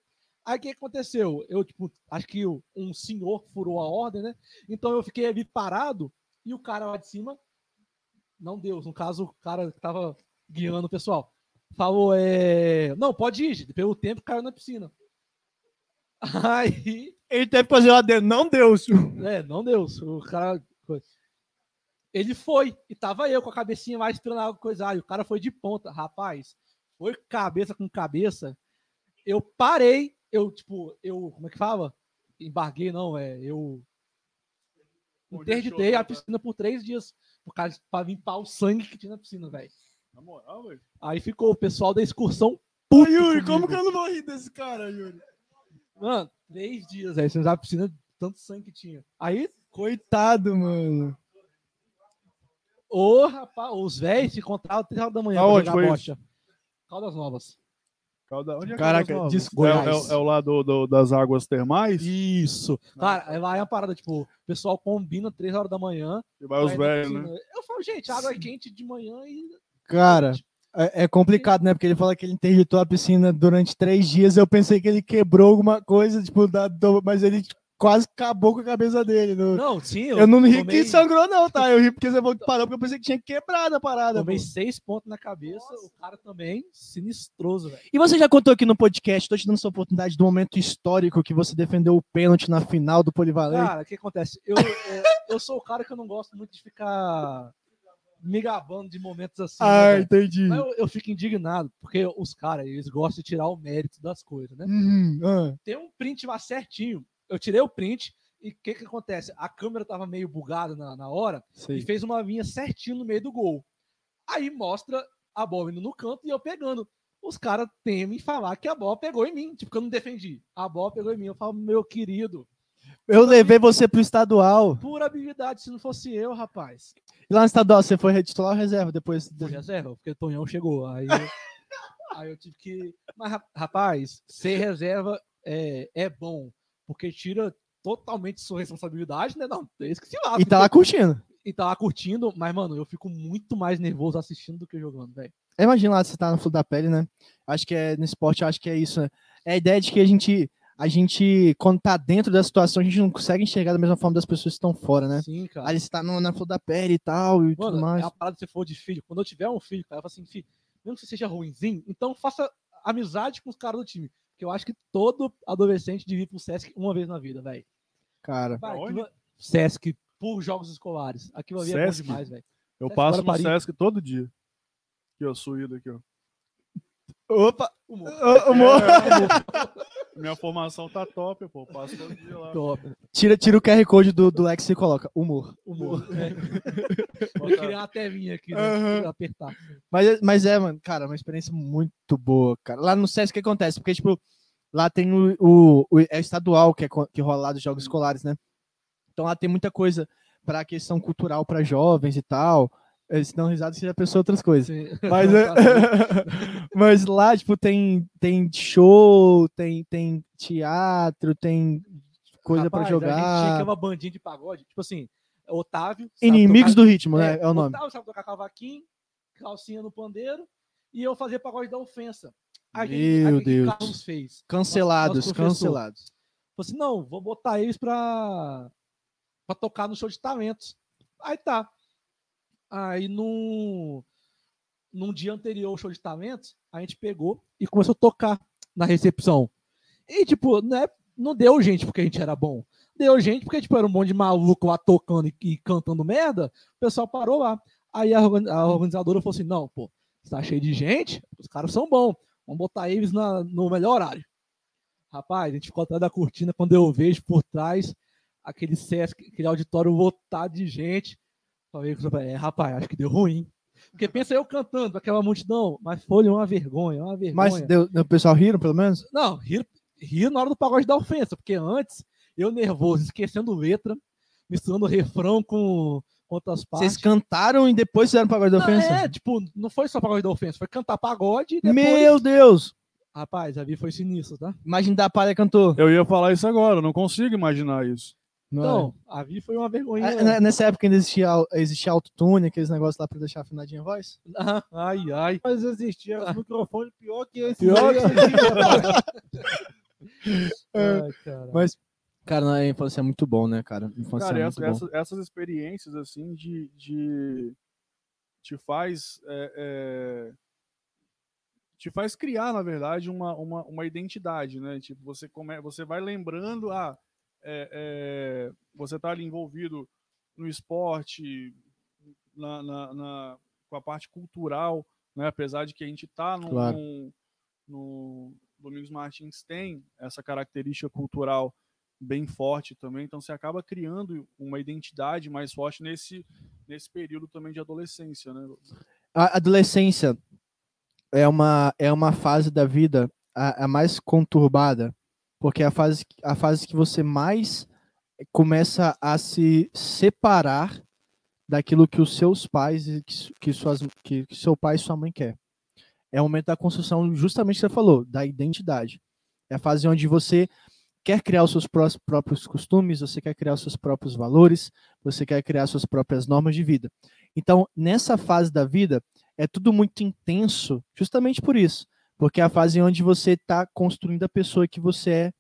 Aí o que aconteceu? Eu, tipo, acho que um senhor furou a ordem, né? Então eu fiquei ali parado e o cara lá de cima, não Deus, no caso, o cara que tava guiando o pessoal, falou: é... Não, pode ir, pelo tempo caiu na piscina. Aí Ele teve que fazer o adendo. Não deu. é, não deu. O cara. Ele foi, e tava eu com a cabecinha lá esperando a água coisar. E o cara foi de ponta. Rapaz, foi cabeça com cabeça. Eu parei, eu, tipo, eu. Como é que fala? Embarguei, não, é. Eu. Interditei a piscina por três dias. Por causa pra limpar o sangue que tinha na piscina, velho. Na moral, velho. Aí ficou o pessoal da excursão. Ô, Yuri, como que eu não vou rir desse cara, Yuri? Mano, três dias, velho. Sem usar a piscina, tanto sangue que tinha. Aí Coitado, mano. Ô, rapaz, os velhos se encontravam três horas da manhã Aonde pra foi jogar isso? Caldas Novas. Calda... Onde é Caraca, Caldas Novas? desculpa. É, é, é o lado do- das águas termais? Isso. Cara, lá é uma parada, tipo, o pessoal combina três horas da manhã. E vai os velhos, né? Eu falo, gente, a água é quente de manhã e. Cara, é, é complicado, né? Porque ele fala que ele interditou a piscina durante três dias. Eu pensei que ele quebrou alguma coisa, tipo, da, do- mas ele quase acabou com a cabeça dele. no- Não, sim, eu, não ri tomei, que sangrou, não, tá? Eu ri porque você parou, porque eu pensei que tinha quebrado a parada. Tomei pô. seis pontos na cabeça, o cara também sinistroso, velho. E você já contou aqui no podcast, tô te dando essa oportunidade do momento histórico que você defendeu o pênalti na final do Polivalente. Cara, o que acontece? Eu, é, eu sou o cara que eu não gosto muito de ficar me gabando de momentos assim. né, ah, velho? entendi. Mas eu, eu fico indignado, porque os caras, eles gostam de tirar o mérito das coisas, né? Uhum, ah. tem um print lá certinho. Eu tirei o print e o que que acontece? A câmera tava meio bugada na, na hora e Sei. fez uma linha certinho no meio do gol. Aí mostra a bola indo no canto e eu pegando. Os caras temem falar que a bola pegou em mim, tipo, que eu não defendi. A bola pegou em mim. Eu falo, meu querido, Eu levei você pro estadual. pura habilidade, se não fosse eu, rapaz. E lá no estadual, você foi titular ou reserva depois? Fui reserva, porque o Tonhão chegou. Aí eu, aí eu tive que. Mas, ra- rapaz, ser reserva é, é bom, porque tira totalmente sua responsabilidade, né? Não, é isso que se lá. E tá lá curtindo. e tá lá curtindo, mas, mano, eu fico muito mais nervoso assistindo do que jogando, velho. Imagina lá você tá no fluxo da pele, né? Acho que é no esporte, acho que é isso, né? É a ideia de que a gente, a gente, quando tá dentro da situação, a gente não consegue enxergar da mesma forma das pessoas que estão fora, né? Sim, cara. Aí você tá no, na flor da pele e tal, e tudo Mano, mais. é uma parada se for de filho. Quando eu tiver um filho, cara, eu falo assim, filho, mesmo que você seja ruimzinho, então faça amizade com os caras do time. Porque eu acho que todo adolescente devia ir pro Sesc uma vez na vida, velho. Cara, Vai, aquilo- Sesc por jogos escolares. Aquilo ali é bom Sesc? demais, velho. Eu Sesc passo no Guarapari. Sesc todo dia. Aqui, ó, suído aqui, ó. opa! Humor. Ô, amor, Minha formação tá top, pô. Passo todo dia lá. Top. tira, tira o QR Code do, do Lex e coloca humor. Humor. É. Eu queria uma telinha aqui, né? Pra Apertar. Mas, é- mas é, mano, cara, uma experiência muito boa, cara. Lá no SESC o que acontece? Porque, tipo, lá tem o, o, o- é estadual que, é, que rola lá dos jogos escolares, né? Então lá tem muita coisa pra questão cultural pra jovens e tal. Eles dão risada se já pensou outras coisas. Sim. Mas, é- mas lá, tipo, tem, tem show, tem, tem teatro, tem coisa pra Rapaz, A gente tinha que jogar. ter uma bandinha de pagode. Tipo assim, Otávio. Inimigos tocar- do ritmo, né? É o nome. Otávio sabe tocar cavaquinho, calcinha no pandeiro, e eu fazia pagode da ofensa. Aí, Meu aí, o que Deus. Carlos fez? Cancelados, nosso professor. cancelados. Falei assim, não, vou botar eles pra, pra tocar no show de talentos. Aí tá. Aí num, num dia anterior ao show de talentos, a gente pegou e começou a tocar na recepção. E, tipo, não, é, não deu gente porque a gente era bom. Deu gente porque, tipo, era um monte de maluco lá tocando e, e cantando merda. O pessoal parou lá. Aí a, a organizadora falou assim: não, pô, tá cheio de gente, os caras são bons. Vamos botar eles na, no melhor horário. Rapaz, a gente ficou atrás da cortina quando eu vejo por trás aquele Sesc, aquele auditório lotado de gente. Falei, é, rapaz, acho que deu ruim. Porque pensa eu cantando aquela multidão, mas foi uma vergonha, uma vergonha. Mas deu, o pessoal riram, pelo menos? Não, riram, riram na hora do pagode da ofensa, porque antes, eu nervoso, esquecendo letra, misturando refrão com outras partes. Vocês cantaram e depois fizeram pagode da ofensa? Não, é, tipo, não foi só pagode da ofensa, foi cantar pagode e depois... Meu Deus! Rapaz, a Vi foi sinistro, tá? Imagina da palha cantou. Eu ia falar isso agora, eu não consigo imaginar isso. Não então, é. a Vi foi uma vergonha. É, nessa época ainda existia, existia autotune, aqueles negócios lá pra deixar afinadinha a voz? ai, ai. Mas existia ah. microfone pior que esse. Pior que ai, Mas, cara, a infância é muito bom, né, cara? Infância cara, é essa, essas, essas, experiências, assim, de, de te faz é, é, te faz criar, na verdade, uma, uma, uma identidade, né? Tipo, você, come, você vai lembrando, ah, é, é, você está ali envolvido no esporte, na, na, na, com a parte cultural, né? apesar de que a gente está no, claro. no, no, Domingos Martins tem essa característica cultural bem forte também, então você acaba criando uma identidade mais forte nesse, nesse período também de adolescência. Né? A adolescência é uma, é uma fase da vida a, a mais conturbada porque é a fase, a fase que você mais começa a se separar daquilo que os seus pais que, que, suas, que, que seu pai e sua mãe quer. É o momento da construção, justamente que você falou, da identidade. É a fase onde você quer criar os seus próprios costumes, você quer criar os seus próprios valores, você quer criar suas próprias normas de vida. Então, nessa fase da vida, é tudo muito intenso, justamente por isso. Porque é a fase onde você está construindo a pessoa que você é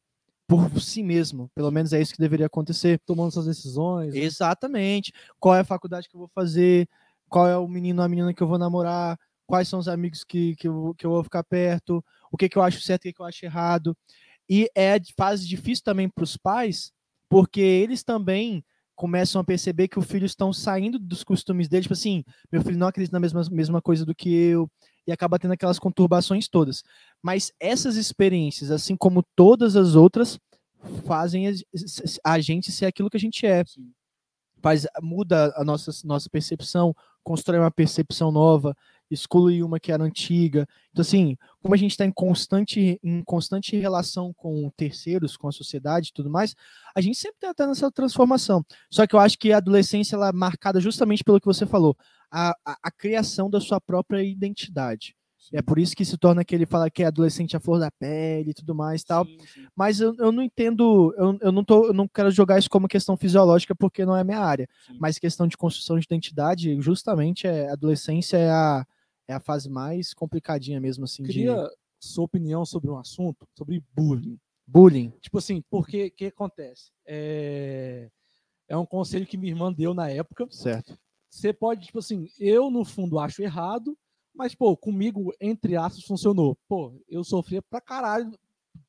por si mesmo. Pelo menos é isso que deveria acontecer. Tomando suas decisões. Né? Exatamente. Qual é a faculdade que eu vou fazer? Qual é o menino ou a menina que eu vou namorar? Quais são os amigos que, que, eu, que eu vou ficar perto? O que, que eu acho certo, o que, que eu acho errado? E é fase difícil também para os pais, porque eles também começam a perceber que os filhos estão saindo dos costumes deles, tipo assim, meu filho não acredita na mesma, mesma coisa do que eu, e acaba tendo aquelas conturbações todas. Mas essas experiências, assim como todas as outras, fazem a gente ser aquilo que a gente é. Faz, muda a nossa, nossa percepção, constrói uma percepção nova, exclui uma que era antiga. Então, assim, como a gente está em constante, em constante relação com terceiros, com a sociedade e tudo mais, a gente sempre está nessa transformação. Só que eu acho que a adolescência ela é marcada justamente pelo que você falou a, a, a criação da sua própria identidade. É por isso que se torna que ele fala que é adolescente à flor da pele e tudo mais tal. Sim, sim. Mas eu, eu não entendo, eu, eu, não tô, eu não quero jogar isso como questão fisiológica porque não é minha área. Sim. Mas questão de construção de identidade, justamente é, a adolescência é a, é a fase mais complicadinha mesmo assim. Queria de... sua opinião sobre um assunto, sobre bullying. Bullying. Tipo assim, porque que acontece? É, é um conselho que minha irmã deu na época. Certo você pode, tipo assim, eu no fundo acho errado, mas, pô, comigo, entre aspas, funcionou. Pô, eu sofria pra caralho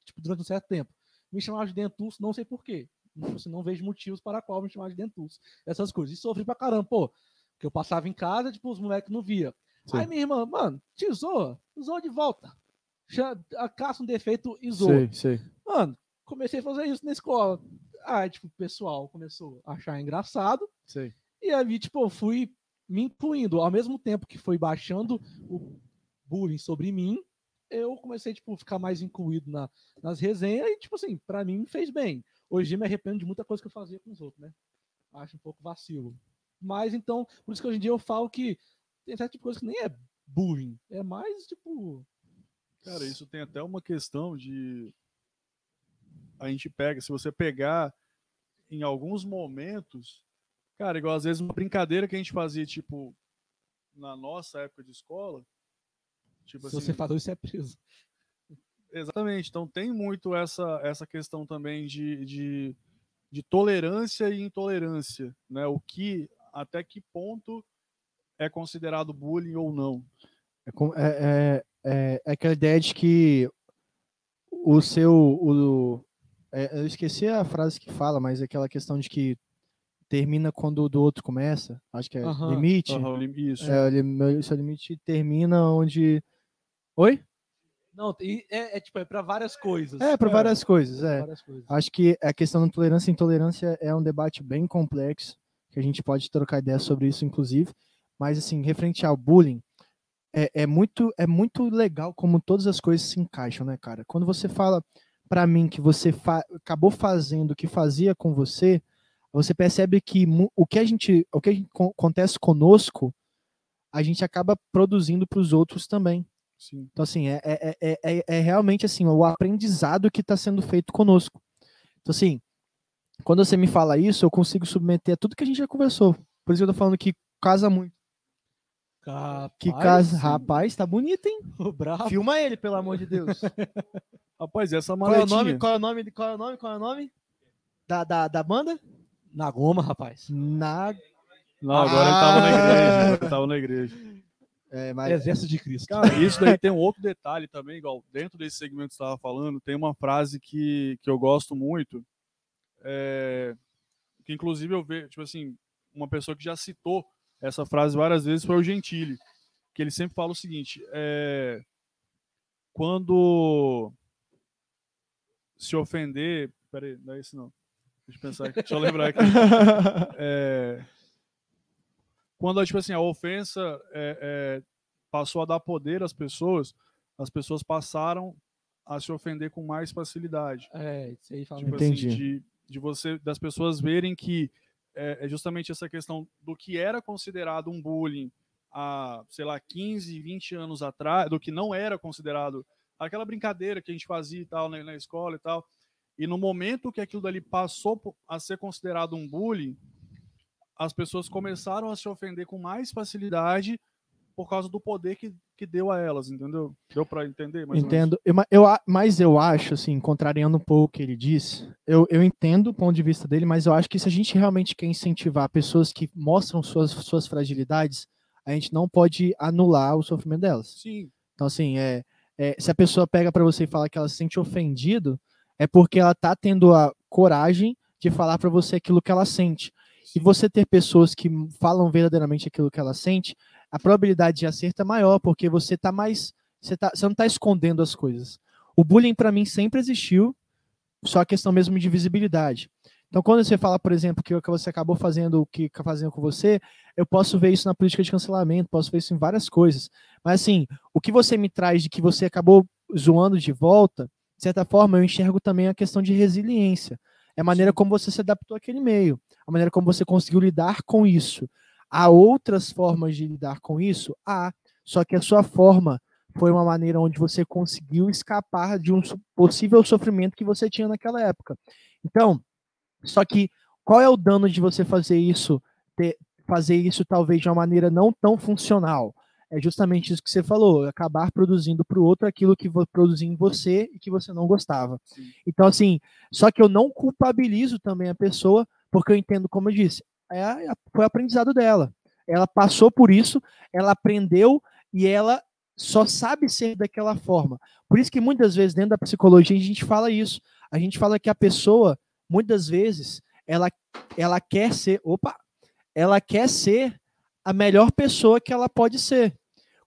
tipo, durante um certo tempo. Me chamava de dentuço, não sei porquê. Tipo assim, não vejo motivos para qual me chamar de dentuço. Essas coisas. E sofri pra caramba, pô. Que eu passava em casa, tipo, os moleques não via. Sim. Aí minha irmã, mano, te zoa, zoa de volta. Caça um defeito e zoa. Sei, sei. Mano, comecei a fazer isso na escola. Aí, tipo, o pessoal começou a achar engraçado. Sei. E ali, tipo, eu fui me incluindo. Ao mesmo tempo que foi baixando o bullying sobre mim, eu comecei, tipo, a ficar mais incluído na, nas resenhas e, tipo assim, pra mim fez bem. Hoje me arrependo de muita coisa que eu fazia com os outros, né? Acho um pouco vacilo. Mas, então, por isso que hoje em dia eu falo que tem certo tipo de coisa que nem é bullying. É mais, tipo... Cara, isso tem até uma questão de... A gente pega, se você pegar em alguns momentos Cara, igual às vezes uma brincadeira que a gente fazia, tipo, na nossa época de escola. Tipo Se assim, você falou isso, é preso. Exatamente. Então tem muito essa, essa questão também de, de, de tolerância e intolerância, né? O que, até que ponto é considerado bullying ou não. É, é, é, é aquela ideia de que o seu. O, é, eu esqueci a frase que fala, mas é aquela questão de que termina quando o do outro começa. Acho que é uhum, limite. Uhum, isso. É, limite termina onde. Oi? Não, e é, é tipo, é pra várias coisas. É, para É, várias coisas, Pra é. várias coisas. Acho que a questão da tolerância e intolerância é um debate bem complexo, que a gente pode trocar ideias sobre isso, inclusive. Mas, assim, referente ao bullying, é, é muito, é muito legal como todas as coisas se encaixam, né, cara? Quando você fala pra mim que você fa- acabou fazendo o que fazia com você, você percebe que o que a gente, o que a gente co- acontece conosco, a gente acaba produzindo para os outros também. Sim. Então, assim, é, é, é, é, é realmente assim, o aprendizado que está sendo feito conosco. Então, assim, quando você me fala isso, eu consigo submeter a tudo que a gente já conversou. Por isso que eu tô falando que casa muito. Que casa. sim. Rapaz, tá bonito, hein? Bravo. Filma ele, pelo amor de Deus. Rapaz, essa qual é o maletinha. nome? Qual é o nome? Qual é o nome? Qual é o nome? Da, da, da banda? Na goma, rapaz. Na. Não, agora ele tava na Ah. igreja. Agora ele tava na igreja. É, mas, Exército de Cristo. Cara, isso daí tem um outro detalhe também, igual dentro desse segmento que você estava falando, tem uma frase que, que eu gosto muito, é, que inclusive eu vejo, tipo assim, uma pessoa que já citou essa frase várias vezes foi o Gentili, que ele sempre fala o seguinte, é, quando se ofender, peraí, não é isso não, deixa eu pensar, aqui, deixa eu lembrar aqui, é, quando tipo assim, a ofensa é, é, passou a dar poder às pessoas, as pessoas passaram a se ofender com mais facilidade. É, isso aí fala Tipo mesmo. Entendi. assim, de, de você, das pessoas verem que é, é justamente essa questão do que era considerado um bullying há, sei lá, 15, 20 anos atrás, do que não era considerado aquela brincadeira que a gente fazia e tal na, na escola e tal. E no momento que aquilo dali passou a ser considerado um bullying, as pessoas começaram a se ofender com mais facilidade por causa do poder que, que deu a elas, entendeu? Deu para entender? mais? Entendo. Eu, eu, mas eu acho, assim, contrariando um pouco o que ele disse, eu, eu entendo o ponto de vista dele, mas eu acho que se a gente realmente quer incentivar pessoas que mostram suas, suas fragilidades, a gente não pode anular o sofrimento delas. Sim, Então, assim, é, é, se a pessoa pega pra você e fala que ela se sente ofendido, é porque ela tá tendo a coragem de falar pra você aquilo que ela sente. E você ter pessoas que falam verdadeiramente aquilo que ela sente, a probabilidade de acerto é maior, porque você tá mais. Você, tá, você não tá escondendo as coisas. O bullying, pra mim, sempre existiu, só a questão mesmo de visibilidade. Então, quando você fala, por exemplo, que você acabou fazendo, o que tá fazendo com você, eu posso ver isso na política de cancelamento, posso ver isso em várias coisas. Mas, assim, o que você me traz de que você acabou zoando de volta, de certa forma, eu enxergo também a questão de resiliência. É a maneira como você se adaptou àquele meio, a maneira como você conseguiu lidar com isso. Há outras formas de lidar com isso? Há. Só que a sua forma foi uma maneira onde você conseguiu escapar de um possível sofrimento que você tinha naquela época. Então, só que qual é o dano de você fazer isso, ter- fazer isso talvez de uma maneira não tão funcional? É justamente isso que você falou, acabar produzindo para o outro aquilo que vo- produzia em você e que você não gostava. Sim. Então, assim, só que eu não culpabilizo também a pessoa, porque eu entendo, como eu disse, é, a- foi o aprendizado dela. Ela passou por isso, ela aprendeu e ela só sabe ser daquela forma. Por isso que muitas vezes dentro da psicologia a gente fala isso. A gente fala que a pessoa, muitas vezes, ela, ela quer ser, opa, ela quer ser a melhor pessoa que ela pode ser.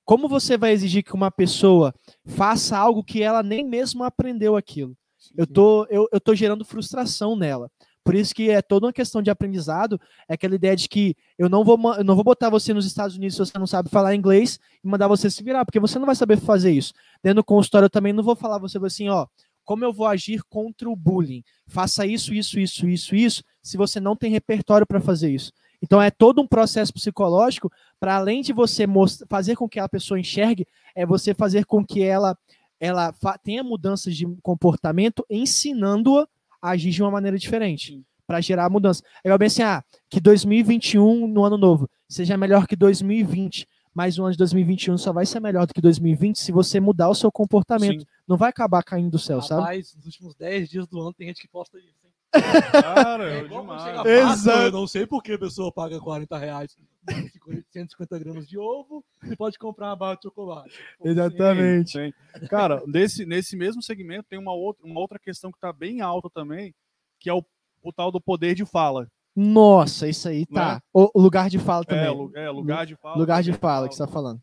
Como você vai exigir que uma pessoa faça algo que ela nem mesmo aprendeu aquilo? Eu tô, eu, eu tô gerando frustração nela. Por isso que é toda uma questão de aprendizado, é aquela ideia de que eu não vou, eu não vou botar você nos Estados Unidos se você não sabe falar inglês e mandar você se virar, porque você não vai saber fazer isso. Dentro do consultório eu também não vou falar você assim, ó, como eu vou agir contra o bullying? Faça isso, isso, isso, isso, isso, se você não tem repertório para fazer isso. Então é todo um processo psicológico para além de você fazer com que a pessoa enxergue, é você fazer com que ela ela tenha mudanças de comportamento, ensinando-a a agir de uma maneira diferente, para gerar mudança. É igual bem assim, ah, que 2021 no ano novo seja melhor que 2020, mas o ano de 2021 só vai ser melhor do que 2020 se você mudar o seu comportamento. Sim. Não vai acabar caindo do céu, sabe? Rapaz, nos últimos 10 dias do ano tem gente que posta isso? Cara, É é demais. Exato. Eu não sei por que a pessoa paga 40 reais, 150 gramas de ovo e pode comprar uma barra de chocolate. Exatamente. Sim, sim. Cara, nesse, nesse mesmo segmento tem uma outra, uma outra questão que está bem alta também, que é o, o tal do poder de fala. Nossa, isso aí tá. Né? O lugar de fala também. É, é, lugar de fala. lugar de fala que você tá falando.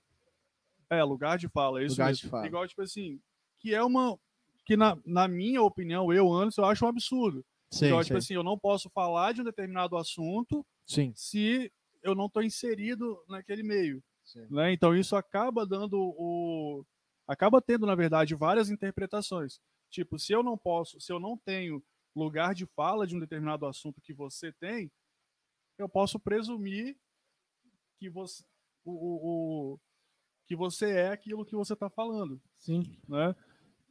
É, lugar de fala, é isso Lugar mesmo. de fala. Igual, tipo assim, que é uma. Que na, na minha opinião, eu, Anderson, eu acho um absurdo. Sim, então, tipo sim. assim, eu não posso falar de um determinado assunto sim. se eu não estou inserido naquele meio. Né? Então isso acaba dando o. acaba tendo, na verdade, várias interpretações. Tipo, se eu não posso, se eu não tenho lugar de fala de um determinado assunto que você tem, eu posso presumir que você, o, o, o que você é aquilo que você está falando. Sim. Né?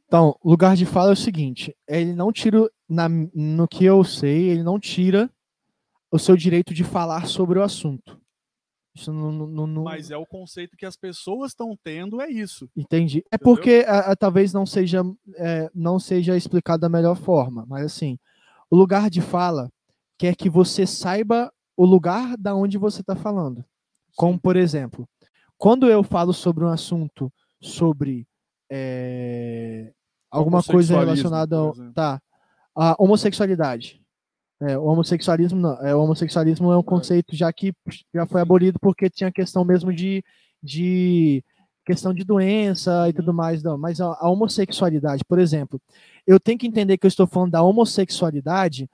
Então, lugar de fala é o seguinte: ele não tira, na, no que eu sei, ele não tira o seu direito de falar sobre o assunto. Isso não, não, não... Mas é o conceito que as pessoas estão tendo, é isso. Entendi. É Entendeu? porque a, a, talvez não seja, é, não seja explicado da melhor forma, mas assim, o lugar de fala quer que você saiba o lugar da onde você está falando. Como, por exemplo, quando eu falo sobre um assunto sobre é, alguma coisa relacionada ao, tá, a homossexualidade. É, o homossexualismo não, é, o homossexualismo é um conceito já que já foi abolido porque tinha questão mesmo de, de questão de doença e tudo mais, não. Mas a, a homossexualidade, por exemplo, eu tenho que entender que eu estou falando da homossexualidade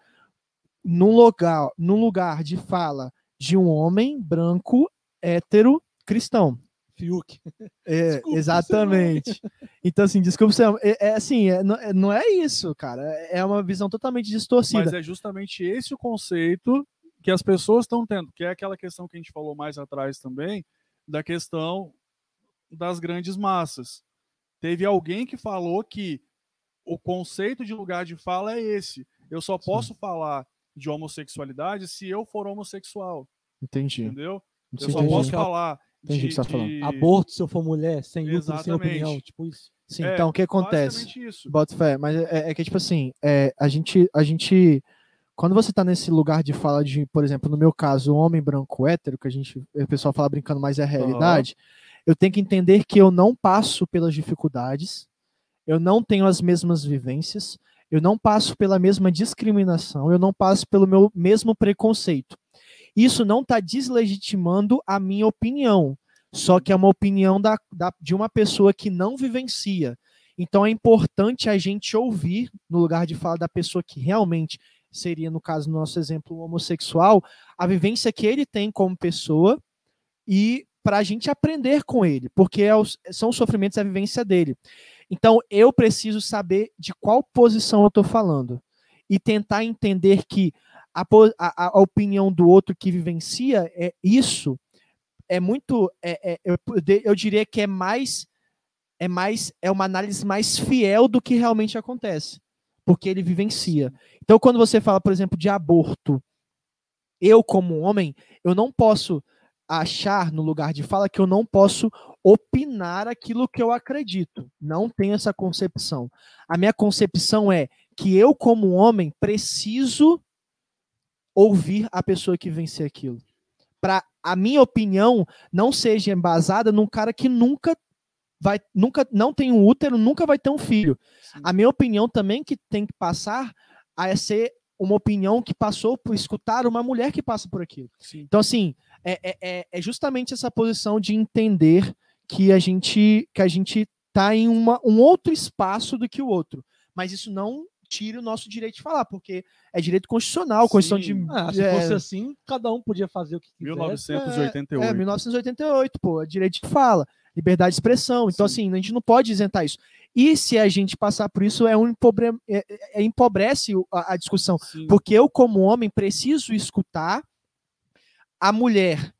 num lugar, num lugar de fala de um homem branco, hétero, cristão. Fiuk. É, Desculpa, exatamente. Então, assim, desculpa, você- é, é assim, é, não, é- é isso, cara. É uma visão totalmente distorcida. Mas é justamente esse o conceito que as pessoas estão tendo, que é aquela questão que a gente falou mais atrás também, da questão das grandes massas. Teve alguém que falou que o conceito de lugar de fala é esse. Eu só posso falar de homossexualidade se eu for homossexual, Entendi. entendeu? Eu Sim, só entendi. posso falar Entendi o de, que você tá falando. de- Aborto se eu for mulher, sem útero, sem opinião. Tipo isso. Sim, É, então o que acontece? isso. Bota fé, mas é, é que, tipo assim, é, a, gente, a gente. Quando você tá nesse lugar de fala de, por exemplo, no meu caso, homem branco hétero, que a gente. O pessoal fala brincando, mas é a realidade, eu tenho que entender que eu não passo pelas dificuldades, eu não tenho as mesmas vivências, eu não passo pela mesma discriminação, eu não passo pelo meu mesmo preconceito. Isso não está deslegitimando a minha opinião, só que é uma opinião da, da- de uma pessoa que não vivencia. Então é importante a gente ouvir, no lugar de falar da pessoa que realmente seria, no caso, no nosso exemplo, homossexual, a vivência que ele tem como pessoa e para a gente aprender com ele, porque é são os sofrimentos e a vivência dele. Então eu preciso saber de qual posição eu estou falando e tentar entender que a, a- a opinião do outro que vivencia é isso é muito é, é- eu, eu diria que é mais é mais é uma análise mais fiel do que realmente acontece, porque ele vivencia. Então, quando você fala, por exemplo, de aborto, eu como homem, eu não posso achar no lugar de fala que eu não posso opinar aquilo que eu acredito. Não tenho essa concepção. A minha concepção é que eu como homem preciso ouvir a pessoa que vencer aquilo. Para a minha opinião não seja embasada num cara que nunca vai nunca não tem um útero, nunca vai ter um filho. A minha opinião também que tem que passar a ser uma opinião que passou por escutar uma mulher que passa por aquilo. Sim. Então, assim, é, é- é, é justamente essa posição de entender que a gente que a gente está em uma, um outro espaço do que o outro. Mas isso não tira o nosso direito de falar, porque é direito constitucional, constituição de. Ah, se é, fosse assim, cada um podia fazer o que quisesse. 1988. É, 1988, pô, é direito de fala, liberdade de expressão. Então, Sim. assim, a gente não pode isentar isso. E se a gente passar por isso, é um empobre... é- é- empobrece o- a, a discussão. Sim. Porque eu, como homem, preciso escutar a mulher.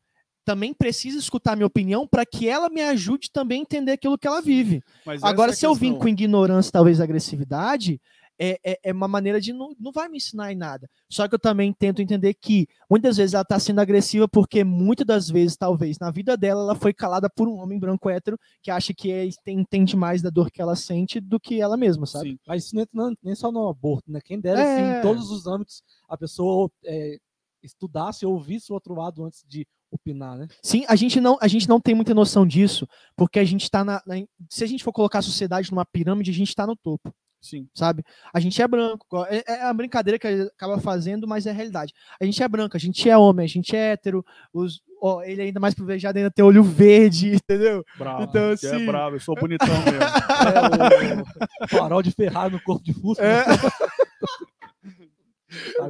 Também precisa escutar a minha opinião para que ela me ajude também a entender aquilo que ela vive. Mas Agora, é se eu vim com ignorância, talvez agressividade, é, é, é uma maneira de não, não vai me ensinar em nada. Só que eu também tento entender que muitas vezes ela está sendo agressiva porque muitas das vezes, talvez, na vida dela, ela foi calada por um homem branco hétero que acha que é, tem- entende mais da dor que ela sente do que ela mesma, sabe? Sim. Mas isso não entra não- nem só no aborto, né? Quem dera É. assim, em todos os âmbitos, a pessoa é, estudasse ou ouvisse o outro lado antes de opinar, né? Sim, a gente não, a gente não tem muita noção disso, porque a gente está na, na- Se a gente for colocar a sociedade numa pirâmide, a gente está no topo. Sim. sabe? A gente é branco. É, é a brincadeira que a gente acaba fazendo, mas é a realidade. A gente é branco, a gente é homem, a gente é hétero. Os ó, ele é ainda mais privilegiado, ainda tem olho verde, entendeu? Bravo. Então, que assim- É bravo, eu sou bonitão mesmo. É, o farol de Ferrari no corpo de Fusca. É. né?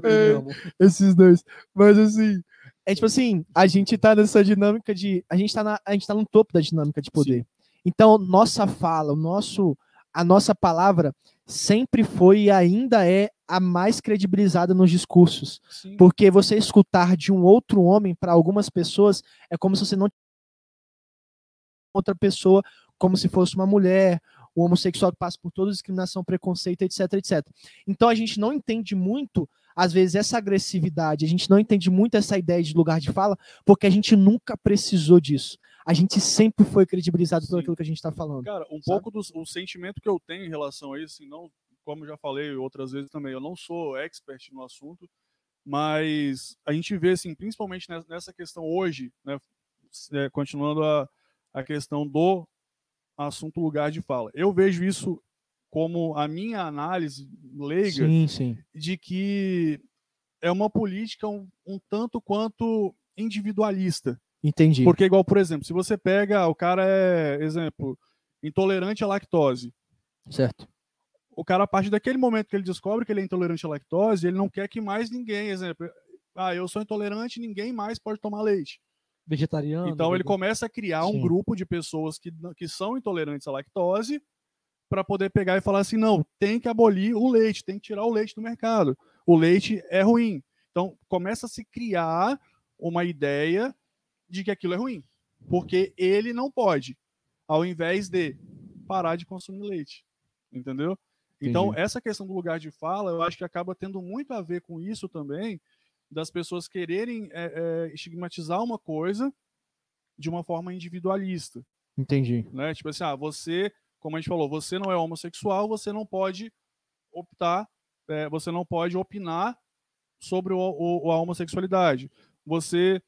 É. Esses dois. Mas assim, é tipo assim, a gente tá nessa dinâmica de. A gente tá, na, a gente tá no topo da dinâmica de poder. Então, nossa fala, o nosso, a nossa palavra sempre foi e ainda é a mais credibilizada nos discursos. Sim. Porque você escutar de um outro homem para algumas pessoas é como se você não outra pessoa, como se fosse uma mulher, o homossexual que passa por toda discriminação, preconceito, etc, etc. Então a gente não entende muito, às vezes, essa agressividade, a gente não entende muito essa ideia de lugar de fala, porque a gente nunca precisou disso. A gente sempre foi credibilizado por aquilo que a gente está falando. Cara, um Sabe? pouco do o sentimento que eu tenho em relação a isso, não, como já falei outras vezes também, eu não sou expert no assunto, mas a gente vê, assim, principalmente nes- nessa questão hoje, né, é, continuando a, a questão do assunto lugar de fala. Eu vejo isso como a minha análise leiga Sim, sim. de que é uma política um, um tanto quanto individualista. Entendi. Porque, igual, por exemplo, se você pega, o cara é, exemplo, intolerante à lactose. Certo. O cara, a partir daquele momento que ele descobre que ele é intolerante à lactose, ele não quer que mais ninguém, exemplo, ah, eu sou intolerante, ninguém mais pode tomar leite. Vegetariano. Então ele começa a criar um Sim. grupo de pessoas que, que são intolerantes à lactose para poder pegar e falar assim, não, tem que abolir o leite, tem que tirar o leite do mercado. O leite é ruim. Então começa a se criar uma ideia de que aquilo é ruim, porque ele não pode, ao invés de parar de consumir leite, entendeu? Então Entendi. essa questão do lugar de fala, eu acho que acaba tendo muito a ver com isso também, das pessoas quererem é, é, estigmatizar uma coisa de uma forma individualista, Entendi. né? Tipo assim, ah, você, como a gente falou, você não é homossexual, você não pode optar, é, você não pode opinar sobre o, o- a homossexualidade. Você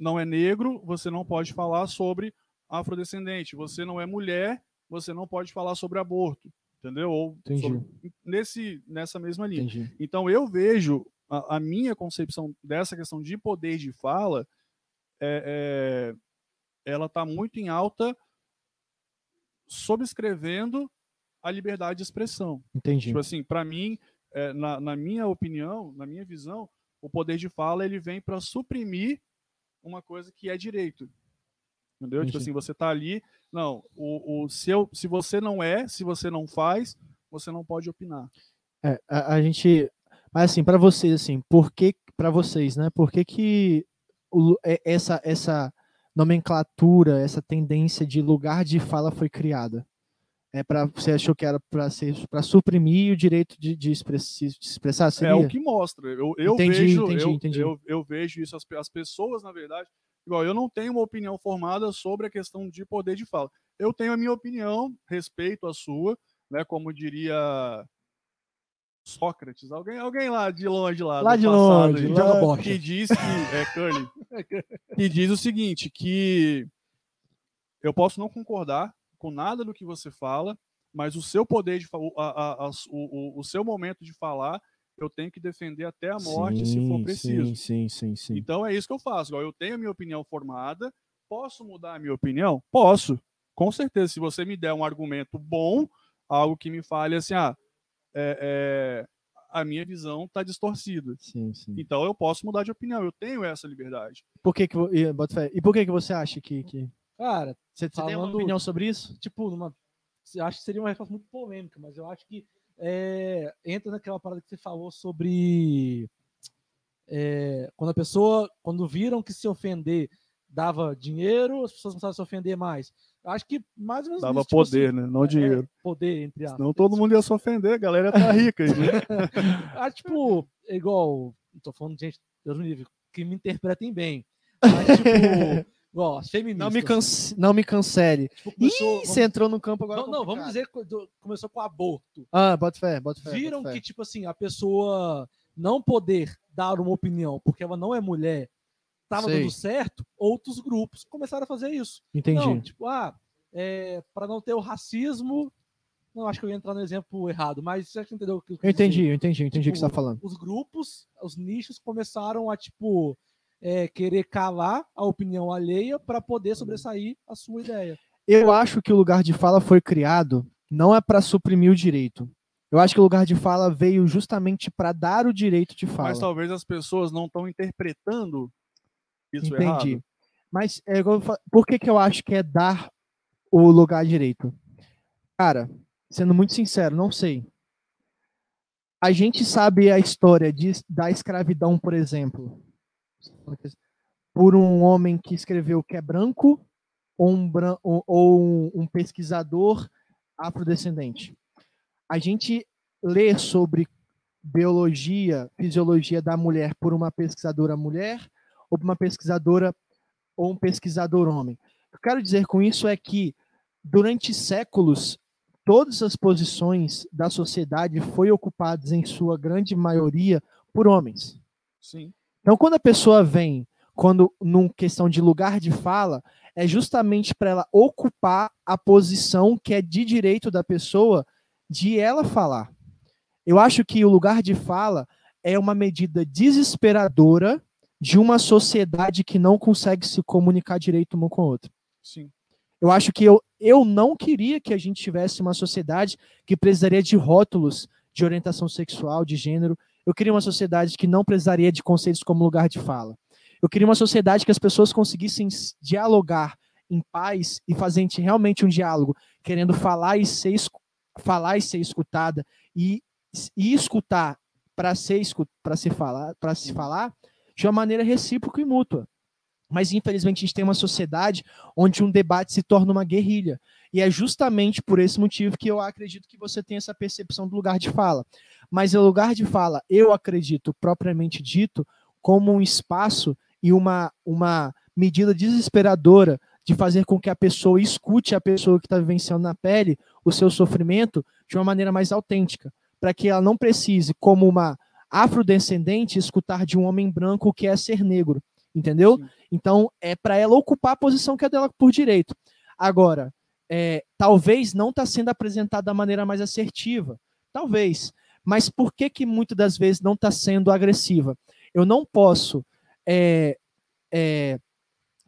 não é negro, você não pode falar sobre afrodescendente. Você não é mulher, você não pode falar sobre aborto, entendeu? Ou sobre- nesse, nessa mesma linha. Entendi. Então eu vejo a, a minha concepção dessa questão de poder de fala, é, é, ela está muito em alta, subscrevendo a liberdade de expressão. Entendi. Tipo assim, para mim, é, na, na minha opinião, na minha visão, o poder de fala ele vem para suprimir uma coisa que é direito. Entendeu? Tipo Entendi. assim, você tá ali, não, o, o seu, se você não é, se você não faz, você não pode opinar. É, a, a gente. Mas assim, para vocês, assim, por que. Para vocês, né? Por que, que o- é- essa, essa nomenclatura, essa tendência de lugar de fala foi criada? É para você achou que era para ser para suprimir o direito de, de, express- de expressar? Seria? É o que mostra. Eu, eu Entendi, vejo, entendi, eu, entendi. Eu, eu vejo isso, as, as pessoas, na verdade, igual, eu não tenho uma opinião formada sobre a questão de poder de fala. Eu tenho a minha opinião, respeito a sua, né? Como diria Sócrates, alguém, alguém lá de longe lá, Lá de passado longe, lá- bocha. que diz que é Curly, que diz o seguinte, que eu posso não concordar com nada do que você fala, mas o seu poder de fa- o, a- a- a- o, seu momento de falar, eu tenho que defender até a morte se for Sim, preciso. Sim, sim, sim, sim. Então é isso que eu faço. Eu tenho a minha opinião formada, posso mudar a minha opinião? Posso. Com certeza, se você me der um argumento bom, algo que me fale assim, ah, é, é, a minha visão está distorcida. Sim, sim. Então eu posso mudar de opinião, eu tenho essa liberdade. Por que que, e, e por que que você acha que, que... Cara, Você, você tem uma Falando- opinião sobre isso? tipo, numa. eu Acho que seria uma resposta muito polêmica, mas eu acho que é, entra naquela parada que você falou sobre é, quando a pessoa, quando viram que se ofender dava dinheiro, as pessoas começaram a se ofender mais. Eu acho que mais ou menos Dava isso, tipo poder, assim, né? Não é, dinheiro. poder, entre aspas. Senão todo mundo ia se ofender, a galera tá rica. né? Ah, tipo, é igual. Não tô falando de gente, Deus me livre, que me interpretem bem. Mas, tipo, igual, as feministas. Não me, cance, não me cancele. tipo, começou, Ih, você entrou no campo agora. não, não, vamos dizer que começou com aborto. Ah, bota fé, bota fé. Viram bota fé. que, tipo assim, a pessoa não poder dar uma opinião porque ela não é mulher estava Sei. dando certo, outros grupos começaram a fazer isso. Entendi. Não, tipo, ah, é, para não ter o racismo. Não, acho que eu ia entrar no exemplo errado, mas você entendeu o que eu Eu entendi, eu entendi, eu entendi o que você tá Tipo, falando. Os grupos, os nichos começaram a, tipo, é, querer calar a opinião alheia para poder sobressair a sua ideia. Eu acho que o lugar de fala foi criado não é para suprimir o direito. Eu acho que o lugar de fala veio justamente para dar o direito de fala. Mas talvez as pessoas não estão interpretando isso Entendi. errado. Mas é, por que, que eu acho que é dar o lugar direito? Cara, sendo muito sincero, não sei. A gente sabe a história de, da escravidão, por exemplo, por um homem que escreveu que é branco ou um, bran- ou- um- um pesquisador afrodescendente. A gente lê sobre biologia, fisiologia da mulher por uma pesquisadora mulher ou por uma pesquisadora ou um pesquisador homem. O que eu quero dizer com isso é que durante séculos todas as posições da sociedade foram ocupadas em sua grande maioria por homens. Sim. Então, quando a pessoa vem, quando num questão de lugar de fala, é justamente para ela ocupar a posição que é de direito da pessoa de ela falar. Eu acho que o lugar de fala é uma medida desesperadora de uma sociedade que não consegue se comunicar direito uma com a outra. Sim. Eu acho que eu, eu não queria que a gente tivesse uma sociedade que precisaria de rótulos de orientação sexual, de gênero. Eu queria uma sociedade que não precisaria de conceitos como lugar de fala. Eu queria uma sociedade que as pessoas conseguissem dialogar em paz e fazer realmente um diálogo, querendo falar e ser, falar e ser escutada e, e escutar para ser para se falar, para se falar de uma maneira recíproca e mútua. Mas infelizmente a gente tem uma sociedade onde um debate se torna uma guerrilha. E é justamente por esse motivo que eu acredito que você tem essa percepção do lugar de fala. Mas o lugar de fala, eu acredito, propriamente dito, como um espaço e uma, uma medida desesperadora de fazer com que a pessoa escute a pessoa que está vivenciando na pele o seu sofrimento de uma maneira mais autêntica, para que ela não precise, como uma afrodescendente, escutar de um homem branco o que é ser negro, entendeu? Sim. Então, é para ela ocupar a posição que é dela por direito. Agora, é, talvez não está sendo apresentada da maneira mais assertiva, talvez, mas por que que muitas das vezes não está sendo agressiva? Eu não posso é, é,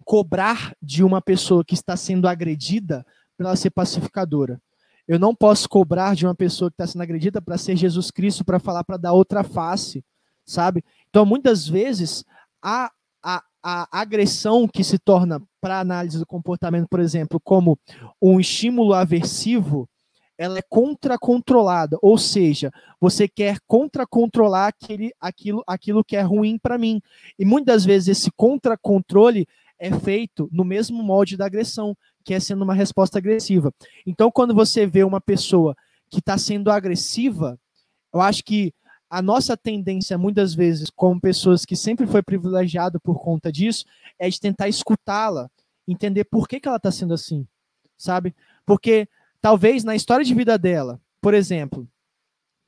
cobrar de uma pessoa que está sendo agredida para ela ser pacificadora. Eu não posso cobrar de uma pessoa que está sendo agredida para ser Jesus Cristo, para falar para dar outra face, sabe? Então, muitas vezes, a, a, agressão que se torna para análise do comportamento, por exemplo, como um estímulo aversivo, ela é contracontrolada, ou seja, você quer contracontrolar aquele, aquilo, aquilo que é ruim para mim. E muitas vezes esse contracontrole é feito no mesmo molde da agressão, que é sendo uma resposta agressiva. Então, quando você vê uma pessoa que está sendo agressiva, eu acho que a nossa tendência, muitas vezes, como pessoas que sempre foi privilegiado por conta disso, é de tentar escutá-la, entender por que, que ela está sendo assim, sabe? Porque talvez na história de vida dela, por exemplo,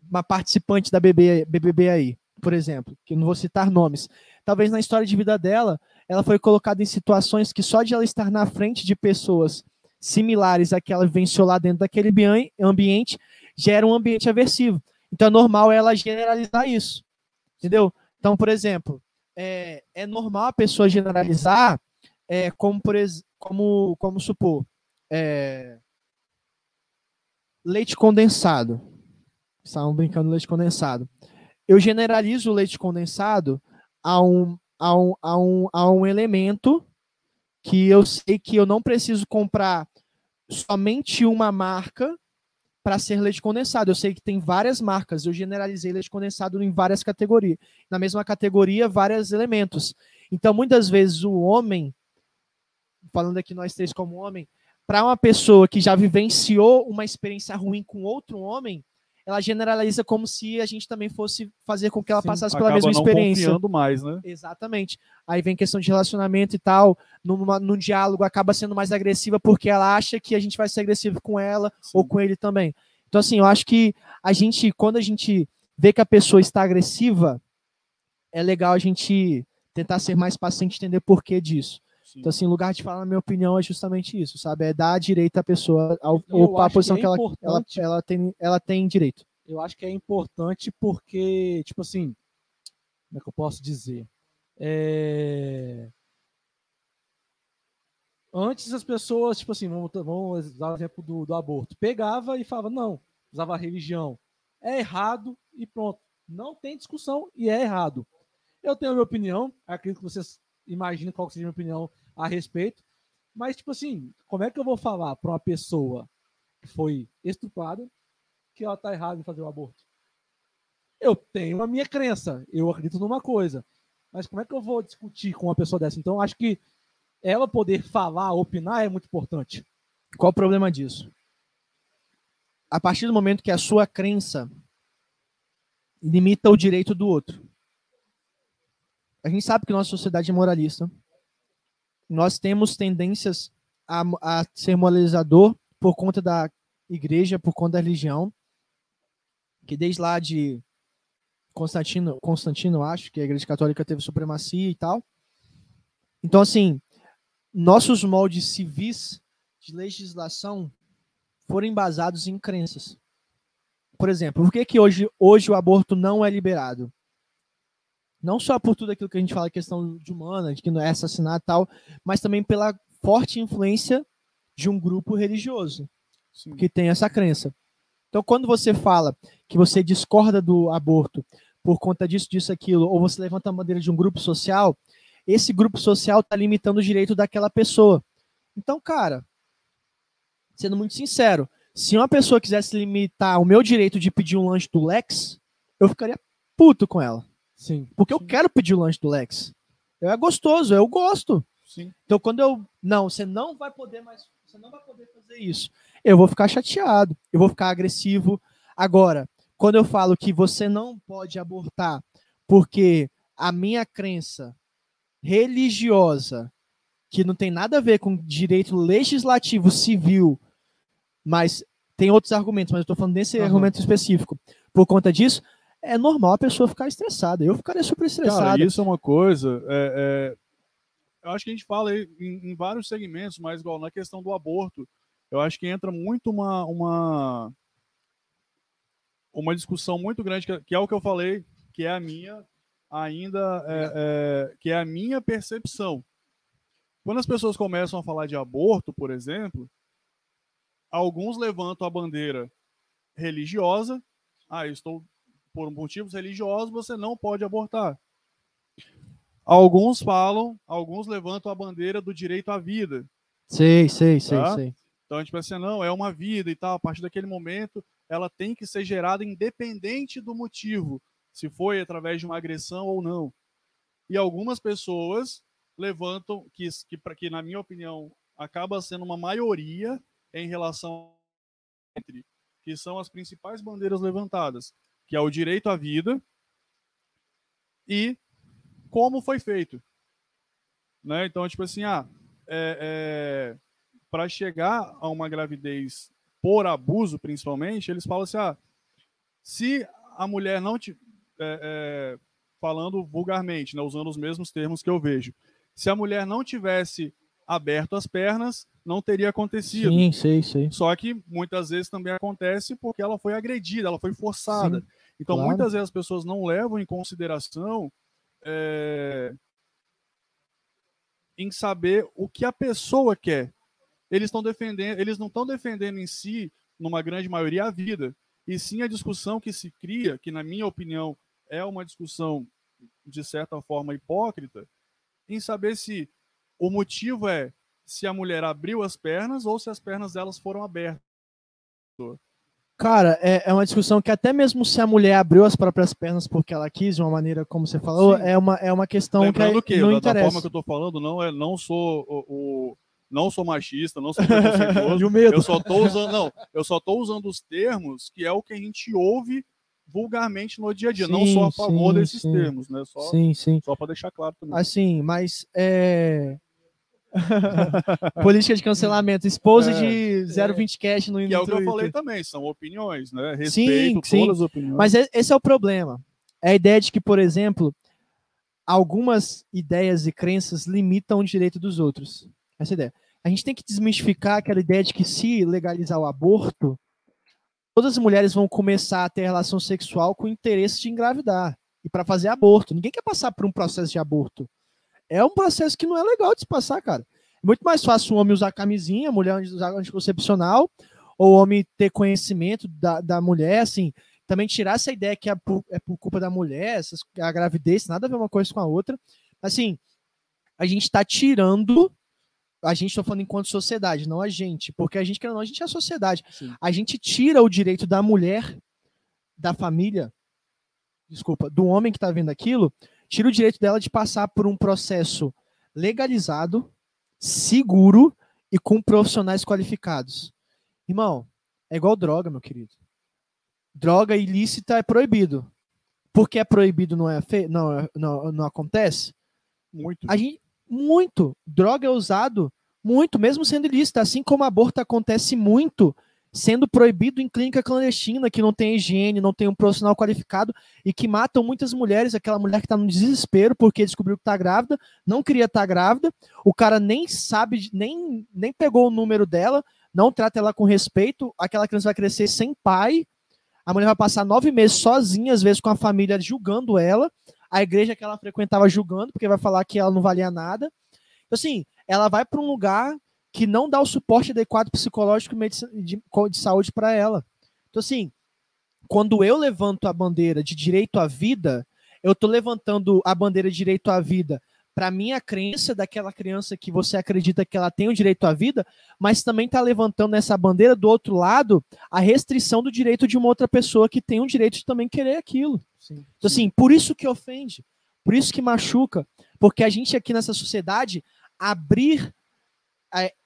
uma participante da BB, BBB aí, por exemplo, que não vou citar nomes, talvez na história de vida dela, ela foi colocada em situações que só de ela estar na frente de pessoas similares a que ela vivenciou lá dentro daquele ambi- ambiente, gera um ambiente aversivo. Então é normal ela generalizar isso. Entendeu? Então, por exemplo, é, é normal a pessoa generalizar é, como, por como, como supor, é, leite condensado. Estavam brincando leite condensado. Eu generalizo o leite condensado a um, a um, a um, a um elemento que eu sei que eu não preciso comprar somente uma marca para ser leite condensado. Eu sei que tem várias marcas. Eu generalizei leite condensado em várias categorias. Na mesma categoria, vários elementos. Então, muitas vezes, o homem, falando aqui nós três como homem, para uma pessoa que já vivenciou uma experiência ruim com outro homem, ela generaliza como se a gente também fosse fazer com que ela Sim, passasse pela mesma não experiência. confiando mais, né? Exatamente. Aí vem questão de relacionamento e tal. Numa, num diálogo acaba sendo mais agressiva porque ela acha que a gente vai ser agressivo com ela ou Sim. com ele também. Então, assim, eu acho que a gente, quando a gente vê que a pessoa está agressiva, é legal a gente tentar ser mais paciente e entender por que disso. Sim. Então, assim, o lugar de fala, na minha opinião, é justamente isso, sabe? É dar direito à pessoa a Eu ocupar a acho que posição é que, ela, ela, ela, tem, ela tem direito. Eu acho que é importante porque, tipo assim, como é que eu posso dizer? É... Antes as pessoas, tipo assim, vamos, vamos usar o exemplo do, do aborto, pegava e falava, não, usava a religião. É errado e pronto. Não tem discussão e é errado. Eu tenho a minha opinião, acredito que vocês imaginem qual seja a minha opinião a respeito. Mas, tipo assim, como é que eu vou falar para uma pessoa que foi estuprada que ela tá errada em fazer o aborto? Eu tenho a minha crença, eu acredito numa coisa. Mas como é que eu vou discutir com uma pessoa dessa? Então, acho que ela poder falar, opinar é muito importante. Qual o problema disso? A partir do momento que a sua crença limita o direito do outro. A gente sabe que nossa sociedade é moralista. Nós temos tendências a, a ser moralizador por conta da igreja, por conta da religião, que desde lá de Constantino, Constantino, acho que a igreja católica teve supremacia e tal. Então, assim, nossos moldes civis de legislação foram embasados em crenças. Por exemplo, por que, que hoje, hoje o aborto não é liberado? Não só por tudo aquilo que a gente fala, questão de humana, de que não é assassinato e tal, mas também pela forte influência de um grupo religioso Sim. que tem essa crença. Então, quando você fala que você discorda do aborto por conta disso, disso, aquilo, ou você levanta a bandeira de um grupo social, esse grupo social está limitando o direito daquela pessoa. Então, cara, sendo muito sincero, se uma pessoa quisesse limitar o meu direito de pedir um lanche do Lex, eu ficaria puto com ela. Sim. Porque sim. eu quero pedir o lanche do Lex. É gostoso, eu gosto. Sim. Então, quando eu. Não, você não vai poder mais. Você não vai poder fazer isso. Eu vou ficar chateado, eu vou ficar agressivo. Agora, quando eu falo que você não pode abortar porque a minha crença religiosa, que não tem nada a ver com direito legislativo civil, mas tem outros argumentos, mas eu estou falando desse uhum. argumento específico. Por conta disso, é normal a pessoa ficar estressada. Eu ficaria super estressado. Cara, isso é uma coisa. É, é, eu acho que a gente fala em, em, vários segmentos, mas igual na questão do aborto, eu acho que entra muito uma uma, uma discussão muito grande, que, que é o que eu falei, que é a minha ainda é, é, que é a minha percepção. Quando as pessoas começam a falar de aborto, por exemplo, alguns levantam a bandeira religiosa. Ah, estou por motivos religiosos, você não pode abortar. Alguns falam, alguns levantam a bandeira do direito à vida. Sei, sei, sei, tá? sei. Então, a gente pensa, não, é uma vida e tal. A partir daquele momento, ela tem que ser gerada independente do motivo se foi através de uma agressão ou não. E algumas pessoas levantam que, que, que na minha opinião, acaba sendo uma maioria em relação entre que são as principais bandeiras levantadas, que é o direito à vida e como foi feito. Né? Então, tipo assim, ah, é, é, para chegar a uma gravidez por abuso, principalmente, eles falam assim, ah, se a mulher não, é, é, falando vulgarmente, né, usando os mesmos termos que eu vejo. Se a mulher não tivesse aberto as pernas, não teria acontecido. Sim, sei, sei. Só que muitas vezes também acontece porque ela foi agredida, ela foi forçada. Sim, então, claro. muitas vezes as pessoas não levam em consideração é, em saber o que a pessoa quer. Eles estão defendendo, eles não estão defendendo em si, numa grande maioria, a vida, e sim a discussão que se cria, que na minha opinião é uma discussão, de certa forma, hipócrita, em saber se o motivo é se a mulher abriu as pernas ou se as pernas delas foram abertas. Cara, é, é uma discussão que até mesmo se a mulher abriu as próprias pernas porque ela quis, de uma maneira como você falou, é uma, é uma questão Lembrando que, que não da, interessa. da forma que eu tô falando, não é não sou o, o não sou machista, não sou preconceituoso. eu só tô usando, não, eu só tô usando os termos que é o que a gente ouve vulgarmente no dia a dia. Sim, não sou a favor sim, desses sim. termos, né? Só, sim, sim. Só para deixar claro também. Assim, mas é. Política de cancelamento, esposa é, de 020 é, cash no Que é o que eu falei também, são opiniões, né? Respeito sim, todas as opiniões. Mas esse é o problema. É a ideia de que, por exemplo, algumas ideias e crenças limitam o direito dos outros. Essa é ideia. A gente tem que desmistificar aquela ideia de que se legalizar o aborto, todas as mulheres vão começar a ter relação sexual com interesse de engravidar. e para fazer aborto. Ninguém quer passar por um processo de aborto. É um processo que não é legal de se passar, cara. É muito mais fácil um homem usar camisinha, a mulher usar anticoncepcional, ou o homem ter conhecimento da, da mulher, assim, também tirar essa ideia que é por, é por culpa da mulher, essas, a gravidez, nada a ver uma coisa com a outra. Assim, a gente está tirando a gente está falando enquanto sociedade, não a gente, porque a gente, não, a gente é a sociedade. Sim. A gente tira o direito da mulher, da família, desculpa, do homem que está vendo aquilo, tira o direito dela de passar por um processo legalizado, seguro e com profissionais qualificados. Irmão, é igual droga, meu querido. Droga ilícita é proibido. Porque é proibido não é fe... não, não, não acontece? Muito. A gente, muito. Droga é usado muito, mesmo sendo ilícita. Assim como aborto acontece muito, sendo proibido em clínica clandestina, que não tem higiene, não tem um profissional qualificado e que matam muitas mulheres. Aquela mulher que está no desespero porque descobriu que está grávida, não queria estar tá grávida, o cara nem sabe, nem, nem pegou o número dela, não trata ela com respeito. Aquela criança vai crescer sem pai. A mulher vai passar nove meses sozinha, às vezes com a família julgando ela a igreja que ela frequentava julgando, porque vai falar que ela não valia nada. Então, assim, ela vai para um lugar que não dá o suporte adequado psicológico e de, de saúde para ela. Então, assim, quando eu levanto a bandeira de direito à vida, eu estou levantando a bandeira de direito à vida para minha crença daquela criança que você acredita que ela tem o direito à vida, mas também está levantando essa bandeira do outro lado a restrição do direito de uma outra pessoa que tem o direito de também querer aquilo. Sim, então, assim, por isso que ofende, por isso que machuca, porque a gente aqui nessa sociedade abrir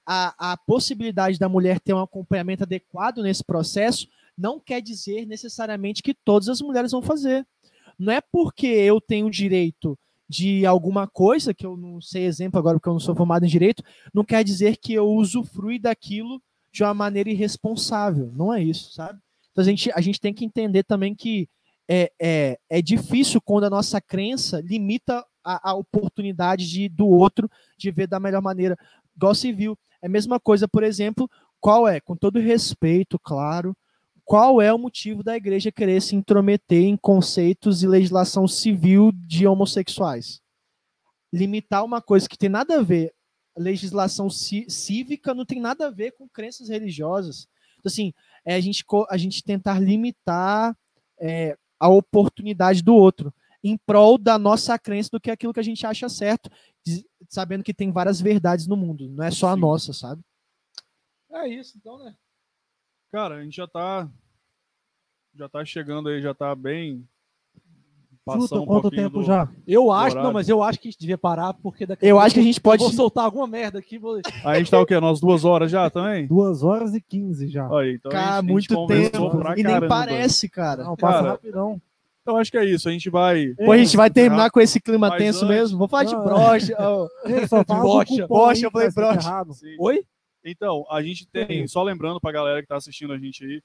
a, a, possibilidade da mulher ter um acompanhamento adequado nesse processo não quer dizer necessariamente que todas as mulheres vão fazer. Não é porque eu tenho direito de alguma coisa, que eu não sei exemplo agora porque eu não sou formado em direito, não quer dizer que eu usufrui daquilo de uma maneira irresponsável. Não é isso, sabe? Então a gente, a gente tem que entender também que é, é, é difícil quando a nossa crença limita a, a oportunidade de, do outro de ver da melhor maneira. Igual viu. É a mesma coisa, por exemplo, qual é, com todo respeito, claro, qual é o motivo da igreja querer se intrometer em conceitos e legislação civil de homossexuais? Limitar uma coisa que tem nada a ver, legislação cívica não tem nada a ver com crenças religiosas. Então, assim, é a gente, a gente tentar limitar é, a oportunidade do outro em prol da nossa crença do que é aquilo que a gente acha certo, sabendo que tem várias verdades no mundo, não é só Sim. a nossa, sabe? É isso, então, né? Cara, a gente já tá já tá chegando aí, já tá bem Chuta, um quanto tempo do, já? Eu acho, não, mas eu acho que a gente devia parar, porque daqui Eu acho que a gente pode. vou soltar alguma merda aqui. Vou... A gente tá o quê? Nós duas horas já também? Duas horas e quinze já. Aí, então cara, gente, muito tempo. E nem parece, cara. Não, passa cara, rapidão. Então acho que é isso. A gente vai. Pô, a gente vai terminar com esse clima tenso antes... mesmo. Vou falar de brocha. Só de. Bocha, eu falei brocha. Oi? Então, a gente tem, só lembrando pra galera que tá assistindo a gente aí,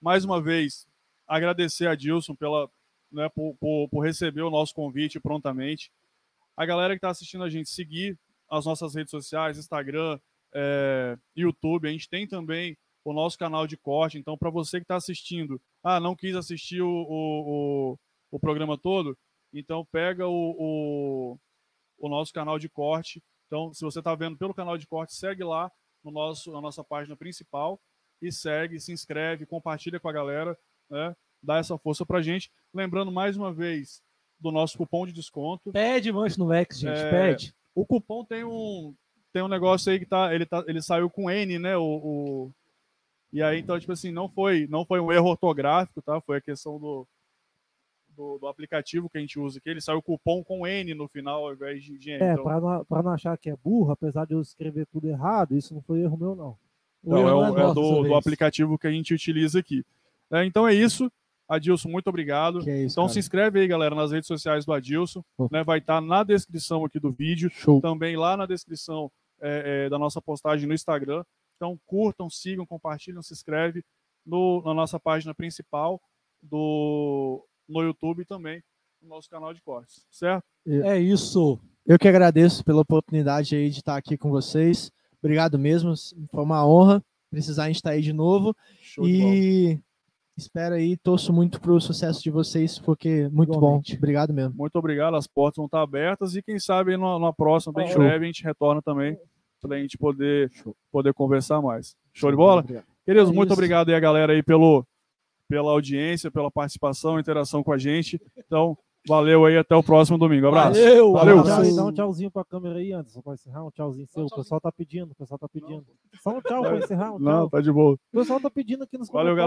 mais uma vez, agradecer a Dilson pela, né, por, por, por receber o nosso convite prontamente. A galera que está assistindo a gente, seguir as nossas redes sociais, Instagram, é, YouTube. A gente tem também o nosso canal de corte. Então, para você que está assistindo, ah, não quis assistir o, o, o, programa todo, então pega o, o, o, nosso canal de corte. Então, se você está vendo pelo canal de corte, segue lá no nosso, na nossa página principal e segue, se inscreve, compartilha com a galera, né? Dá essa força pra gente. Lembrando mais uma vez do nosso cupom de desconto. Pede manche no X, gente, é, pede. O cupom tem um tem um negócio aí que tá ele tá ele saiu com N, né? O, o e aí então tipo assim não foi não foi um erro ortográfico, tá? Foi a questão do do, do, aplicativo que a gente usa aqui, ele saiu cupom com N no final ao invés de, N. É, então... para não, não achar que é burro, apesar de eu escrever tudo errado, isso não foi erro meu, não. Não, é, o, é do, do aplicativo que a gente utiliza aqui. É, então é isso. Adilson, muito obrigado. É isso, então cara. se inscreve aí, galera, nas redes sociais do Adilson. Oh. Né, vai estar tá na descrição aqui do vídeo. Show. Também lá na descrição é, é, da nossa postagem no Instagram. Então curtam, sigam, compartilham, se inscreve no, na nossa página principal do no YouTube também no nosso canal de cortes, certo? É isso. Eu que agradeço pela oportunidade aí de estar aqui com vocês. Obrigado mesmo, foi uma honra. Precisar a gente estar aí de novo. Show e de Espero aí, torço muito pro sucesso de vocês, porque muito Igualmente. bom. Obrigado mesmo. Muito obrigado, as portas vão estar abertas e quem sabe na, na próxima, bem Show. breve, a gente retorna também para a gente poder, poder conversar mais. Show de bola? Queridos, É muito obrigado aí a galera aí pelo, pela audiência, pela participação, interação com a gente. Então, valeu aí, até o próximo domingo. Abraço. Valeu, Valeu. Dá, abraço. dá um tchauzinho pra câmera aí, Anderson, pra encerrar. Um tchauzinho seu. O pessoal tá pedindo, o pessoal tá pedindo. Só um tchau pra encerrar, um tchau. Não, tá de boa. O pessoal tá pedindo aqui nos Valeu, comentários.